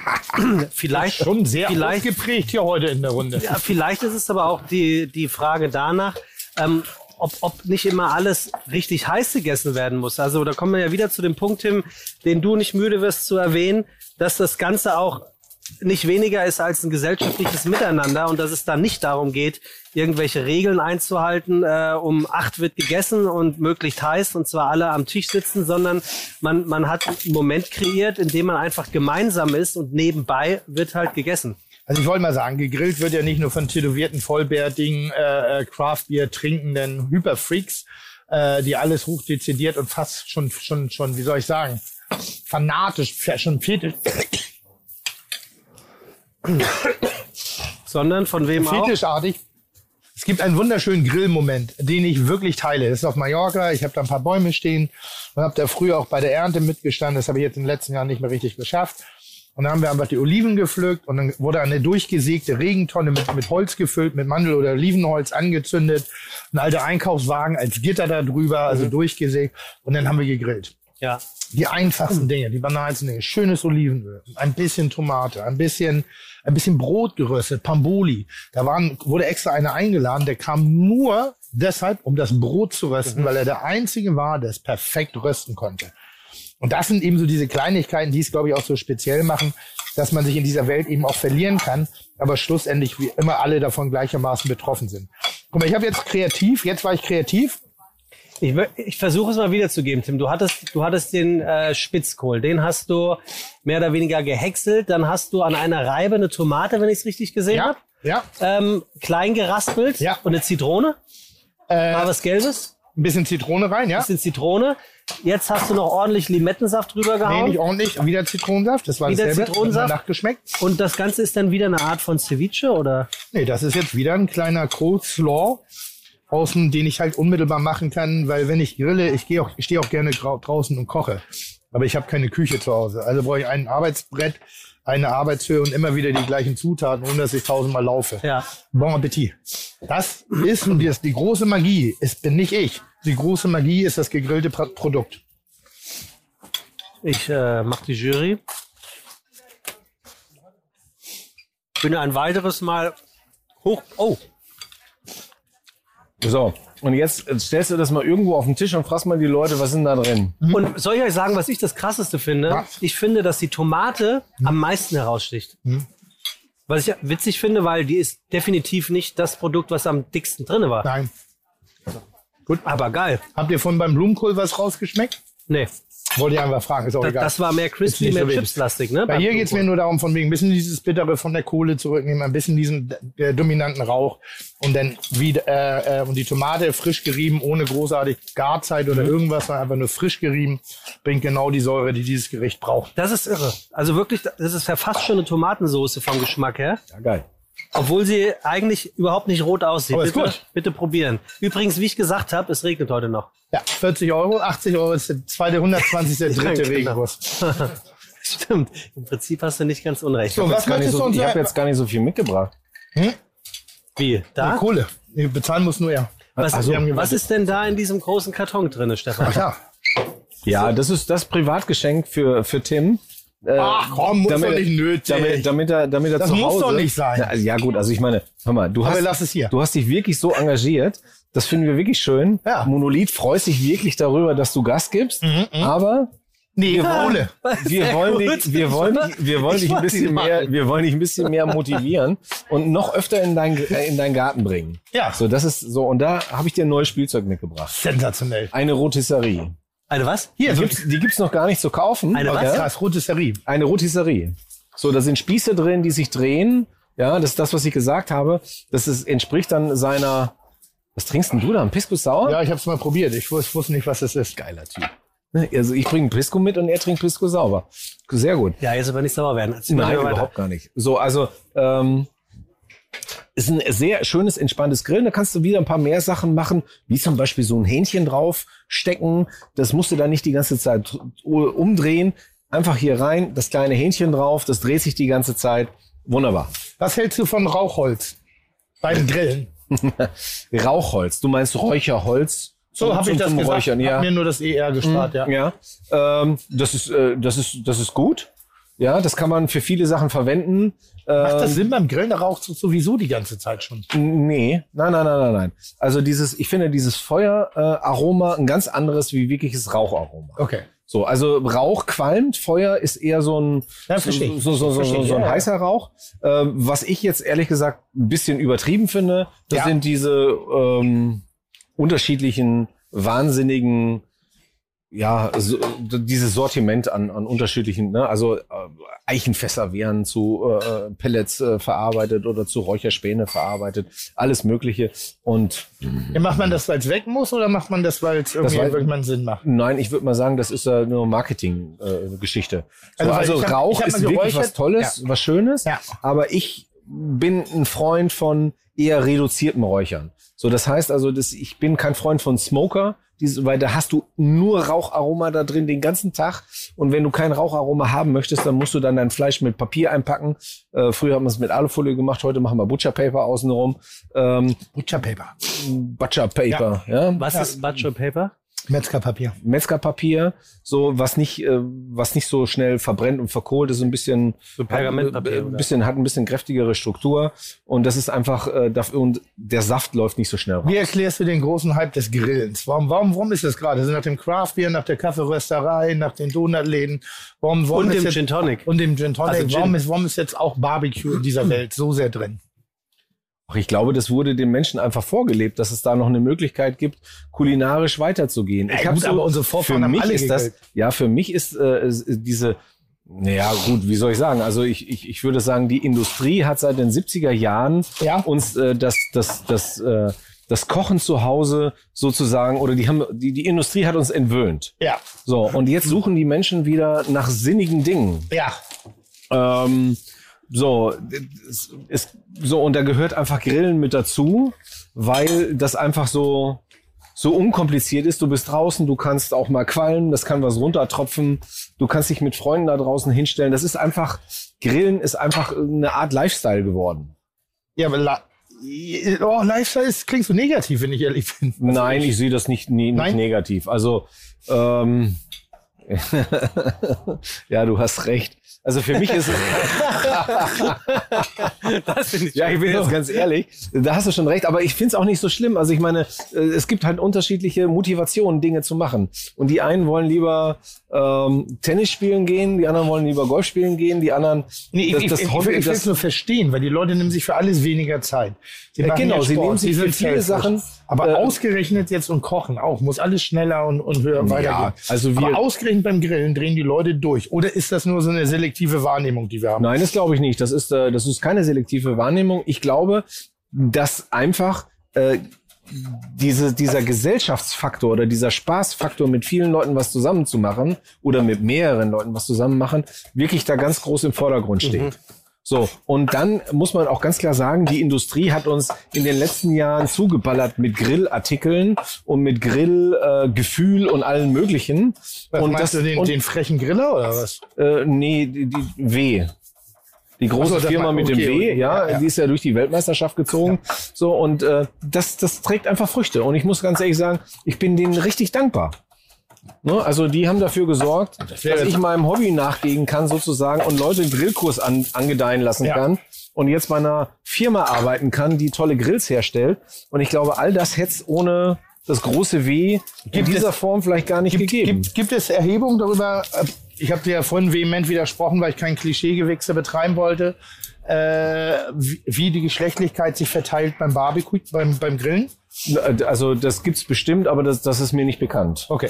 vielleicht, Schon sehr vielleicht, geprägt hier heute in der Runde. ja, vielleicht ist es aber auch die, die Frage danach, ähm, ob, ob nicht immer alles richtig heiß gegessen werden muss. Also da kommen wir ja wieder zu dem Punkt, Tim, den du nicht müde wirst zu erwähnen, dass das Ganze auch nicht weniger ist als ein gesellschaftliches Miteinander und dass es da nicht darum geht, irgendwelche Regeln einzuhalten, äh, um acht wird gegessen und möglichst heiß und zwar alle am Tisch sitzen, sondern man, man hat einen Moment kreiert, in dem man einfach gemeinsam ist und nebenbei wird halt gegessen. Also ich wollte mal sagen, gegrillt wird ja nicht nur von tätowierten, vollbärtigen, äh, äh, Craftbier trinkenden Hyperfreaks, äh, die alles hochdezidiert und fast schon, schon, schon, wie soll ich sagen, fanatisch, schon fetisch, Sondern von wem auch? fetischartig. Es gibt einen wunderschönen Grillmoment, den ich wirklich teile. Das ist auf Mallorca. Ich habe da ein paar Bäume stehen und habe da früher auch bei der Ernte mitgestanden. Das habe ich jetzt in den letzten Jahren nicht mehr richtig geschafft. Und dann haben wir einfach die Oliven gepflückt und dann wurde eine durchgesägte Regentonne mit, mit Holz gefüllt, mit Mandel- oder Olivenholz angezündet. Ein alter Einkaufswagen als Gitter da drüber, also durchgesägt. Und dann haben wir gegrillt. Ja. Die einfachsten Dinge, die banalsten Dinge. Schönes Olivenöl, ein bisschen Tomate, ein bisschen, ein bisschen Brot geröstet, Pamboli. Da waren, wurde extra einer eingeladen, der kam nur deshalb, um das Brot zu rösten, weil er der Einzige war, der es perfekt rösten konnte. Und das sind eben so diese Kleinigkeiten, die es, glaube ich, auch so speziell machen, dass man sich in dieser Welt eben auch verlieren kann, aber schlussendlich wie immer alle davon gleichermaßen betroffen sind. Guck mal, ich habe jetzt kreativ, jetzt war ich kreativ, Ich, ich versuche es mal wiederzugeben, Tim. Du hattest, du hattest den äh, Spitzkohl, den hast du mehr oder weniger gehäckselt. Dann hast du an einer Reibe eine Tomate, wenn ich es richtig gesehen ja, habe, ja, ähm, klein geraspelt Ja. und eine Zitrone. äh, War was Gelbes, ein bisschen Zitrone rein, ja. bisschen Zitrone. jetzt hast du noch ordentlich Limettensaft drüber Nee, gehauen. nicht ordentlich. Wieder Zitronensaft. Das war Wieder dasselbe. Zitronensaft? Nachgeschmeckt. Und das Ganze ist dann wieder eine Art von Ceviche, oder? Nee, das ist jetzt wieder ein kleiner Coleslaw außen, den ich halt unmittelbar machen kann, weil wenn ich grille, ich gehe auch, ich stehe auch gerne draußen und koche. Aber ich habe keine Küche zu Hause. Also brauche ich ein Arbeitsbrett, eine Arbeitshöhe und immer wieder die gleichen Zutaten, ohne dass ich tausendmal laufe. Ja. Bon Appetit. Das ist und das, die große Magie. Es bin nicht ich. Die große Magie ist das gegrillte Pro- Produkt. Ich äh, mache die Jury. Bin ein weiteres Mal hoch. Oh, So, und jetzt stellst du das mal irgendwo auf den Tisch und fragst mal die Leute, was sind da drin? Und soll ich euch sagen, was ich das krasseste finde? Was? Ich finde, dass die Tomate am meisten heraussticht. Was ich ja witzig finde, weil die ist definitiv nicht das Produkt, was am dicksten drin war. Nein. Aber geil. Habt ihr von beim Blumenkohl was rausgeschmeckt? Nee, Wollte ich einfach fragen. Ist auch das, egal. das war mehr crispy, mehr so chipslastig, ne? Bei hier geht's mir Blumenkohl. nur darum, von wegen ein bisschen dieses Bittere von der Kohle zurücknehmen, ein bisschen diesen äh, dominanten Rauch und dann wieder äh, äh, und die Tomate frisch gerieben, ohne großartig Garzeit Mhm. oder irgendwas, sondern einfach nur frisch gerieben, bringt genau die Säure, die dieses Gericht braucht. Das ist irre. Also wirklich, das ist ja fast schon eine Tomatensoße vom Geschmack her. Ja, geil. Obwohl sie eigentlich überhaupt nicht rot aussieht. Aber ist bitte, gut. bitte probieren. Übrigens, wie ich gesagt habe, es regnet heute noch. Ja, 40 Euro, 80 Euro ist der zweite, 120. der dritte genau. Regenwurst. Stimmt. Im Prinzip hast du nicht ganz unrecht. So, was möchtest du so, uns ich habe jetzt gar nicht so viel mitgebracht. Wie? Da? Die Kohle. Nee, Bezahlen muss nur er. Was, Also, was ist denn da in diesem großen Karton drin, Stefan? Ach ja. Ja, das ist das Privatgeschenk für, für Tim. Äh, Ach komm, muss doch nicht nötig. Damit, damit er, damit er Das zu muss Hause, doch nicht sein. Na, also, ja gut, also ich meine, hör mal, du Aber hast, du hast dich wirklich so engagiert. Das finden wir wirklich schön. Ja. Mhm, Monolith freut sich wirklich darüber, dass du Gas gibst. Aber Nee, wir wollen dich, wir wollen, dich- wir wollen Ich dich ein bisschen mehr, wir wollen dich ein bisschen mehr motivieren und noch öfter in deinen, in deinen Garten bringen. Ja. So, das ist so. Und da habe ich dir ein neues Spielzeug mitgebracht. Sensationell. Eine Rotisserie. Eine was? Hier, Die gibt's, die gibt's noch gar nicht zu kaufen. Eine was? Ja, das Rotisserie. Eine Rotisserie. So, da sind Spieße drin, die sich drehen. Ja, das ist das, was ich gesagt habe. Das ist, entspricht dann seiner. Was trinkst denn du da? Ein Pisco Sauer? Ja, ich habe es mal probiert. Ich wus- wusste nicht, was das ist. Geiler Typ. Also ich bringe Pisco mit und er trinkt Pisco sauber. Sehr gut. Ja, jetzt aber nicht sauer werden. Erzähl Nein, überhaupt gar nicht. So, also ähm, ist ein sehr schönes, entspanntes Grillen. Da kannst du wieder ein paar mehr Sachen machen, wie zum Beispiel so ein Hähnchen drauf stecken. Das musst du dann nicht die ganze Zeit umdrehen. Einfach hier rein, das kleine Hähnchen drauf, das dreht sich die ganze Zeit. Wunderbar. Was hältst du von Rauchholz beim Grillen? Rauchholz. Du meinst Räucherholz? So habe ich das gesagt. Räuchern, ja. Hab mir nur das ER gespart, ja. Ja, ähm, das ist, äh, das ist, das ist gut. Ja, das kann man für viele Sachen verwenden. Macht Ähm, das Sinn beim Grillen? Da raucht es sowieso die ganze Zeit schon. Nee, nein, nein, nein, nein, nein. Also dieses, ich finde dieses Feueraroma äh, Aroma ein ganz anderes wie wirkliches Raucharoma. Okay. So, also Rauch qualmt, Feuer ist eher so ein, Ja, so, so, so, so, so, so ein heißer Rauch. Ähm, was ich jetzt ehrlich gesagt ein bisschen übertrieben finde, das Ja. sind diese ähm, unterschiedlichen, wahnsinnigen, ja, so, dieses Sortiment an, an unterschiedlichen, ne? also äh, Eichenfässer werden zu äh, Pellets äh, verarbeitet oder zu Räucherspäne verarbeitet, alles Mögliche. Und Ja, macht man das, weil es weg muss oder macht man das, weil es irgendwie weil- mal einen Sinn macht? Nein, ich würde mal sagen, das ist äh, nur Marketing-Geschichte. Also, so, weil also ich hab- Rauch ist wirklich was Tolles, was Schönes, Ja. aber ich bin ein Freund von eher reduziertem Räuchern. So, das heißt also, das, ich bin kein Freund von Smoker, diese, weil da hast du nur Raucharoma da drin den ganzen Tag. Und wenn du kein Raucharoma haben möchtest, dann musst du dann dein Fleisch mit Papier einpacken. Äh, früher haben wir es mit Alufolie gemacht, heute machen wir Butcher Paper außenrum. Ähm, Butcher Paper. Butcher Paper, ja. Was ist Butcher Paper? Metzgerpapier. Metzgerpapier, so was nicht, äh, was nicht so schnell verbrennt und verkohlt, ist so ein bisschen, So Pergamentpapier, hat, äh, oder? bisschen hat ein bisschen kräftigere Struktur und das ist einfach, äh, darf, und der Saft läuft nicht so schnell raus. Wie erklärst du den großen Hype des Grillens? Warum, warum, warum ist das gerade? Also nach dem Craft Beer, nach der Kaffeerösterei, nach den Donutläden, warum, warum Und ist dem jetzt, Gin Tonic. und dem Gin Tonic, Also Gin. warum ist, warum ist jetzt auch Barbecue in dieser Welt so sehr drin? Ach, Ich glaube, das wurde den Menschen einfach vorgelebt, dass es da noch eine Möglichkeit gibt, kulinarisch weiterzugehen. Ich Ja, gut, aber unsere Vorfahren für mich alle ist das, ja, für mich ist äh, diese, naja, gut, wie soll ich sagen? Also ich, ich, ich würde sagen, die Industrie hat seit den 70er Jahren Ja. uns äh, das, das, das, äh, das Kochen zu Hause sozusagen, oder die haben, die, die Industrie hat uns entwöhnt. Ja, So, und jetzt suchen die Menschen wieder nach sinnigen Dingen. ja. Ähm, so, es, es, so, und da gehört einfach Grillen mit dazu, weil das einfach so, so unkompliziert ist. Du bist draußen, du kannst auch mal qualmen, das kann was runtertropfen, du kannst dich mit Freunden da draußen hinstellen. Das ist einfach, Grillen ist einfach eine Art Lifestyle geworden. Ja, aber La oh, Lifestyle ist, klingt so negativ, wenn ich ehrlich bin. Nein, ich sehe das nicht, nie, nicht negativ. Also, ähm, ja, du hast recht. Also für mich ist es, Das finde ich Ja, ich bin jetzt ganz ehrlich, da hast du schon recht, aber ich find's auch nicht so schlimm. Also ich meine, äh, es gibt halt unterschiedliche Motivationen, Dinge zu machen. Und die einen wollen lieber ähm, Tennis spielen gehen, die anderen wollen lieber Golf spielen gehen, die anderen Nee, ich, das, ich, das ich, Hobby, ich will es das, nur verstehen, weil die Leute nehmen sich für alles weniger Zeit. Sie Ja, genau, ja sie nehmen sich für viele. Sachen, Aber äh, ausgerechnet jetzt und Kochen auch, muss alles schneller und, und höher weitergehen. also wir- Aber ausgerechnet beim Grillen drehen die Leute durch. Oder ist das nur so eine selektive Wahrnehmung, die wir haben? Nein, das glaube ich nicht. Das ist, äh, das ist keine selektive Wahrnehmung. Ich glaube, dass einfach äh, diese, dieser Gesellschaftsfaktor oder dieser Spaßfaktor, mit vielen Leuten was zusammen zu machen oder mit mehreren Leuten was zusammen machen, wirklich da ganz groß im Vordergrund steht. So, und dann muss man auch ganz klar sagen, die Industrie hat uns in den letzten Jahren zugeballert mit Grillartikeln und mit Grillgefühl äh, und allen möglichen. Was und meinst du, den, und, den frechen Griller oder was? äh, nee, die, die W. Die große so, das Firma war- mit dem okay, W, okay, ja, ja, ja. die ist ja durch die Weltmeisterschaft gezogen. So, und äh, das, das trägt einfach Früchte. Und ich muss ganz ehrlich sagen, ich bin denen richtig dankbar. Ne? Also die haben dafür gesorgt, dass wäre- ich meinem Hobby nachgehen kann sozusagen und Leute einen Grillkurs an, angedeihen lassen Ja. kann und jetzt bei einer Firma arbeiten kann, die tolle Grills herstellt. Und ich glaube, all das hätte es ohne das große W in Gibt dieser es- Form vielleicht gar nicht gegeben. Gibt, gibt es Erhebungen darüber? äh, Ich habe dir ja vorhin vehement widersprochen, weil ich kein Klischeegewichse betreiben wollte. Äh, wie, wie die Geschlechtlichkeit sich verteilt beim Barbecue, beim, beim Grillen? Also das gibt's bestimmt, aber das, das ist mir nicht bekannt. Okay.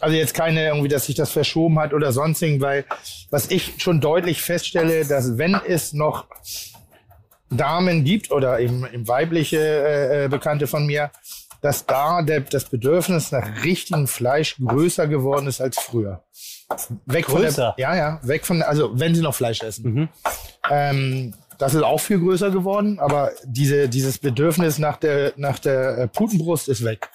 Also jetzt keine irgendwie, dass sich das verschoben hat oder sonstigen, weil was ich schon deutlich feststelle, dass wenn es noch Damen gibt oder eben, eben weibliche äh, äh, Bekannte von mir, dass da der, das Bedürfnis nach richtigem Fleisch größer geworden ist als früher. Weg von Größer? der, ja, ja, weg von, also wenn sie noch Fleisch essen. Ähm, das ist auch viel größer geworden, aber diese, dieses Bedürfnis nach der, nach der äh, Putenbrust ist weg.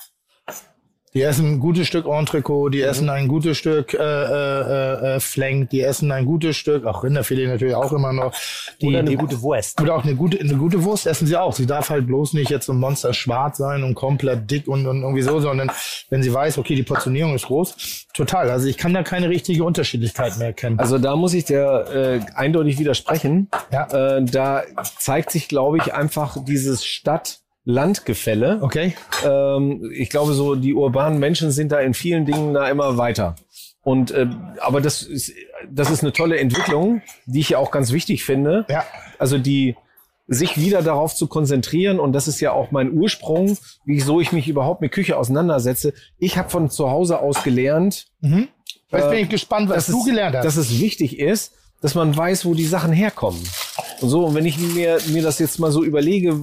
Die essen ein gutes Stück Entrecot, die essen ein gutes Stück äh, äh, äh, Flank, die essen ein gutes Stück, auch Rinderfilet natürlich auch immer noch. Die, Oder eine die, gute Wurst. oder auch eine gute, eine gute Wurst essen sie auch. Sie darf halt bloß nicht jetzt so ein Monster schwarz sein und komplett dick und, und irgendwie so, sondern wenn sie weiß, okay, die Portionierung ist groß, total. Also ich kann da keine richtige Unterschiedlichkeit mehr erkennen. Also da muss ich dir äh, eindeutig widersprechen. Ja. Äh, da zeigt sich, glaube ich, einfach dieses Stadt-Land-Gefälle. okay. Ähm, ich glaube, so die urbanen Menschen sind da in vielen Dingen da immer weiter. Und äh, aber das ist das ist eine tolle Entwicklung, die ich ja auch ganz wichtig finde. Ja. Also die sich wieder darauf zu konzentrieren und das ist ja auch mein Ursprung, wieso ich mich überhaupt mit Küche auseinandersetze. Ich habe von zu Hause aus gelernt, Jetzt bin ich gespannt, was du gelernt hast. dass es wichtig ist, dass man weiß, wo die Sachen herkommen. Und so, und wenn ich mir, mir das jetzt mal so überlege,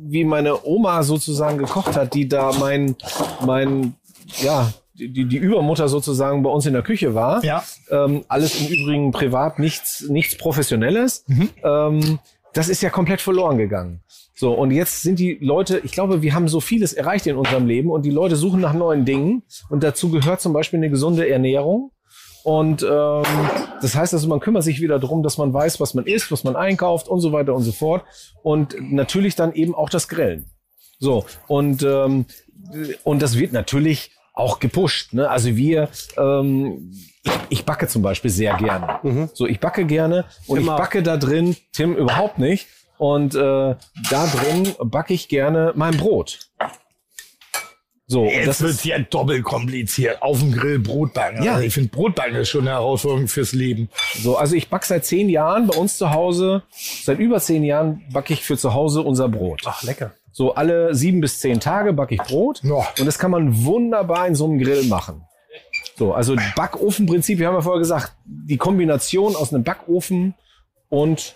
wie meine Oma sozusagen gekocht hat, die da mein, mein, ja, die, die Übermutter sozusagen bei uns in der Küche war. Ja. Ähm, alles im Übrigen privat, nichts, nichts Professionelles. Ähm, das ist ja komplett verloren gegangen. So, und jetzt sind die Leute, ich glaube, wir haben so vieles erreicht in unserem Leben und die Leute suchen nach neuen Dingen. Und dazu gehört zum Beispiel eine gesunde Ernährung. Und ähm, das heißt also, man kümmert sich wieder darum, dass man weiß, was man isst, was man einkauft und so weiter und so fort. Und natürlich dann eben auch das Grillen. So, und, ähm, und das wird natürlich auch gepusht. Ne? Also wir, ähm, ich, ich backe zum Beispiel sehr gerne. So, ich backe gerne und Immer. ich backe da drin, Tim überhaupt nicht. Und äh, da drin backe ich gerne mein Brot. So, Jetzt das wird ist, ja doppelt kompliziert. Auf dem Grill Brotbacken. Ja. Also ich finde Brotbacken ist schon eine Herausforderung fürs Leben. so, also ich backe seit zehn Jahren bei uns zu Hause, seit über zehn Jahren backe ich für zu Hause unser Brot. Ach, lecker. So alle sieben bis zehn Tage backe ich Brot. Ja. Und das kann man wunderbar in so einem Grill machen. So, also Backofenprinzip, wir haben ja vorher gesagt, die Kombination aus einem Backofen und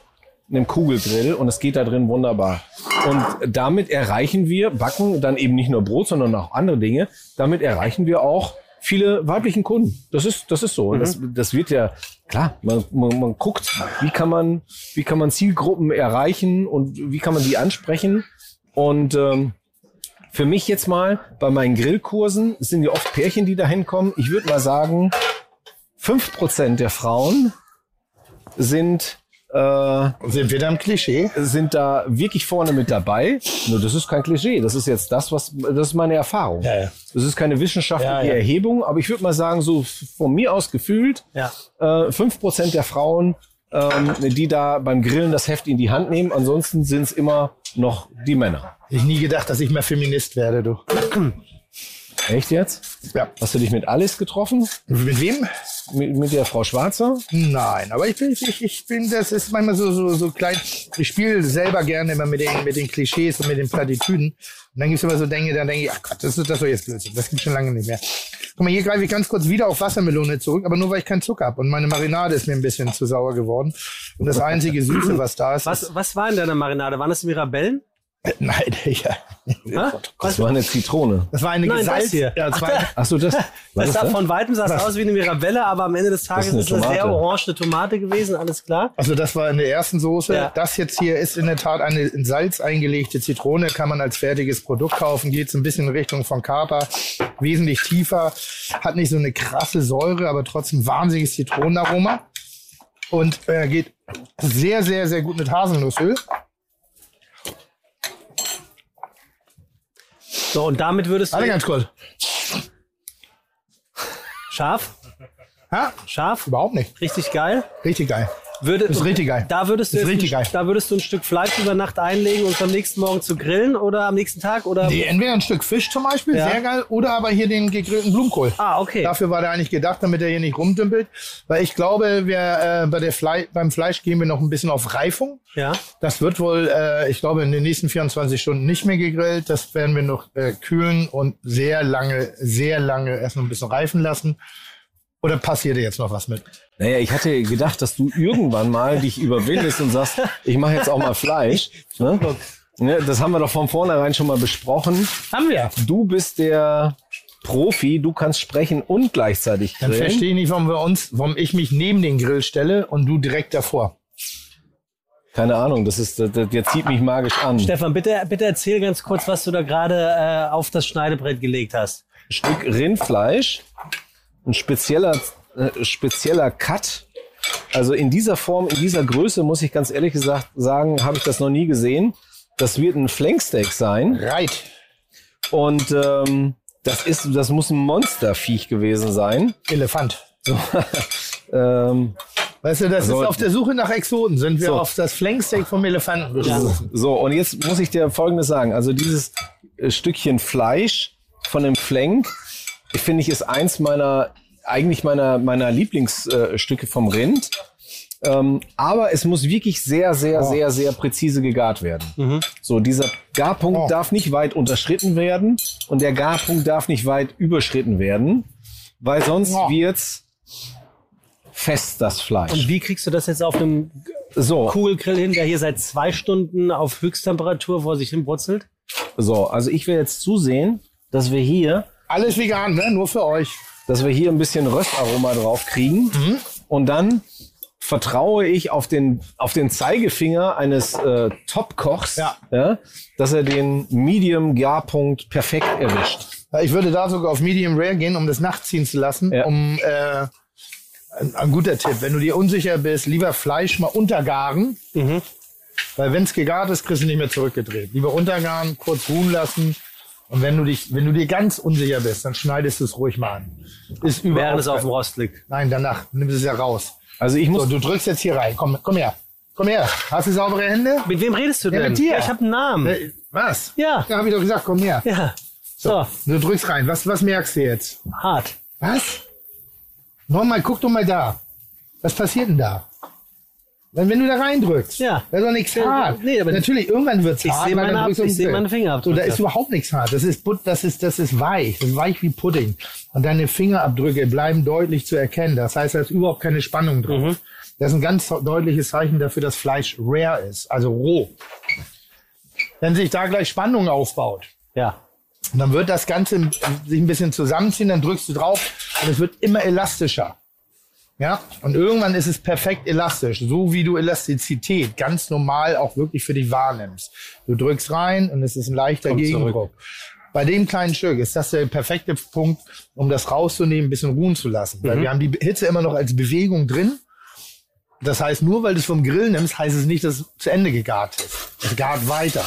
einem Kugelgrill und es geht da drin wunderbar. Und damit erreichen wir, backen dann eben nicht nur Brot, sondern auch andere Dinge. Damit erreichen wir auch viele weiblichen Kunden. Das ist, das ist so. Und Das, das wird ja, klar, man, man, man guckt, wie kann man, wie kann man Zielgruppen erreichen und wie kann man die ansprechen. Und ähm, für mich jetzt mal bei meinen Grillkursen sind ja oft Pärchen, die da hinkommen. Ich würde mal sagen, fünf Prozent der Frauen sind äh, Sind wir da im Klischee? sind da wirklich vorne mit dabei. Nur das ist kein Klischee. Das ist jetzt das, was das ist meine Erfahrung. Ja, ja. Das ist keine wissenschaftliche Ja. Erhebung, aber ich würde mal sagen, so von mir aus gefühlt äh, fünf Prozent der Frauen, ähm, die da beim Grillen das Heft in die Hand nehmen. Ansonsten sind es immer noch die Männer. Ich nie gedacht, dass ich mehr Feminist werde, du. Echt jetzt? Ja. Hast du dich mit Alice getroffen? Mit wem? Mit, mit der Frau Schwarzer? Nein, aber ich bin, ich, ich bin, das ist manchmal so, so, so klein. Ich spiele selber gerne immer mit den, mit den Klischees und mit den Plattitüden. Und dann gibt's immer so Dinge, dann denke ich, ach Gott, das ist das doch jetzt Blödsinn. Das gibt's schon lange nicht mehr. Guck mal, hier greife ich ganz kurz wieder auf Wassermelone zurück, aber nur weil ich keinen Zucker habe. Und meine Marinade ist mir ein bisschen zu sauer geworden. Und das einzige Süße, was da ist, Was, was war in deiner Marinade? Waren das Mirabellen? Ist, nein, ja. Ha? Das war eine Zitrone. Das war eine Nein, Gesalz. das hier. Ja, das war, Ach so, das. Was Das sah das? von weitem sah es aus wie eine Mirabelle, aber am Ende des Tages ist eine ist, eine sehr orange Tomate gewesen, alles klar. Also das war in der ersten Soße. Ja. Das jetzt hier ist in der Tat eine in Salz eingelegte Zitrone, kann man als fertiges Produkt kaufen. Geht so ein bisschen in Richtung von Kapa, wesentlich tiefer, hat nicht so eine krasse Säure, aber trotzdem wahnsinniges Zitronenaroma und äh, geht sehr, sehr, sehr gut mit Haselnussöl. So, und damit würdest Warte du. ganz kurz. Scharf? Ha? Scharf? Überhaupt nicht. Richtig geil. Richtig geil. Würde, Ist richtig geil. Da würdest, du Ist richtig ein, geil. da würdest du ein Stück Fleisch über Nacht einlegen und am nächsten Morgen zu grillen oder am nächsten Tag oder. Nee, entweder ein Stück Fisch zum Beispiel, Ja. sehr geil, oder aber hier den gegrillten Blumenkohl. Ah, okay. Dafür war der eigentlich gedacht, damit er hier nicht rumdümpelt. Weil ich glaube, wir, äh, bei der Flei beim Fleisch gehen wir noch ein bisschen auf Reifung. Ja. Das wird wohl, äh, ich glaube, in den nächsten 24 Stunden nicht mehr gegrillt. Das werden wir noch äh, kühlen und sehr lange, sehr lange erst noch ein bisschen reifen lassen. Oder passiert dir jetzt noch was mit? Naja, ich hatte gedacht, dass du irgendwann mal dich überwindest und sagst, ich mache jetzt auch mal Fleisch. Ne? Ne, das haben wir doch von vornherein schon mal besprochen. Haben wir. Du bist der Profi, du kannst sprechen und gleichzeitig Dann grillen. verstehe ich nicht, warum wir uns, warum ich mich neben den Grill stelle und du direkt davor. Keine Ahnung, das ist, das, das, der zieht mich magisch an. Stefan, bitte, bitte erzähl ganz kurz, was du da gerade äh, auf das Schneidebrett gelegt hast. Ein Stück Rindfleisch, ein spezieller, äh, spezieller Cut. Also in dieser Form, in dieser Größe, muss ich ganz ehrlich gesagt sagen, habe ich das noch nie gesehen. Das wird ein Flanksteak sein. Right. Und ähm, das ist, das muss ein Monsterviech gewesen sein. Elefant. Ähm, Weißt du, das So. ist auf der Suche nach Exoten. Sind wir So. auf das Flanksteak vom Elefanten gestoßen. so, und jetzt muss ich dir Folgendes sagen. Also dieses äh, Stückchen Fleisch von dem Flank, finde ich, ist eins meiner, eigentlich meiner, meiner Lieblingsstücke Stücke vom Rind. Ähm, aber es muss wirklich sehr, sehr, sehr, sehr präzise gegart werden. So, dieser Garpunkt Oh. darf nicht weit unterschritten werden und der Garpunkt darf nicht weit überschritten werden, weil sonst Oh. wird's fest, das Fleisch. Und wie kriegst du das jetzt auf einem so, Kugelgrill hin, der hier seit zwei Stunden auf Höchsttemperatur vor sich hin brutzelt? so, also ich will jetzt zusehen, dass wir hier Alles vegan, ne? Nur für euch. dass wir hier ein bisschen Röstaroma drauf kriegen. Mhm. Und dann vertraue ich auf den, auf den Zeigefinger eines äh, Top-Kochs, Ja. dass er den Medium-Garpunkt perfekt erwischt. Ja, Ich würde da sogar auf Medium Rare gehen, um das nachziehen zu lassen. Ja. Um äh, ein, ein guter Tipp. Wenn du dir unsicher bist, lieber Fleisch mal untergaren. Weil wenn es gegart ist, kriegst du nicht mehr zurückgedreht. Lieber untergaren, kurz ruhen lassen. Und wenn du dich, wenn du dir ganz unsicher bist, dann schneidest du es ruhig mal an. Ist überhaupt Während es auf dem Rost liegt. Nein, danach. Nimm es ja raus. Also ich muss, So, du drückst jetzt hier rein. Komm, komm her. Komm her. Hast du saubere Hände? Mit wem redest du Ja, denn? mit dir. Ja, ich habe einen Namen. Äh, Was? Ja. Ja, hab ich doch gesagt, komm her. Ja. So, Du drückst rein. Was, was merkst du jetzt? hart. Was? Nochmal, guck doch mal da. Was passiert denn da? Wenn, wenn du da reindrückst, Ja. da ist doch nichts hart. nee, aber Natürlich, irgendwann wird's ich hart. dann meine ich sehe meine Fingerabdrücke. So, da ist überhaupt nichts hart. Das ist, das ist, das ist weich. Das ist weich wie Pudding. Und deine Fingerabdrücke bleiben deutlich zu erkennen. Das heißt, da ist überhaupt keine Spannung drauf. Mhm. Das ist ein ganz deutliches Zeichen dafür, dass Fleisch rare ist, also roh. Wenn sich da gleich Spannung aufbaut, Ja. dann wird das Ganze sich ein bisschen zusammenziehen, dann drückst du drauf und es wird immer elastischer. Ja, und irgendwann ist es perfekt elastisch, so wie du Elastizität ganz normal auch wirklich für dich wahrnimmst. Du drückst rein und es ist ein leichter Kommt Gegendruck. Bei dem kleinen Stück ist das der perfekte Punkt, um das rauszunehmen, ein bisschen ruhen zu lassen. Weil wir haben die Hitze immer noch als Bewegung drin. Das heißt, nur weil du es vom Grill nimmst, heißt es nicht, dass es zu Ende gegart ist. Es gart weiter.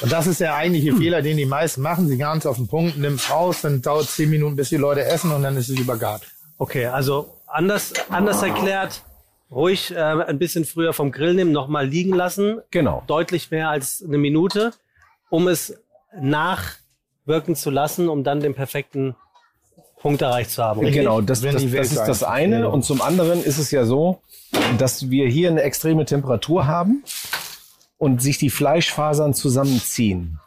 Und das ist der eigentliche Fehler, den die meisten machen. Sie garen es auf den Punkt, es raus, dann dauert es zehn Minuten, bis die Leute essen und dann ist es übergart. Okay, also anders, anders erklärt, ruhig äh, ein bisschen früher vom Grill nehmen, nochmal liegen lassen. Genau. Deutlich mehr als eine Minute, um es nachwirken zu lassen, um dann den perfekten Punkt erreicht zu haben. Richtig. Genau, das, das, das ist das eine. wäre. Und zum anderen ist es ja so, dass wir hier eine extreme Temperatur haben und sich die Fleischfasern zusammenziehen.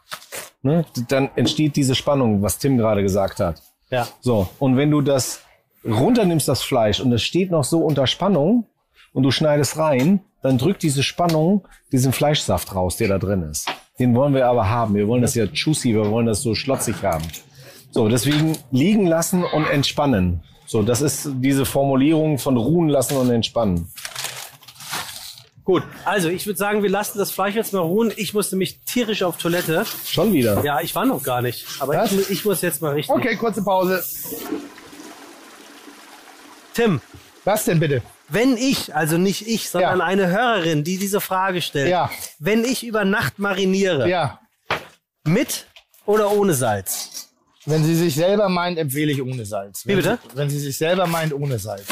Ne? Dann entsteht diese Spannung, was Tim gerade gesagt hat. Ja. So, und wenn du das runternimmst, das Fleisch, und es steht noch so unter Spannung, und du schneidest rein, dann drückt diese Spannung diesen Fleischsaft raus, der da drin ist. Den wollen wir aber haben. Wir wollen das ja juicy, wir wollen das so schlotzig haben. So, deswegen liegen lassen und entspannen. So, das ist diese Formulierung von ruhen lassen und entspannen. Gut, also ich würde sagen, wir lassen das Fleisch jetzt mal ruhen. Ich musste mich tierisch auf Toilette. Schon wieder. Ja, ich war noch gar nicht. Aber ich, ich muss jetzt mal richtig. Okay, kurze Pause. Tim, Was denn bitte? wenn ich, also nicht ich, sondern Ja. eine Hörerin, die diese Frage stellt, Ja. wenn ich über Nacht mariniere, Ja, mit oder ohne Salz? wenn sie sich selber meint, empfehle ich ohne Salz. Wenn Wie bitte? Sie, wenn sie sich selber meint, ohne Salz.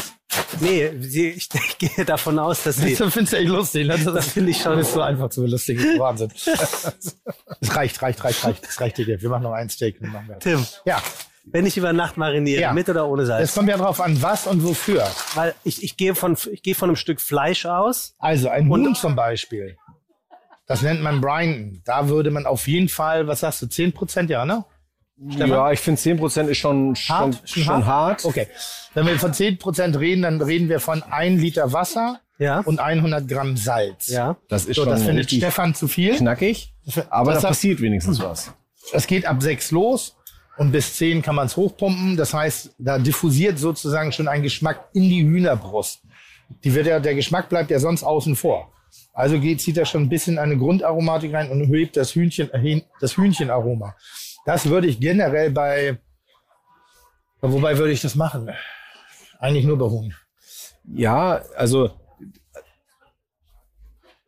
Nee, sie, ich, gehe davon aus, dass sie. Das findest du echt lustig. Ne? Das, finde ich schon. Das ist so einfach zu lustig. Das ist Wahnsinn. Es reicht, reicht, reicht, reicht. Das reicht dir. Wir machen noch ein Steak. und machen wir. Tim, Ja, wenn ich über Nacht mariniere, Ja. mit oder ohne es Salz? kommt ja drauf an, was und wofür. Weil ich, ich gehe von, ich gehe von einem Stück Fleisch aus. Also ein Und- Huhn zum Beispiel. Das nennt man Brinden. Da würde man auf jeden Fall, was sagst du, 10 Prozent, ja, ne? Ja, ich finde 10% ist schon, schon, Hart? schon, hart. Okay. Wenn wir von 10 Prozent reden, dann reden wir von 1 Liter Wasser Ja. und 100 Gramm Salz. Ja. Das ist So, das schon findet richtig Stefan zu viel. knackig. Aber Das da hat- passiert wenigstens was. Es geht ab 6 los und bis 10 kann man es hochpumpen. Das heißt, da diffusiert sozusagen schon ein Geschmack in die Hühnerbrust. Die wird ja, der Geschmack bleibt ja sonst außen vor. Also geht, zieht da schon ein bisschen eine Grundaromatik rein und hebt das Hühnchen, äh, das Hühnchenaroma. Das würde ich generell bei, wobei würde ich das machen? Eigentlich nur bei Huhn. Ja, also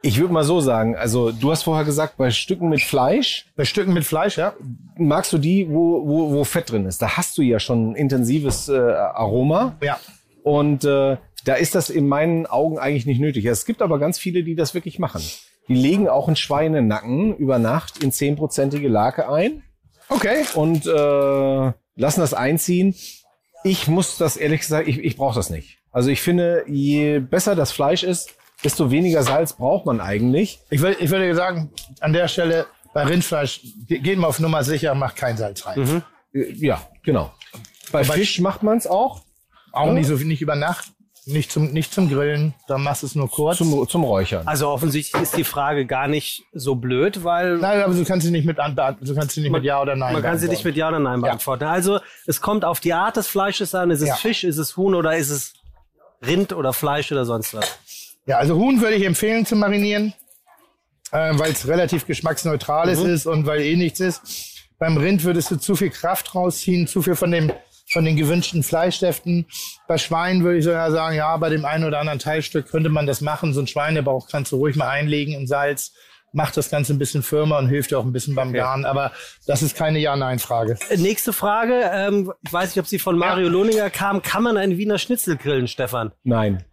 ich würde mal so sagen, also du hast vorher gesagt, bei Stücken mit Fleisch Bei Stücken mit Fleisch, ja. magst du die, wo, wo, wo Fett drin ist. Da hast du ja schon ein intensives äh, Aroma Ja. und äh, da ist das in meinen Augen eigentlich nicht nötig. Es gibt aber ganz viele, die das wirklich machen. Die legen auch einen Schweinenacken über Nacht in zehnprozentige Lake ein Okay. und äh, lassen das einziehen. Ich muss das ehrlich gesagt, ich, ich brauche das nicht. Also ich finde, je besser das Fleisch ist, desto weniger Salz braucht man eigentlich. Ich, will, ich würde sagen, an der Stelle, bei Rindfleisch, ge- geht mal auf Nummer sicher, macht kein Salz rein. Äh, Ja, genau. Bei Fisch macht man es auch Auch nicht so nicht über Nacht, nicht zum, nicht zum Grillen, dann machst du es nur kurz. zum, zum Räuchern. Also offensichtlich ist die Frage gar nicht so blöd, weil Nein, aber du kannst sie nicht mit du kannst sie nicht mit Ja oder Nein. man kann sie nicht mit Ja oder Nein beantworten. Also es kommt auf die Art des Fleisches an. Ist es Ja. Fisch, ist es Huhn oder ist es Rind oder Fleisch oder sonst was? Ja, also Huhn würde ich empfehlen zu marinieren, äh, weil es relativ geschmacksneutral Mhm. ist und weil eh nichts ist. Beim Rind würdest du zu viel Kraft rausziehen, zu viel von dem von den gewünschten Fleischsäften. Bei Schwein würde ich sogar sagen, ja, bei dem einen oder anderen Teilstück könnte man das machen. So ein Schweinebauch kannst du ruhig mal einlegen in Salz. Macht das Ganze ein bisschen firmer und hilft dir auch ein bisschen beim Garen. Aber das ist keine Ja-Nein-Frage. Äh, Nächste Frage. Ähm, ich weiß nicht, ob sie von Mario Lohninger kam. Kann man einen Wiener Schnitzel grillen, Stefan? Nein.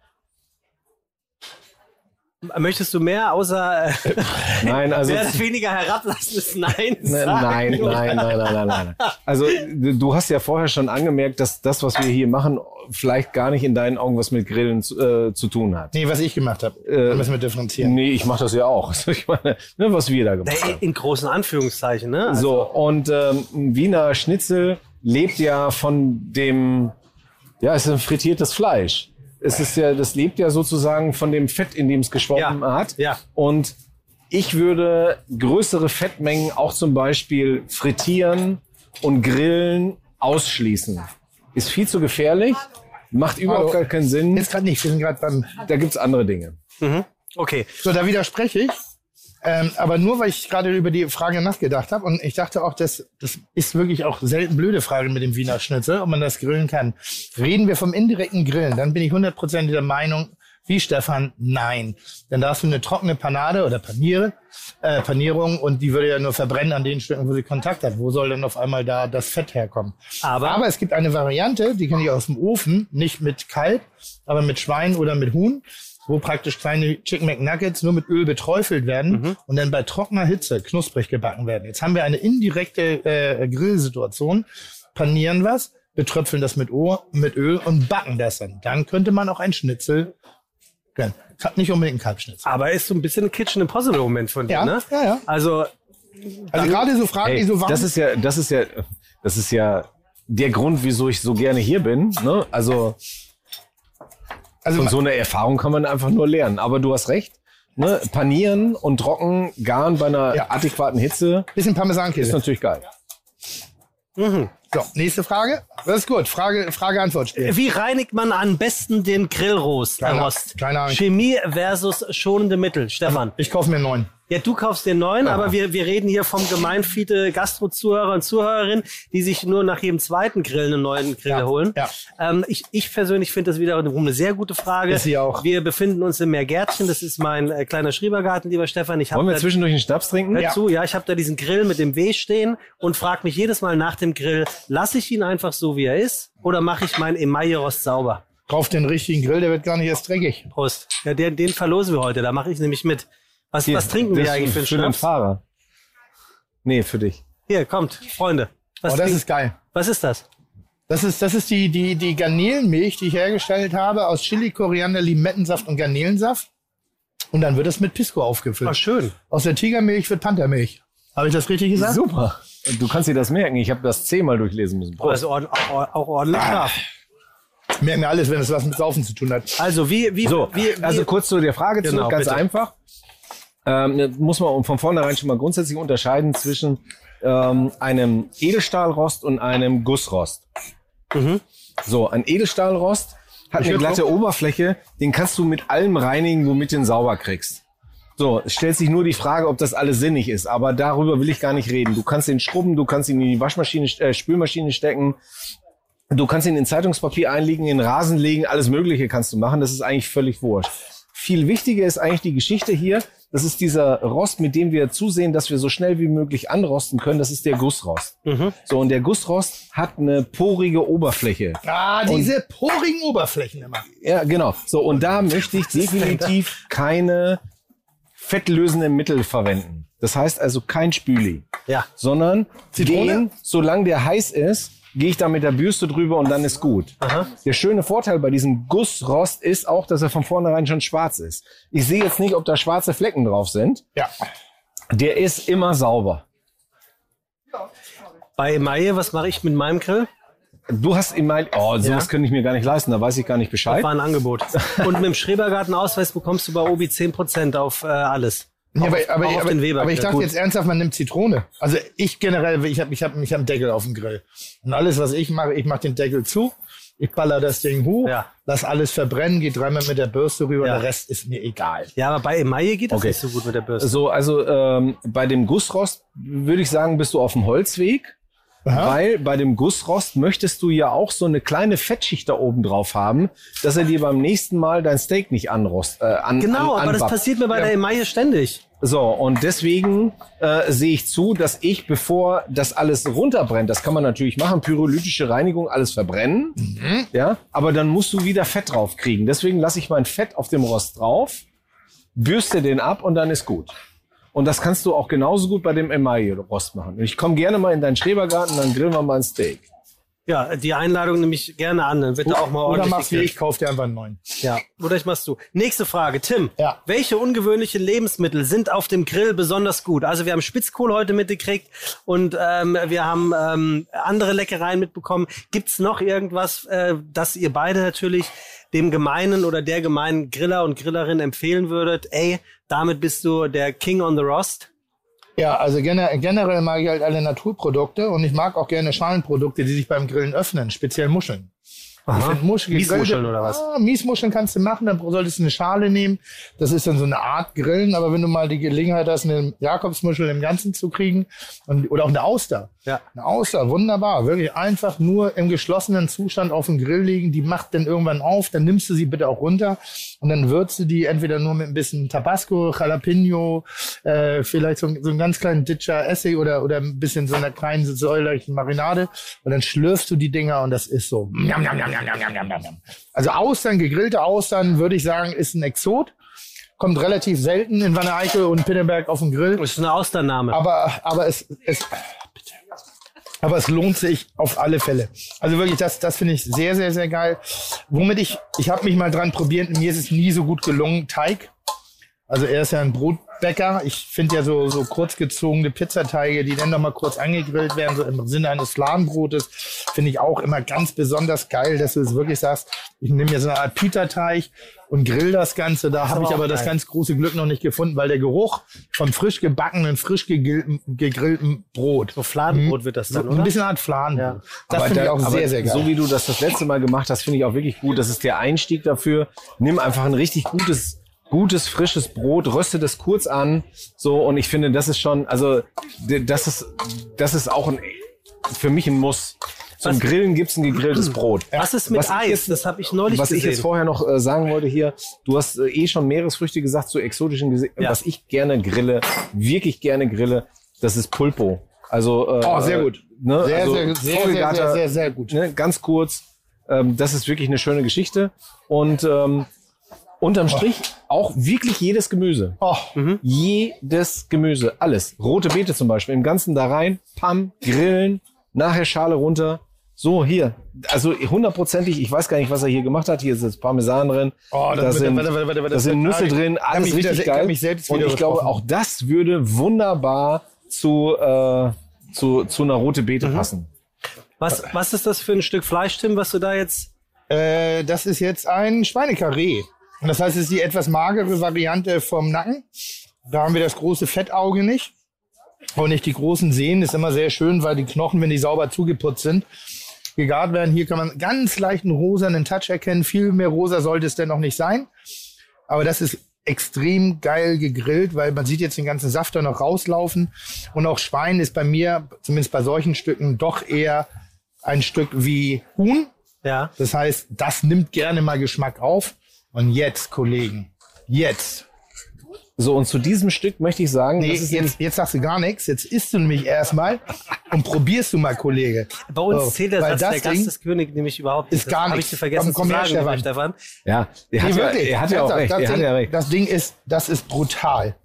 Möchtest du mehr außer äh, Nein, also mehr weniger herablassendes Nein Nein, nein, nein, nein, nein, nein, nein. Also du hast ja vorher schon angemerkt, dass das, was wir hier machen, vielleicht gar nicht in deinen Augen was mit Grillen zu, äh, zu tun hat. Nee, was ich gemacht habe. Äh, da müssen wir differenzieren. Nee, ich mache das ja auch. Also ich meine, ne, was wir da gemacht haben. In großen Anführungszeichen, ne? Also, So, und ähm, ein Wiener Schnitzel lebt ja von dem, ja, es ist ein frittiertes Fleisch. Es ist ja, das lebt ja sozusagen von dem Fett, in dem es geschwommen Ja, hat. ja. Und ich würde größere Fettmengen auch zum Beispiel frittieren und grillen ausschließen. Ist viel zu gefährlich, macht überhaupt Hallo. gar keinen Sinn. Jetzt gerade nicht, wir sind gerade beim. Da gibt's andere Dinge. okay. So, da widerspreche ich. Ähm, aber nur, weil ich gerade über die Frage nachgedacht habe und ich dachte auch, das, das ist wirklich auch selten blöde Frage mit dem Wiener Schnitzel, ob man das grillen kann. Reden wir vom indirekten Grillen, dann bin ich hundertprozentig der Meinung, wie Stefan, nein. Denn da hast du eine trockene Panade oder Paniere, äh, Panierung und die würde ja nur verbrennen an den Stücken, wo sie Kontakt hat. Wo soll denn auf einmal da das Fett herkommen? Aber- aber es gibt eine Variante, die kenne ich aus dem Ofen, nicht mit Kalb, aber mit Schwein oder mit Huhn, wo praktisch kleine Chicken McNuggets nur mit Öl beträufelt werden und dann bei trockener Hitze knusprig gebacken werden. Jetzt haben wir eine indirekte äh, Grillsituation, panieren was, betröpfeln das mit, o mit Öl und backen das dann. Dann könnte man auch ein Schnitzel gönnen. Nicht unbedingt ein Kalbschnitzel. Aber ist so ein bisschen ein Kitchen Impossible Moment von dir, Ja, ne? ja, ja. Also, Also gerade so Fragen, die Hey, so warm das ist ja, das ist ja, das ist ja der Grund, wieso ich so gerne hier bin. Ne? Also also von so einer Erfahrung kann man einfach nur lernen. Aber du hast recht. Ne? Panieren und trocken garen bei einer Ja. adäquaten Hitze bisschen ist Parmesankäse. natürlich geil. So, nächste Frage. Das ist gut. Frage, Frage, Antwort spiel. wie reinigt man am besten den Grillrost? Keine- Rost? keine Ahnung. Chemie versus schonende Mittel. Stefan. Ich kaufe mir einen neuen. Ja, du kaufst den neuen, aber wir, wir reden hier vom Gemeinfiete Gastro-Zuhörer und Zuhörerinnen, die sich nur nach jedem zweiten Grill einen neuen Grill Ja, holen. ja. Ähm, ich, ich persönlich finde das wiederum eine sehr gute Frage. Ist sie auch. Wir befinden uns im Meergärtchen. Das ist mein äh, kleiner Schrebergarten, lieber Stefan. Ich Wollen wir da, zwischendurch einen Schnaps trinken? Hör Ja. zu, ja, ich habe da diesen Grill mit dem W stehen und frage mich jedes Mal nach dem Grill, lasse ich ihn einfach so, wie er ist, oder mache ich meinen Emaille-Rost sauber? Kauf den richtigen Grill, der wird gar nicht erst dreckig. Prost. Ja, den, den verlosen wir heute. Da mache ich nämlich mit. Was, Hier, was trinken wir das eigentlich für einen Für den? Fahrer. Nee, für dich. Hier, kommt, Freunde. Was, Oh, das ist geil. was ist das? Das ist, das ist die, die, die Garnelenmilch, die ich hergestellt habe aus Chili, Koriander, Limettensaft und Garnelensaft. Und dann wird es mit Pisco aufgefüllt. Ah, schön. Aus der Tigermilch wird Panthermilch. Habe ich das richtig gesagt? Super. Du kannst dir das merken. Ich habe das zehnmal durchlesen müssen. Prost. Also ord auch, ordentlich scharf. Merken mir alles, wenn es was mit Saufen zu tun hat. Also wie, wie, So, wie, wie also kurz zu der Frage Genau, zurück, ganz bitte. einfach. Ähm, muss man von vornherein schon mal grundsätzlich unterscheiden zwischen ähm, einem Edelstahlrost und einem Gussrost. So, ein Edelstahlrost hat eine würd glatte Oberfläche, den kannst du mit allem reinigen, womit du ihn sauber kriegst. So, es stellt sich nur die Frage, ob das alles sinnig ist, aber darüber will ich gar nicht reden. Du kannst ihn schrubben, du kannst ihn in die Waschmaschine, äh, Spülmaschine stecken, Du kannst ihn in Zeitungspapier einlegen, in Rasen legen, alles Mögliche kannst du machen. Das ist eigentlich völlig wurscht. Viel wichtiger ist eigentlich die Geschichte hier. Das ist dieser Rost, mit dem wir zusehen, dass wir so schnell wie möglich anrosten können. Das ist der Gussrost. So, und der Gussrost hat eine porige Oberfläche. Ah, diese porigen Oberflächen immer. Ja, genau. So, und da möchte ich definitiv keine fettlösenden Mittel verwenden. Das heißt also kein Spüli. Ja. Sondern Zitrone? gehen, solange der heiß ist, gehe ich da mit der Bürste drüber und dann ist gut. Der schöne Vorteil bei diesem Gussrost ist auch, dass er von vornherein schon schwarz ist. Ich sehe jetzt nicht, ob da schwarze Flecken drauf sind. Ja. Der ist immer sauber. Bei Emaille, was mache ich mit meinem Grill? Du hast immer, oh, sowas Ja. könnte ich mir gar nicht leisten, da weiß ich gar nicht Das Bescheid. war ein Angebot. Und mit dem Schrebergartenausweis bekommst du bei Obi 10% auf äh, alles. Ja, aber, aber, auf aber, den Weber. aber ich Ja, dachte gut. jetzt ernsthaft, man nimmt Zitrone. Also ich generell, ich habe ich hab, ich hab einen Deckel auf dem Grill. Und alles, was ich mache, ich mache den Deckel zu, ich baller das Ding hoch, Ja. lass alles verbrennen, gehe dreimal mit der Bürste rüber, Ja. der Rest ist mir egal. Ja, aber bei Emaille geht das Okay. nicht so gut mit der Bürste. So, also ähm, bei dem Gussrost würde ich sagen, bist du auf dem Holzweg. Aha. Weil bei dem Gussrost möchtest du ja auch so eine kleine Fettschicht da oben drauf haben, dass er dir beim nächsten Mal dein Steak nicht anrost, äh, an, Genau, an, aber das passiert mir bei der Emaille ständig. So, und deswegen äh, sehe ich zu, dass ich, bevor das alles runterbrennt, das kann man natürlich machen, pyrolytische Reinigung, alles verbrennen, ja, aber dann musst du wieder Fett drauf kriegen. Deswegen lasse ich mein Fett auf dem Rost drauf bürste den ab und dann ist gut. Und das kannst du auch genauso gut bei dem Emaille-Rost machen. Ich komme gerne mal in deinen Schrebergarten, dann grillen wir mal ein Steak. Ja, die Einladung nehme ich gerne an. Dann wird da auch mal Oder machst gegrillt. ich, kauf dir einfach einen neuen. Ja, oder ich machst du. Nächste Frage, Tim. Ja. Welche ungewöhnlichen Lebensmittel sind auf dem Grill besonders gut? Also wir haben Spitzkohl heute mitgekriegt und ähm, wir haben ähm, andere Leckereien mitbekommen. Gibt's noch irgendwas, äh, das ihr beide natürlich dem gemeinen oder der gemeinen Griller und Grillerin empfehlen würdet? Ey, damit bist du der King on the Rost. Ja, also gener- generell mag ich halt alle Naturprodukte und ich mag auch gerne Schalenprodukte, die sich beim Grillen öffnen, speziell Muscheln. Muscheln, Miesmuscheln oder was? Ah, Miesmuscheln kannst du machen, dann solltest du eine Schale nehmen. Das ist dann so eine Art Grillen, aber wenn du mal die Gelegenheit hast, eine Jakobsmuschel im Ganzen zu kriegen und, oder auch eine Auster. Ja. Eine Auster, wunderbar. Wirklich einfach nur im geschlossenen Zustand auf dem Grill liegen. Die macht dann irgendwann auf, dann nimmst du sie bitte auch runter und dann würzt du die entweder nur mit ein bisschen Tabasco, Jalapeno, äh, vielleicht so, so einen ganz kleinen Ditcher Essig oder, oder ein bisschen so einer kleinen säuerlichen Marinade und dann schlürfst du die Dinger und das ist so. Njam, njam, njam, njam, njam, njam, njam. Also Austern, gegrillte Austern, würde ich sagen, ist ein Exot. Kommt relativ selten in Wanne Eickel und Pinneberg auf den Grill. Das ist eine Austername. Aber, aber es, es. Aber es lohnt sich auf alle Fälle. Also wirklich, das, das finde ich sehr, sehr, sehr geil. Womit ich, ich habe mich mal dran probiert, mir ist es nie so gut gelungen, Teig. Also er ist ja ein Brotbäcker. Ich finde ja so, so kurzgezogene Pizzateige, die dann noch mal kurz angegrillt werden, so im Sinne eines Fladenbrotes, finde ich auch immer ganz besonders geil, dass du es wirklich sagst, ich nehme mir so eine Art Pita-Teig und grill das Ganze. Da habe ich aber das geil. ganz große Glück noch nicht gefunden, weil der Geruch von frisch gebackenen, frisch gegrillten, gegrillten Brot. so Fladenbrot wird das So dann, ein oder? bisschen Art Fladenbrot. Ja. Das finde ich auch sehr, sehr geil. So wie du das das letzte Mal gemacht hast, finde ich auch wirklich gut. Das ist der Einstieg dafür. Nimm einfach ein richtig gutes, gutes, frisches Brot, röste das kurz an. So, und ich finde, das ist schon, also, das ist, das ist auch ein, für mich ein Muss. Zum Was- Grillen gibt's ein gegrilltes Brot. Was ist mit Was ich Eis? jetzt- das habe ich neulich Was ich gesehen. jetzt vorher noch äh, sagen wollte hier, du hast äh, eh schon Meeresfrüchte gesagt, so exotischen Gese Ja. Was ich gerne grille, wirklich gerne grille, das ist Pulpo. Also äh, Oh, sehr gut. Ne? Sehr, also, sehr, sehr, sehr, sehr, sehr, sehr gut. ne, ganz kurz, ähm, das ist wirklich eine schöne Geschichte. Und ähm, unterm Strich auch wirklich jedes Gemüse. Oh, Jedes Gemüse, alles. Rote Beete zum Beispiel, im Ganzen da rein, pam, grillen, nachher Schale runter. So, hier. Also hundertprozentig, ich weiß gar nicht, was er hier gemacht hat. Hier ist jetzt Parmesan drin. Oh, da das- sind, warte, warte, warte, warte, da sind das- Nüsse drin, alles mich wieder- richtig kann geil. mich selbst Und wieder ich glaube, auch das würde wunderbar zu, äh, zu, zu einer rote Beete Mhm. passen. Was, was ist das für ein Stück Fleisch, Tim, was du da jetzt. Äh, das ist jetzt ein Schweinekarree. Und das heißt, es ist die etwas magere Variante vom Nacken. Da haben wir das große Fettauge nicht. Und nicht die großen Sehnen. Ist immer sehr schön, weil die Knochen, wenn die sauber zugeputzt sind, gegart werden. Hier kann man ganz leichten rosanen Touch erkennen. Viel mehr rosa sollte es denn noch nicht sein. Aber das ist extrem geil gegrillt, weil man sieht jetzt den ganzen Saft da noch rauslaufen. Und auch Schwein ist bei mir, zumindest bei solchen Stücken, doch eher ein Stück wie Huhn. Ja. Das heißt, das nimmt gerne mal Geschmack auf. Und jetzt, Kollegen, jetzt. So, und zu diesem Stück möchte ich sagen, Nee, das ist jetzt, jetzt sagst du gar nichts. Jetzt isst du nämlich erstmal und probierst du mal, Kollege. Bei uns So, zählt der weil Satz, das der Gast Ding ist König nämlich überhaupt ist nicht. gar Habe ich vergessen Komm, komm zu her, Stefan. Stefan. Ja, er hat, Nee, ja, wirklich. er hat ja auch recht. Das, hat Ding, ja recht. das Ding ist, das ist brutal.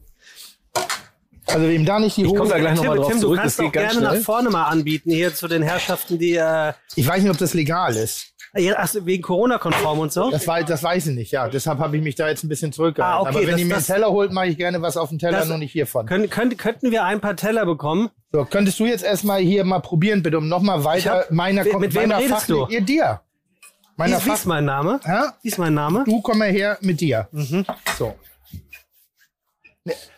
Also wem da nicht die Ich komme Hose... da gleich Tim, nochmal drauf Tim du zurück. kannst Das auch gerne nach schnell. vorne mal anbieten, hier zu den Herrschaften, die. Äh, Ich weiß nicht, ob das legal ist. Ja, ach, so, wegen Corona-konform und so. Das, weiß, das weiß ich nicht, ja. Deshalb habe ich mich da jetzt ein bisschen zurückgehalten. Ah, okay, Aber wenn das- ihr mir einen Teller holt, mache ich gerne was auf den Teller, nur nicht hiervon. Können, können, könnten wir ein paar Teller bekommen? So, könntest du jetzt erstmal hier mal probieren, bitte, um nochmal weiter hab- meiner Mit- mit wem meiner redest Fachli- du? Ihr, dir. Wie, Meiner wie ist Fach mein Name? ja? Wie ist mein Name? Du komm mal her mit dir. So.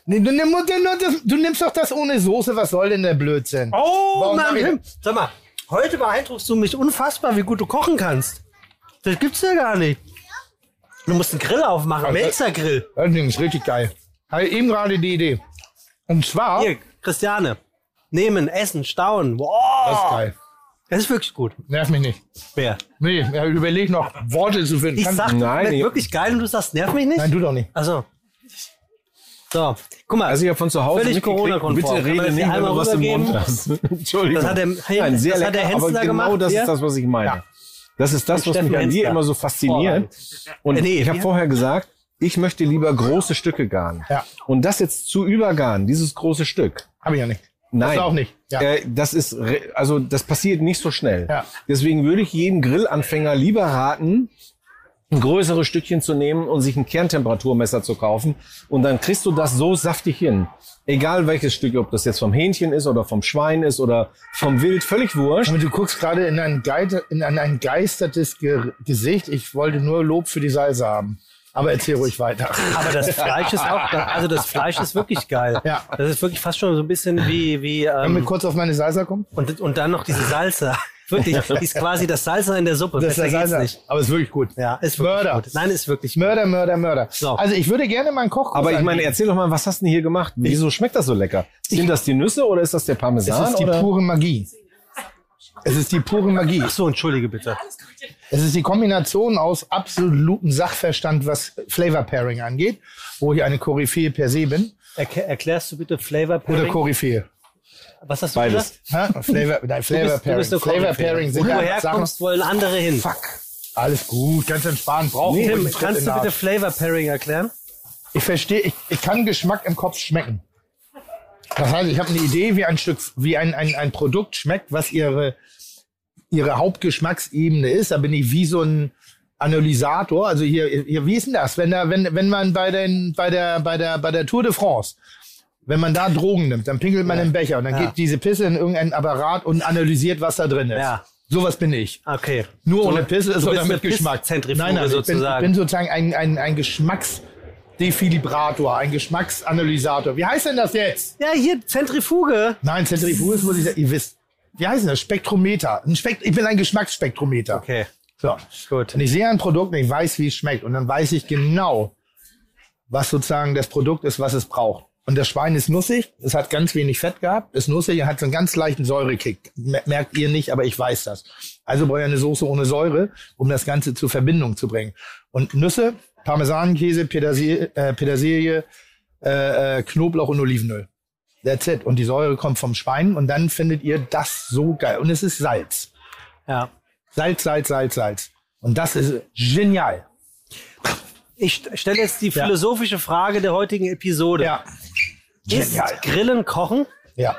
Nee, du, nimm, du, nimm- du nimmst doch das ohne Soße, was soll denn der Blödsinn? Oh, Warum Mann, sag ich- Tim. Sag mal, heute beeindruckst du mich unfassbar, wie gut du kochen kannst. Das gibt's ja gar nicht. Du musst einen Grill aufmachen, Also- Melzer-Grill. Das Ding ist richtig geil. Hatte eben gerade die Idee. Und zwar, Hier, Christiane. Nehmen, essen, staunen. das ist Wow, geil. das ist wirklich gut. Nerv mich nicht. Wer? Nee, überleg noch, Worte zu finden. Ich Kann- sag, Nein, das ich- wirklich geil und du sagst, nerv mich nicht? Nein, du doch nicht. Also. So, guck mal. Also ich habe von zu Hause Völlig Corona-konform. Bitte rede nicht, hier wenn du was im Mund hast. Entschuldigung. Das hat der- Nein, sehr das hat lecker, aber Hensler genau gemacht, das ja? ist das, was ich meine. Das ist das, was Steffen mich an dir immer so fasziniert. Und Äh, nee, ich habe vorher gesagt, ich möchte lieber große Stücke garen. Ja. Und das jetzt zu übergaren, dieses große Stück. Habe ich ja nicht. Nein. Das auch nicht. Ja. Äh, das ist, also das passiert nicht so schnell. Ja. Deswegen würde ich jedem Grillanfänger lieber raten, ein größeres Stückchen zu nehmen und sich ein Kerntemperaturmesser zu kaufen. Und dann kriegst du das so saftig hin. Egal welches Stück, ob das jetzt vom Hähnchen ist oder vom Schwein ist oder vom Wild, völlig wurscht. Aber du guckst gerade in ein, Geite, in ein, ein geistertes Ge Gesicht. Ich wollte nur Lob für die Salsa haben. Aber erzähl ruhig weiter. Aber das Fleisch ist auch, also das Fleisch ist wirklich geil. Ja. Das ist wirklich fast schon so ein bisschen wie, wie Können wir ähm, kurz auf meine Salsa kommen? und, und dann noch diese Salsa. Wirklich, ist quasi das Salsa in der Suppe. Das ist Salsa. nicht. Aber ist wirklich gut. Ja, ist wirklich Mörder. gut. Nein, ist wirklich Mörder, Mörder, Mörder. So. Also ich würde gerne mal einen Koch. Aber ich meine, erzähl doch mal, was hast du denn hier gemacht? Wieso schmeckt das so lecker? Sind das die Nüsse oder ist das der es Parmesan? ist die oder? pure Magie. Es ist die pure Magie. Ach so, entschuldige bitte. Es ist die Kombination aus absolutem Sachverstand, was Flavor Pairing angeht, wo ich eine Koryphäe per se bin. Erklär, erklärst du bitte Flavor Oder Pairing? Koryphäe. Was hast du Beides. gesagt? Ha? Flavor, nein, Du Flavor bist, du Pairing. Flavor. Pairing Wo sind du ja Sachen. herkommst, wollen andere hin. Fuck. Alles gut, ganz entspannt. Brauchen wir Tim, nicht kannst du bitte Flavor Pairing erklären? Ich verstehe, ich, ich kann Geschmack im Kopf schmecken. Das heißt, ich habe eine Idee, wie ein Stück, wie ein, ein, ein Produkt schmeckt, was ihre, ihre Hauptgeschmacksebene ist. Da bin ich wie so ein Analysator. Also hier, hier wie ist denn das? Wenn da, wenn, wenn man bei den, bei der, bei der, bei der Tour de France, wenn man da Drogen nimmt, dann pinkelt man im Becher und dann Ja. geht diese Pisse in irgendeinen Apparat und analysiert, was da drin ist. Ja. Sowas bin ich. Okay. Nur Du- ohne Pisse, sondern bist mit Geschmack. Nein, nein, ich bin, ich sozusagen. bin sozusagen ein, ein, ein Geschmacksdefilibrator, ein Geschmacksanalysator. Wie heißt denn das jetzt? ja, hier, Zentrifuge. Nein, Zentrifuge ist wohl dieser, ihr wisst. Wie heißt denn das? Spektrometer. Ein Spekt ich bin ein Geschmacksspektrometer. Okay, So. gut. Und ich sehe ein Produkt und ich weiß, wie es schmeckt. Und dann weiß ich genau, was sozusagen das Produkt ist, was es braucht. Und das Schwein ist nussig, es hat ganz wenig Fett gehabt, ist nussig, hat so einen ganz leichten Säurekick. Mer- Merkt ihr nicht, aber ich weiß das. Also brauche ich eine Soße ohne Säure, um das Ganze zur Verbindung zu bringen. Und Nüsse, Parmesankäse, Petersilie, äh, Petersilie äh, äh, Knoblauch und Olivenöl. That's it. Und die Säure kommt vom Schwein und dann findet ihr das so geil. Und es ist Salz. Ja. Salz, Salz, Salz, Salz. Und das ist genial. Ich st- stelle jetzt die philosophische Frage der heutigen Episode. Ja. Ist Genial. Grillen Kochen Ja.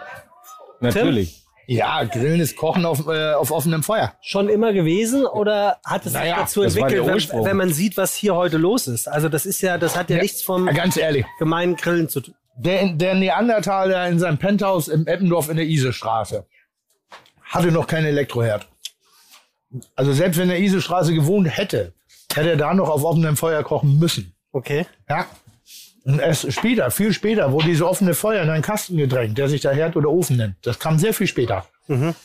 Natürlich. Ja, Grillen ist Kochen auf, äh, auf offenem Feuer. schon immer gewesen oder hat es sich Naja, dazu das war entwickelt, der wenn, wenn man sieht, was hier heute los ist? Also das ist ja, das hat ja, nichts vom Ja, Ganz ehrlich, gemeinen Grillen zu tun. der, der Neandertaler in seinem Penthouse im Eppendorf in der Isestraße hatte noch keinen Elektroherd. Also selbst wenn er Isestraße gewohnt hätte, hätte er da noch auf offenem Feuer kochen müssen. Okay. Ja. Und erst später, viel später, wurde diese offene Feuer in einen Kasten gedrängt, der sich da Herd oder Ofen nennt. Das kam sehr viel später.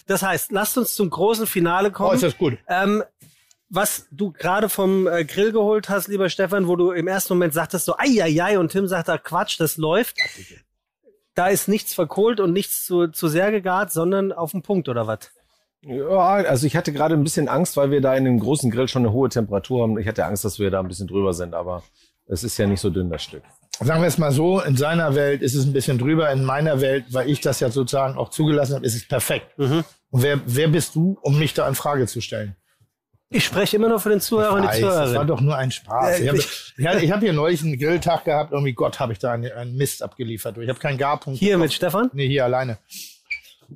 Das heißt, lasst uns zum großen Finale Oh, kommen. ist das gut. Ähm, was du gerade vom äh, Grill geholt hast, lieber Stefan, wo du im ersten Moment sagtest so, ai, ai, ai, und Tim sagt da Quatsch, das läuft. Da ist nichts verkohlt und nichts zu, zu sehr gegart, sondern auf den Punkt oder was? Ja, also ich hatte gerade ein bisschen Angst, weil wir da in dem großen Grill schon eine hohe Temperatur haben. Ich hatte Angst, dass wir da ein bisschen drüber sind, aber es ist ja nicht so dünn, das Stück. Sagen wir es mal so, in seiner Welt ist es ein bisschen drüber, in meiner Welt, weil ich das ja sozusagen auch zugelassen habe, ist es perfekt. Und wer, wer bist du, um mich da in Frage zu stellen? Ich spreche immer nur für den Zuhörer und die Weiß, das war Zuhörerin. doch nur ein Spaß. Äh, Ich habe ich- hab, hier neulich einen Grilltag gehabt, irgendwie Gott, habe ich da einen, einen Mist abgeliefert. Ich habe keinen Garpunkt. Hier mit Stefan? Nee, hier alleine.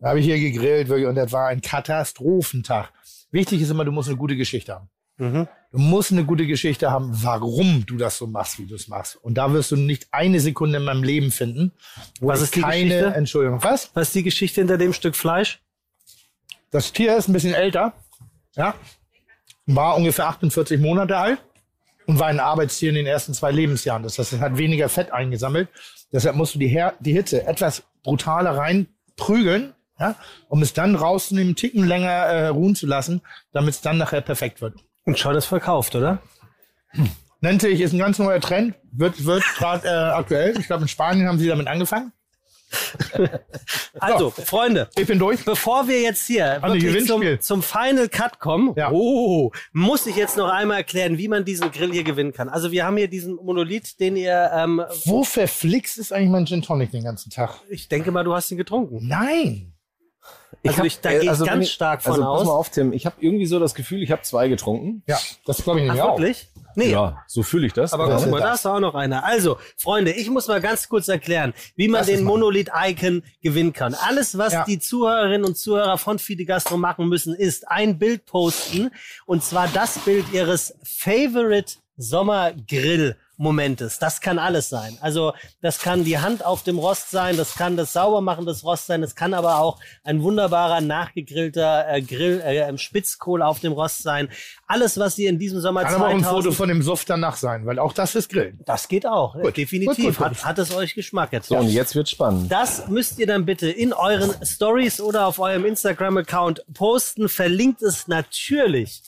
Da habe ich hier gegrillt wirklich, und das war ein Katastrophentag. Wichtig ist immer, du musst eine gute Geschichte haben. Mhm. Du musst eine gute Geschichte haben, warum du das so machst, wie du es machst. Und da wirst du nicht eine Sekunde in meinem Leben finden, wo Was ist die keine Geschichte? Entschuldigung. Was? Was ist die Geschichte hinter dem Stück Fleisch? Das Tier ist ein bisschen älter, ja, war ungefähr 48 Monate alt und war ein Arbeitstier in den ersten zwei Lebensjahren. Das heißt, es hat weniger Fett eingesammelt. Deshalb musst du die, Her die Hitze etwas brutaler reinprügeln, ja, um es dann rauszunehmen, einen Ticken länger äh, ruhen zu lassen, damit es dann nachher perfekt wird. Und schon ist verkauft, oder? Nennt sich, ist ein ganz neuer Trend, wird, wird gerade äh, aktuell. Ich glaube, in Spanien haben sie damit angefangen. Also, Freunde, Ich bin durch. bevor wir jetzt hier zum, zum Final Cut kommen, Ja. oh, muss ich jetzt noch einmal erklären, wie man diesen Grill hier gewinnen kann. Also wir haben hier diesen Monolith, den ihr, ähm, Wo verflixt ist eigentlich mein Gin Tonic den ganzen Tag? ich denke mal, du hast ihn getrunken. Nein. Also ich- da gehe ich ganz wenn stark von also, aus. Pass mal auf, Tim. Ich habe irgendwie so das Gefühl, ich habe zwei getrunken. Ja, das glaube ich Ach, nämlich auch. wirklich? Nee. Ja, so fühle ich das. Aber ja. guck mal, da ist auch noch einer. Also, Freunde, ich muss mal ganz kurz erklären, wie man Lass den. Monolith-Icon gewinnen kann. Alles, was Ja. die Zuhörerinnen und Zuhörer von Fide Gastro machen müssen, ist ein Bild posten. Und zwar das Bild ihres Favorite Sommergrill. Momentes. Das kann alles sein. Also das kann die Hand auf dem Rost sein, das kann das Saubermachen des Rosts sein, das kann aber auch ein wunderbarer nachgegrillter äh, Grill, äh, Spitzkohl auf dem Rost sein. Alles, was ihr in diesem Sommer Kann aber auch ein 2000 Foto von dem Suff danach sein, weil auch das ist Grillen. das geht auch, Gut. definitiv. Gut, gut, gut. Hat, hat es euch Geschmack jetzt? So, und jetzt wird spannend. Das müsst ihr dann bitte in euren Stories oder auf eurem Instagram-Account posten. Verlinkt es natürlich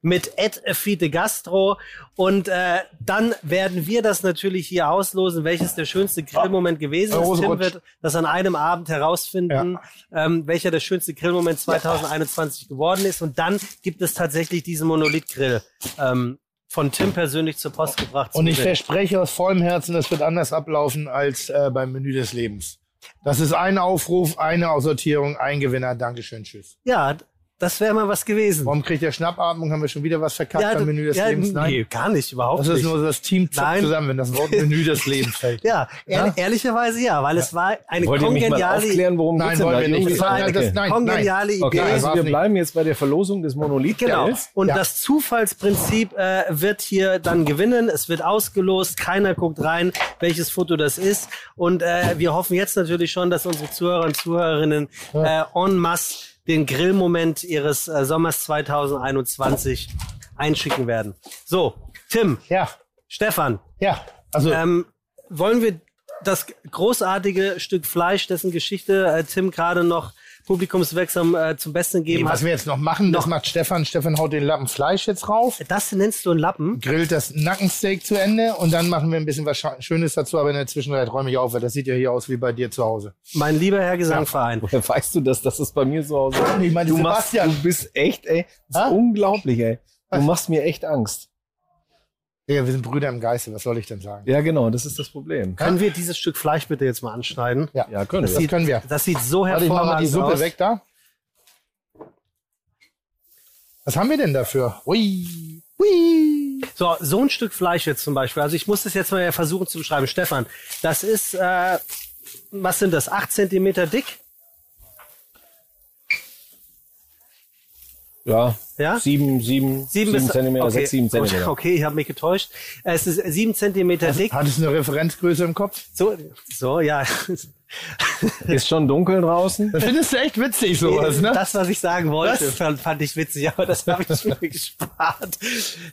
mit @fitegastro und äh, dann werden wir das natürlich hier auslosen, welches der schönste Grillmoment gewesen ist. Tim wird das an einem Abend herausfinden, ähm, welcher der schönste Grillmoment 2021 geworden ist und dann gibt es tatsächlich diesen Monolith-Grill ähm, von Tim persönlich zur Post gebracht. Und ich verspreche aus vollem Herzen, das wird anders ablaufen als äh, beim Menü des Lebens. Das ist ein Aufruf, eine Aussortierung, ein Gewinner. Dankeschön, tschüss. ja, das wäre mal was gewesen. Warum kriegt der Schnappatmung? Haben wir schon wieder was verkackt beim Menü des ja, Lebens? Nein. Nee, gar nicht, überhaupt Das ist nicht. nur das Team Nein. zusammen, wenn das Wort Menü des Lebens fällt. ja, ehr, ehrlicherweise ja, weil es war eine Wollt kongeniale, worum Nein, wollen wir nicht. Das war- Okay. das- nein, kongeniale Idee. Okay, Nein, also wir nicht. bleiben jetzt bei der Verlosung des monolith Genau. Und Ja. das Zufallsprinzip äh, wird hier dann gewinnen. Es wird ausgelost. Keiner guckt rein, welches Foto das ist. Und äh, wir hoffen jetzt natürlich schon, dass unsere Zuhörer und Zuhörerinnen äh, en masse den Grillmoment ihres äh, Sommers 2021 einschicken werden. So, Tim, Ja, Stefan, ja. Also, ähm, wollen wir das großartige Stück Fleisch, dessen Geschichte äh, Tim gerade noch publikumswirksam äh, zum Besten nee, gegeben was hat, wir jetzt noch machen, das macht Stefan. Stefan haut den Lappen Fleisch jetzt rauf, das nennst du einen Lappen? grillt das Nackensteak zu Ende und dann machen wir ein bisschen was Schönes dazu, aber in der Zwischenzeit räume ich auf, weil das sieht ja hier aus wie bei dir zu Hause. Mein lieber Herr Gesangverein. Woher weißt du das, dass es bei mir zu Hause ist? Ich meine, Du, machst, Sebastian. du bist echt, ey. Das ist unglaublich, ey. Du Was? machst mir echt Angst. Ja, wir sind Brüder im Geiste, was soll ich denn sagen? Ja, genau, das ist das Problem. Können wir dieses Stück Fleisch bitte jetzt mal anschneiden? Ja, Ja, können das wir. können wir. Das sieht so Warte, ich mach mal die hervorragend Suppe aus. weg da. Was haben wir denn dafür? Ui. Ui. So, so ein Stück Fleisch jetzt zum Beispiel. Also ich muss das jetzt mal versuchen zu beschreiben. Stefan, das ist, äh, was sind das, acht Zentimeter dick? Ja, Ja? sieben, sieben, sieben, bis- Zentimeter, okay. sechs, sieben Zentimeter. Okay, ich habe mich getäuscht. Es ist sieben Zentimeter dick. Hat es eine Referenzgröße im Kopf? So, so, ja. Ist schon dunkel draußen. Das findest du echt witzig, sowas, ne? Das, was ich sagen wollte, Was? fand, ich witzig, aber das habe ich mir gespart.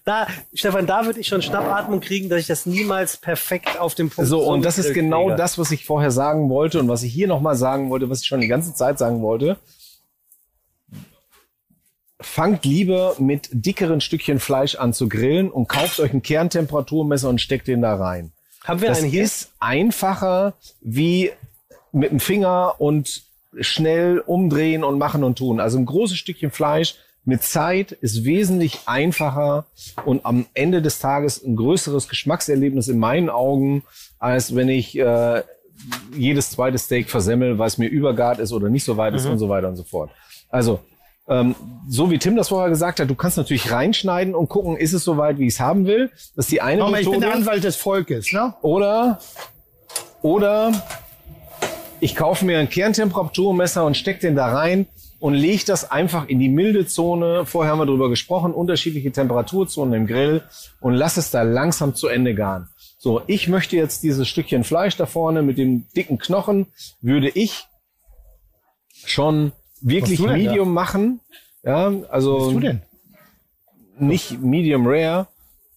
Da, Stefan, da würde ich schon Schnappatmung kriegen, dass ich das niemals perfekt auf dem Punkt So, und das ist genau kriege. das, was ich vorher sagen wollte und was ich hier nochmal sagen wollte, was ich schon die ganze Zeit sagen wollte. Fangt lieber mit dickeren Stückchen Fleisch an zu grillen und kauft euch ein Kerntemperaturmesser und steckt den da rein. Haben wir Das einen hier? ist einfacher wie mit dem Finger und schnell umdrehen und machen und tun. Also ein großes Stückchen Fleisch mit Zeit ist wesentlich einfacher und am Ende des Tages ein größeres Geschmackserlebnis in meinen Augen, als wenn ich äh, jedes zweite Steak versemmel, weil es mir übergart ist oder nicht so weit ist und so weiter und so fort. Also ähm, so wie Tim das vorher gesagt hat, du kannst natürlich reinschneiden und gucken, ist es so weit, wie ich es haben will. Das ist die eine Nochmal, ich bin Methode. der Anwalt des Volkes, ne? Oder, oder ich kaufe mir ein Kerntemperaturmesser und stecke den da rein und lege das einfach in die milde Zone. Vorher haben wir drüber gesprochen, unterschiedliche Temperaturzonen im Grill und lass es da langsam zu Ende garen. So, ich möchte jetzt dieses Stückchen Fleisch da vorne mit dem dicken Knochen, würde ich schon wirklich denn da? Medium machen. Ja, also Was bist du denn? nicht Medium Rare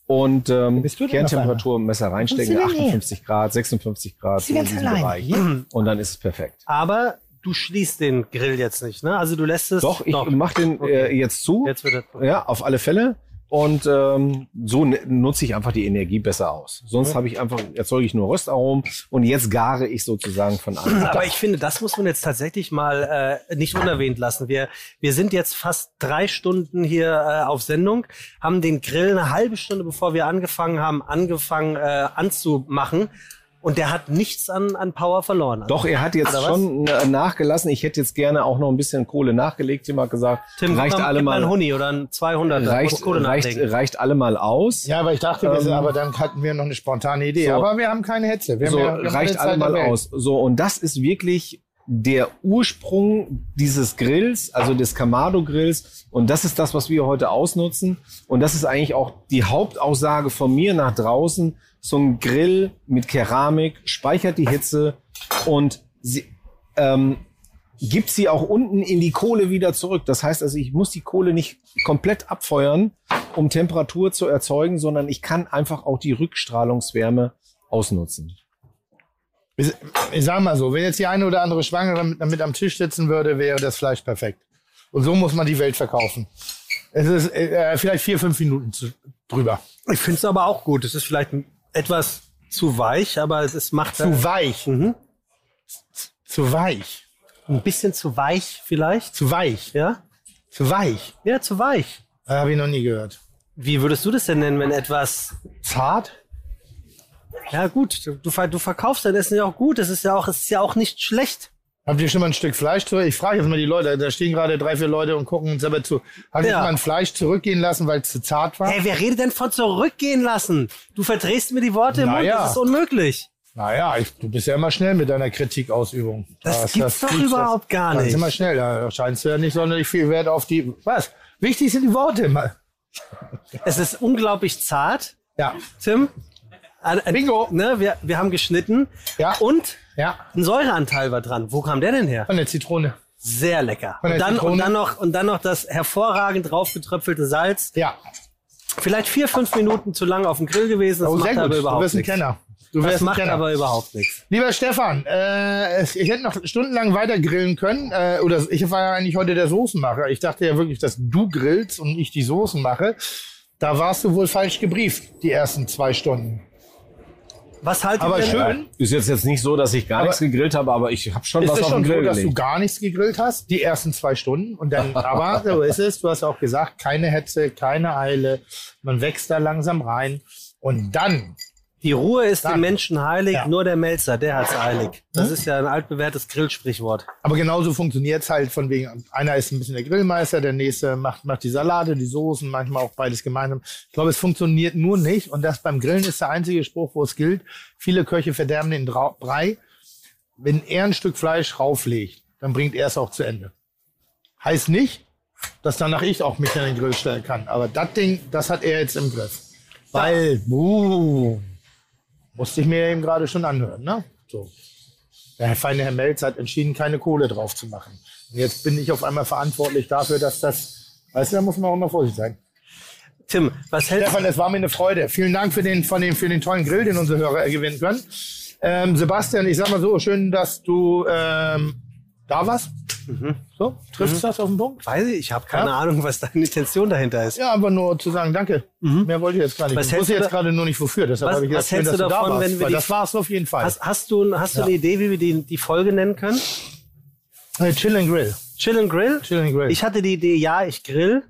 und ähm, Kerntemperatur im Messer reinstecken, Was bist du denn 58 Grad, 56 Grad, so in ganz diesem allein Bereich. Und dann ist es perfekt. Aber du schließt den Grill jetzt nicht, ne? Also du lässt es. Doch, ich mach den äh, jetzt zu. Jetzt wird er. Ja, auf alle Fälle. Und ähm, so n- nutze ich einfach die Energie besser aus. Sonst habe ich einfach, erzeuge ich nur Röstaromen und jetzt gare ich sozusagen von an. Aber ich finde, das muss man jetzt tatsächlich mal äh, nicht unerwähnt lassen. Wir, wir sind jetzt fast drei Stunden hier äh, auf Sendung, haben den Grill eine halbe Stunde, bevor wir angefangen haben, angefangen äh, anzumachen. Und der hat nichts an, an Power verloren. Doch, er hat jetzt schon äh, nachgelassen. Ich hätte jetzt gerne auch noch ein bisschen Kohle nachgelegt. Tim hat gesagt, Tim, reicht alle mal einen Huni oder ein 200 reicht, reicht, reicht alle mal aus. Ja, aber ich dachte, wir sind, Ähm, aber dann hatten wir noch eine spontane Idee. so. aber wir haben keine Hetze. Wir so haben ja, wir reicht alle mal aus. So und das ist wirklich der Ursprung dieses Grills, also des Kamado Grills und das ist das, was wir heute ausnutzen und das ist eigentlich auch die Hauptaussage von mir nach draußen. So ein Grill mit Keramik speichert die Hitze und sie, ähm, gibt sie auch unten in die Kohle wieder zurück. Das heißt also, ich muss die Kohle nicht komplett abfeuern, um Temperatur zu erzeugen, sondern ich kann einfach auch die Rückstrahlungswärme ausnutzen. Ich, ich sag mal so, wenn jetzt die eine oder andere Schwangere mit, damit am Tisch sitzen würde, wäre das Fleisch perfekt. Und so muss man die Welt verkaufen. Es ist äh, vielleicht vier, fünf Minuten zu, drüber. Ich finde es aber auch gut. Es ist vielleicht etwas zu weich, aber es ist, macht Zu weich. Mhm. Zu weich. ein bisschen zu weich vielleicht. Zu weich. Ja? Zu weich. Ja, zu weich. Habe ich noch nie gehört. Wie würdest du das denn nennen, wenn etwas Zart? Ja gut, du, du verkaufst dein Essen ja auch gut. Es ist ja auch, es ist ja auch nicht schlecht. Habt ihr schon mal ein Stück Fleisch zurück? Ich frage jetzt mal die Leute, da stehen gerade drei, vier Leute und gucken uns dabei zu. Habt ihr Ja. schon mal ein Fleisch zurückgehen lassen, weil es zu zart war? Hey, wer redet denn von zurückgehen lassen? Du verdrehst mir die Worte im Mund. Naja. Das ist unmöglich. Naja, ich, du bist ja immer schnell mit deiner Kritikausübung. Das gibt's doch überhaupt gar Das nicht. ist immer schnell. Da scheinst du ja nicht sonderlich viel Wert auf die. Was? Wichtig sind die Worte. Es ist unglaublich zart, Ja. Tim. Äh, äh, Bingo. Ne, wir, wir haben geschnitten. Ja. Und Ja. ein Säureanteil war dran. Wo kam der denn her? Von der Zitrone. Sehr lecker. Von Und dann, und, Zitrone. dann noch, und dann noch das hervorragend draufgetröpfelte Salz. Ja. Vielleicht vier, fünf Minuten zu lang auf dem Grill gewesen. Das Oh, macht sehr gut. aber Du überhaupt bist ein nichts. Kenner. Du Das macht Kenner. aber überhaupt nichts. Lieber Stefan, äh, ich hätte noch stundenlang weiter grillen können. Äh, oder ich war ja eigentlich heute der Soßenmacher. Ich dachte ja wirklich, dass du grillst und ich die Soßen mache. Da warst du wohl falsch gebrieft, die ersten zwei Stunden. Was haltet Aber ihr denn? schön. Ist jetzt jetzt nicht so, dass ich gar Aber- nichts gegrillt habe, aber ich habe schon Ist was es auf schon den so, Grill dass du gar nichts gegrillt hast, die ersten zwei Stunden? Und dann, aber so ist es. Du hast auch gesagt, keine Hetze, keine Eile. Man wächst da langsam rein. Und dann, Die Ruhe ist Dann. dem Menschen heilig, Ja. nur der Melzer, der hat's eilig. Das ist ja ein altbewährtes Grillsprichwort. aber genauso funktioniert's halt von wegen, einer ist ein bisschen der Grillmeister, der nächste macht, macht die Salate, die Soßen, manchmal auch beides gemeinsam. Ich glaube, es funktioniert nur nicht. Und das beim Grillen ist der einzige Spruch, wo es gilt. Viele Köche verderben den Brei. Wenn er ein Stück Fleisch rauflegt, dann bringt er es auch zu Ende. Heißt nicht, dass danach ich auch mich an den Grill stellen kann. Aber das Ding, das hat er jetzt im Griff. Weil, uh, musste ich mir eben gerade schon anhören, ne? So. Der feine Herr Melz hat entschieden, keine Kohle drauf zu machen. Und jetzt bin ich auf einmal verantwortlich dafür, dass das, weißt du, da muss man auch immer vorsichtig sein. Tim, was hältst Stefan, es war mir eine Freude. Vielen Dank für den, von den, für den tollen Grill, den unsere Hörer gewinnen können. Ähm, Sebastian, ich sag mal so, schön, dass du ähm, da warst. So, trifft das auf den Punkt? Weiß ich, ich habe keine Ja. Ahnung, was deine Intention dahinter ist. Ja, aber nur zu sagen, danke. Mehr wollte ich jetzt gar nicht. Was ich hältst wusste du jetzt da- gerade nur nicht wofür. Deshalb Was- habe ich was gesagt, schön, hältst dass du da davon, warst. wenn wir die- das war es auf jeden Fall. Hast, hast du, hast du eine Idee, wie wir die, die Folge nennen können? Hey, Chill and Grill. Chill and Grill? Chill and Grill. Ich hatte die Idee, ja, ich grill.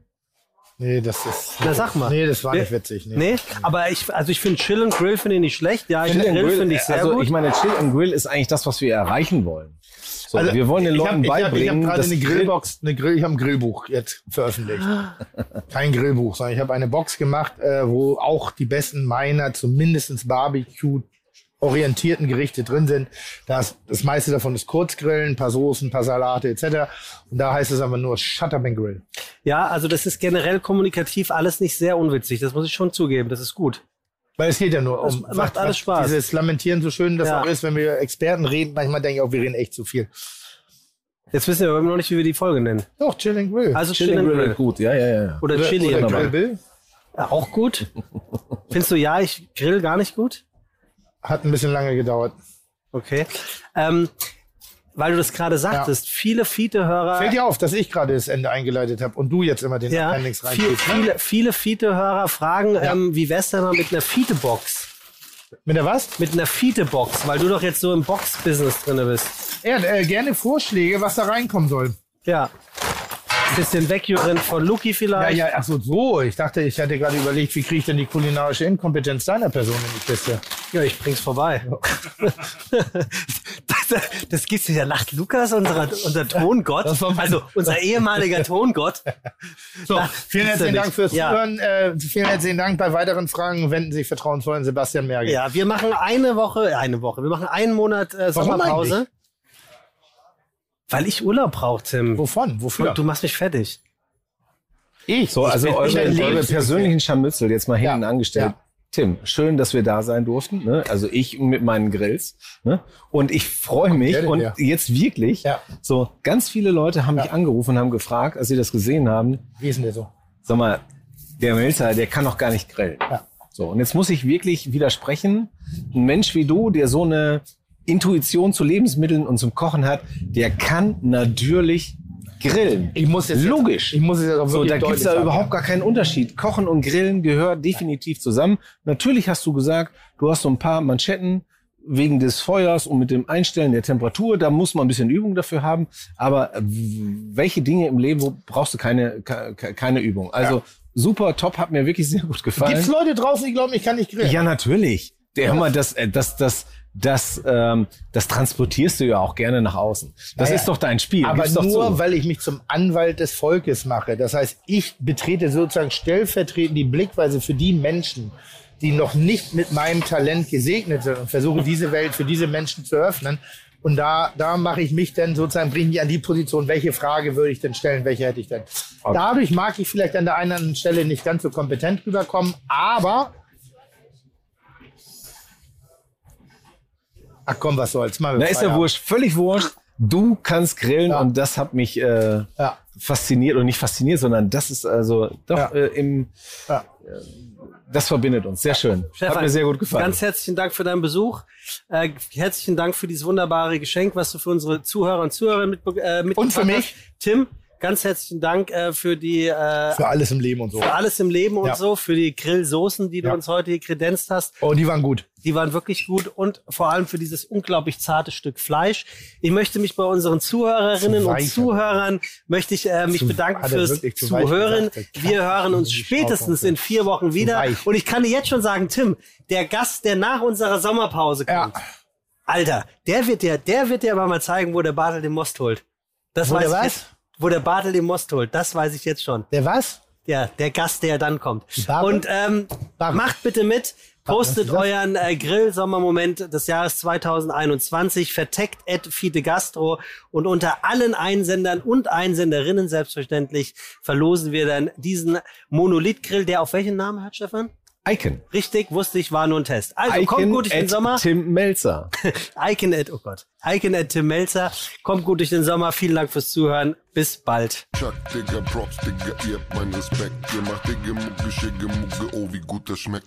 nee, das ist. Na, sag mal. Nee, das war Nee. nicht witzig. Nee. Nee, aber ich, also ich finde Chill and Grill finde ich nicht schlecht. Ja, ich Chill and grill finde ich sehr also gut. ich meine, Chill and Grill ist eigentlich das, was wir erreichen wollen. So, Also, wir wollen den Leuten hab, ich hab, beibringen, Ich habe gerade dass eine Grill- Grillbox, eine Grill, ich habe ein Grillbuch jetzt veröffentlicht. Kein Grillbuch, sondern ich habe eine Box gemacht, äh, wo auch die besten meiner, zumindestens Barbecue orientierten Gerichte drin sind. Das, das meiste davon ist Kurzgrillen, ein paar Soßen, ein paar Salate etc. Und da heißt es aber nur Shut Up and Grill. ja, also das ist generell kommunikativ alles nicht sehr unwitzig. Das muss ich schon zugeben. Das ist gut. Weil es geht ja nur um Das macht alles Spaß. Dieses Lamentieren, so schön das Ja. auch ist, wenn wir Experten reden, manchmal denke ich auch, wir reden echt zu viel. Jetzt wissen wir aber immer noch nicht, wie wir die Folge nennen. Doch, Chill and Grill. Also Chill and Grill ist gut, ja, ja, ja. Oder Chili. Oder and Grill Grill. Bill. Ja, auch gut. Findest du ja, ich grill gar nicht gut? Hat ein bisschen lange gedauert. Okay. Ähm, weil du das gerade sagtest, viele Fiete-Hörer. Fällt dir auf, dass ich gerade das Ende eingeleitet habe und du jetzt immer den Ja, Appendix viel, reinschiebst, ne? viele, viele Fiete-Hörer fragen, ähm, wie wär's denn mal mit einer Fiete-Box? Mit der was? Mit einer Fiete-Box, weil du doch jetzt so im Box-Business drinne bist. Ja, äh, gerne Vorschläge, was da reinkommen soll. Ja. Bisschen wegjurieren von Luki Ja, vielleicht. ja, ach so, so. Ich dachte, ich hatte gerade überlegt, wie kriege ich denn die kulinarische Inkompetenz deiner Person in die Kiste? Ja, ich bring's vorbei. das, das gibt's ja. Lacht Lukas, unser, unser Tongott, also unser ehemaliger Tongott. So, Na, vielen ja herzlichen Dank fürs Ja. Zuhören. Äh, vielen herzlichen Dank. Bei weiteren Fragen wenden Sie sich vertrauensvoll an Sebastian Merge. Ja, wir machen eine Woche, eine Woche, wir machen einen Monat äh, Warum Sommerpause. Weil ich Urlaub brauche, Tim. Wovon? Wofür? Du machst mich fertig. ich. So, also ich bin, eure, eure persönlichen Scharmützel jetzt mal hinten Ja, angestellt. ja. Tim, schön, dass wir da sein durften. Ne? Also ich mit meinen Grills. Ne? Und ich freue mich denn und jetzt wirklich, Ja. so ganz viele Leute haben mich Ja. angerufen und haben gefragt, als sie das gesehen haben, Wie ist denn der so? sag mal, der Melzer, der kann doch gar nicht grillen. Ja. So, und jetzt muss ich wirklich widersprechen. Ein Mensch wie du, der so eine Intuition zu Lebensmitteln und zum Kochen hat, der kann natürlich grillen. Ich muss jetzt Logisch. Ich muss es jetzt auch So, wirklich da gibt's da sagen, überhaupt ja. gar keinen Unterschied. Kochen und Grillen gehört definitiv zusammen. Natürlich hast du gesagt, du hast so ein paar Manschetten wegen des Feuers und mit dem Einstellen der Temperatur. Da muss man ein bisschen Übung dafür haben. Aber äh, welche Dinge im Leben wo brauchst du keine, ke- ke- keine Übung? Also super, top, hat mir wirklich sehr gut gefallen. Gibt's Leute draußen, die glauben, ich kann nicht grillen? Ja, natürlich. Der, hör mal, das, äh, das, das, das, ähm, das transportierst du ja auch gerne nach außen. Das Naja, ist doch dein Spiel. Aber Gib's nur, zu. weil ich mich zum Anwalt des Volkes mache. Das heißt, ich betrete sozusagen stellvertretend die Blickweise für die Menschen, die noch nicht mit meinem Talent gesegnet sind und versuche diese Welt für diese Menschen zu öffnen. Und da, da mache ich mich dann sozusagen, bringe ich an die Position, welche Frage würde ich denn stellen, welche hätte ich denn. Dadurch mag ich vielleicht an der einen oder anderen Stelle nicht ganz so kompetent rüberkommen, aber Ach komm, was soll's. Mal Na, ist ja wurscht, völlig wurscht. Du kannst grillen Ja. und das hat mich äh, Ja. fasziniert und nicht fasziniert, sondern das ist also doch Ja. äh, im Ja. das verbindet uns. Sehr schön. hat mir sehr gut gefallen. Ganz herzlichen Dank für deinen Besuch. Äh, herzlichen Dank für dieses wunderbare Geschenk, was du für unsere Zuhörer und Zuhörer mit, äh, mitgebracht Und für mich. hast. Tim, ganz herzlichen Dank äh, für die äh, Für alles im Leben und so. für alles im Leben und Ja. so, für die Grillsoßen, die du Ja. uns heute hier kredenzt hast. Oh, die waren gut. Die waren wirklich gut und vor allem für dieses unglaublich zarte Stück Fleisch. Ich möchte mich bei unseren Zuhörerinnen Zu und Zuhörern möchte ich äh, mich Zu- bedanken fürs zu Zuhören. Wir hören uns spätestens in vier Wochen wieder. Und ich kann dir jetzt schon sagen, Tim, der Gast, der nach unserer Sommerpause kommt, Ja. Alter, der wird dir, der wird dir aber mal zeigen, wo der Bartel den Most holt. Das Wo weiß der ich was? jetzt. Wo der Bartel den Most holt, das weiß ich jetzt schon. Der was? Ja, der Gast, der dann kommt. Bartel? Und ähm, Bartel. macht bitte mit. Postet euren äh, Grill-Sommermoment des Jahres 2021, verteckt at Fide Gastro und unter allen Einsendern und Einsenderinnen selbstverständlich verlosen wir dann diesen Monolith-Grill, der auf welchen Namen hat, Stefan? Icon. Richtig, wusste ich, war nur ein Test. Also Icon kommt gut durch den Sommer. Tim Melzer. Icon at, oh Gott, Icon at Tim Melzer. Kommt gut durch den Sommer. Vielen Dank fürs Zuhören. Bis bald. Chuck, Digga, Props, Digga, ihr habt meinen Respekt. Ihr macht Digga, Mucke, Schicke, Mucke, oh, wie gut das schmeckt.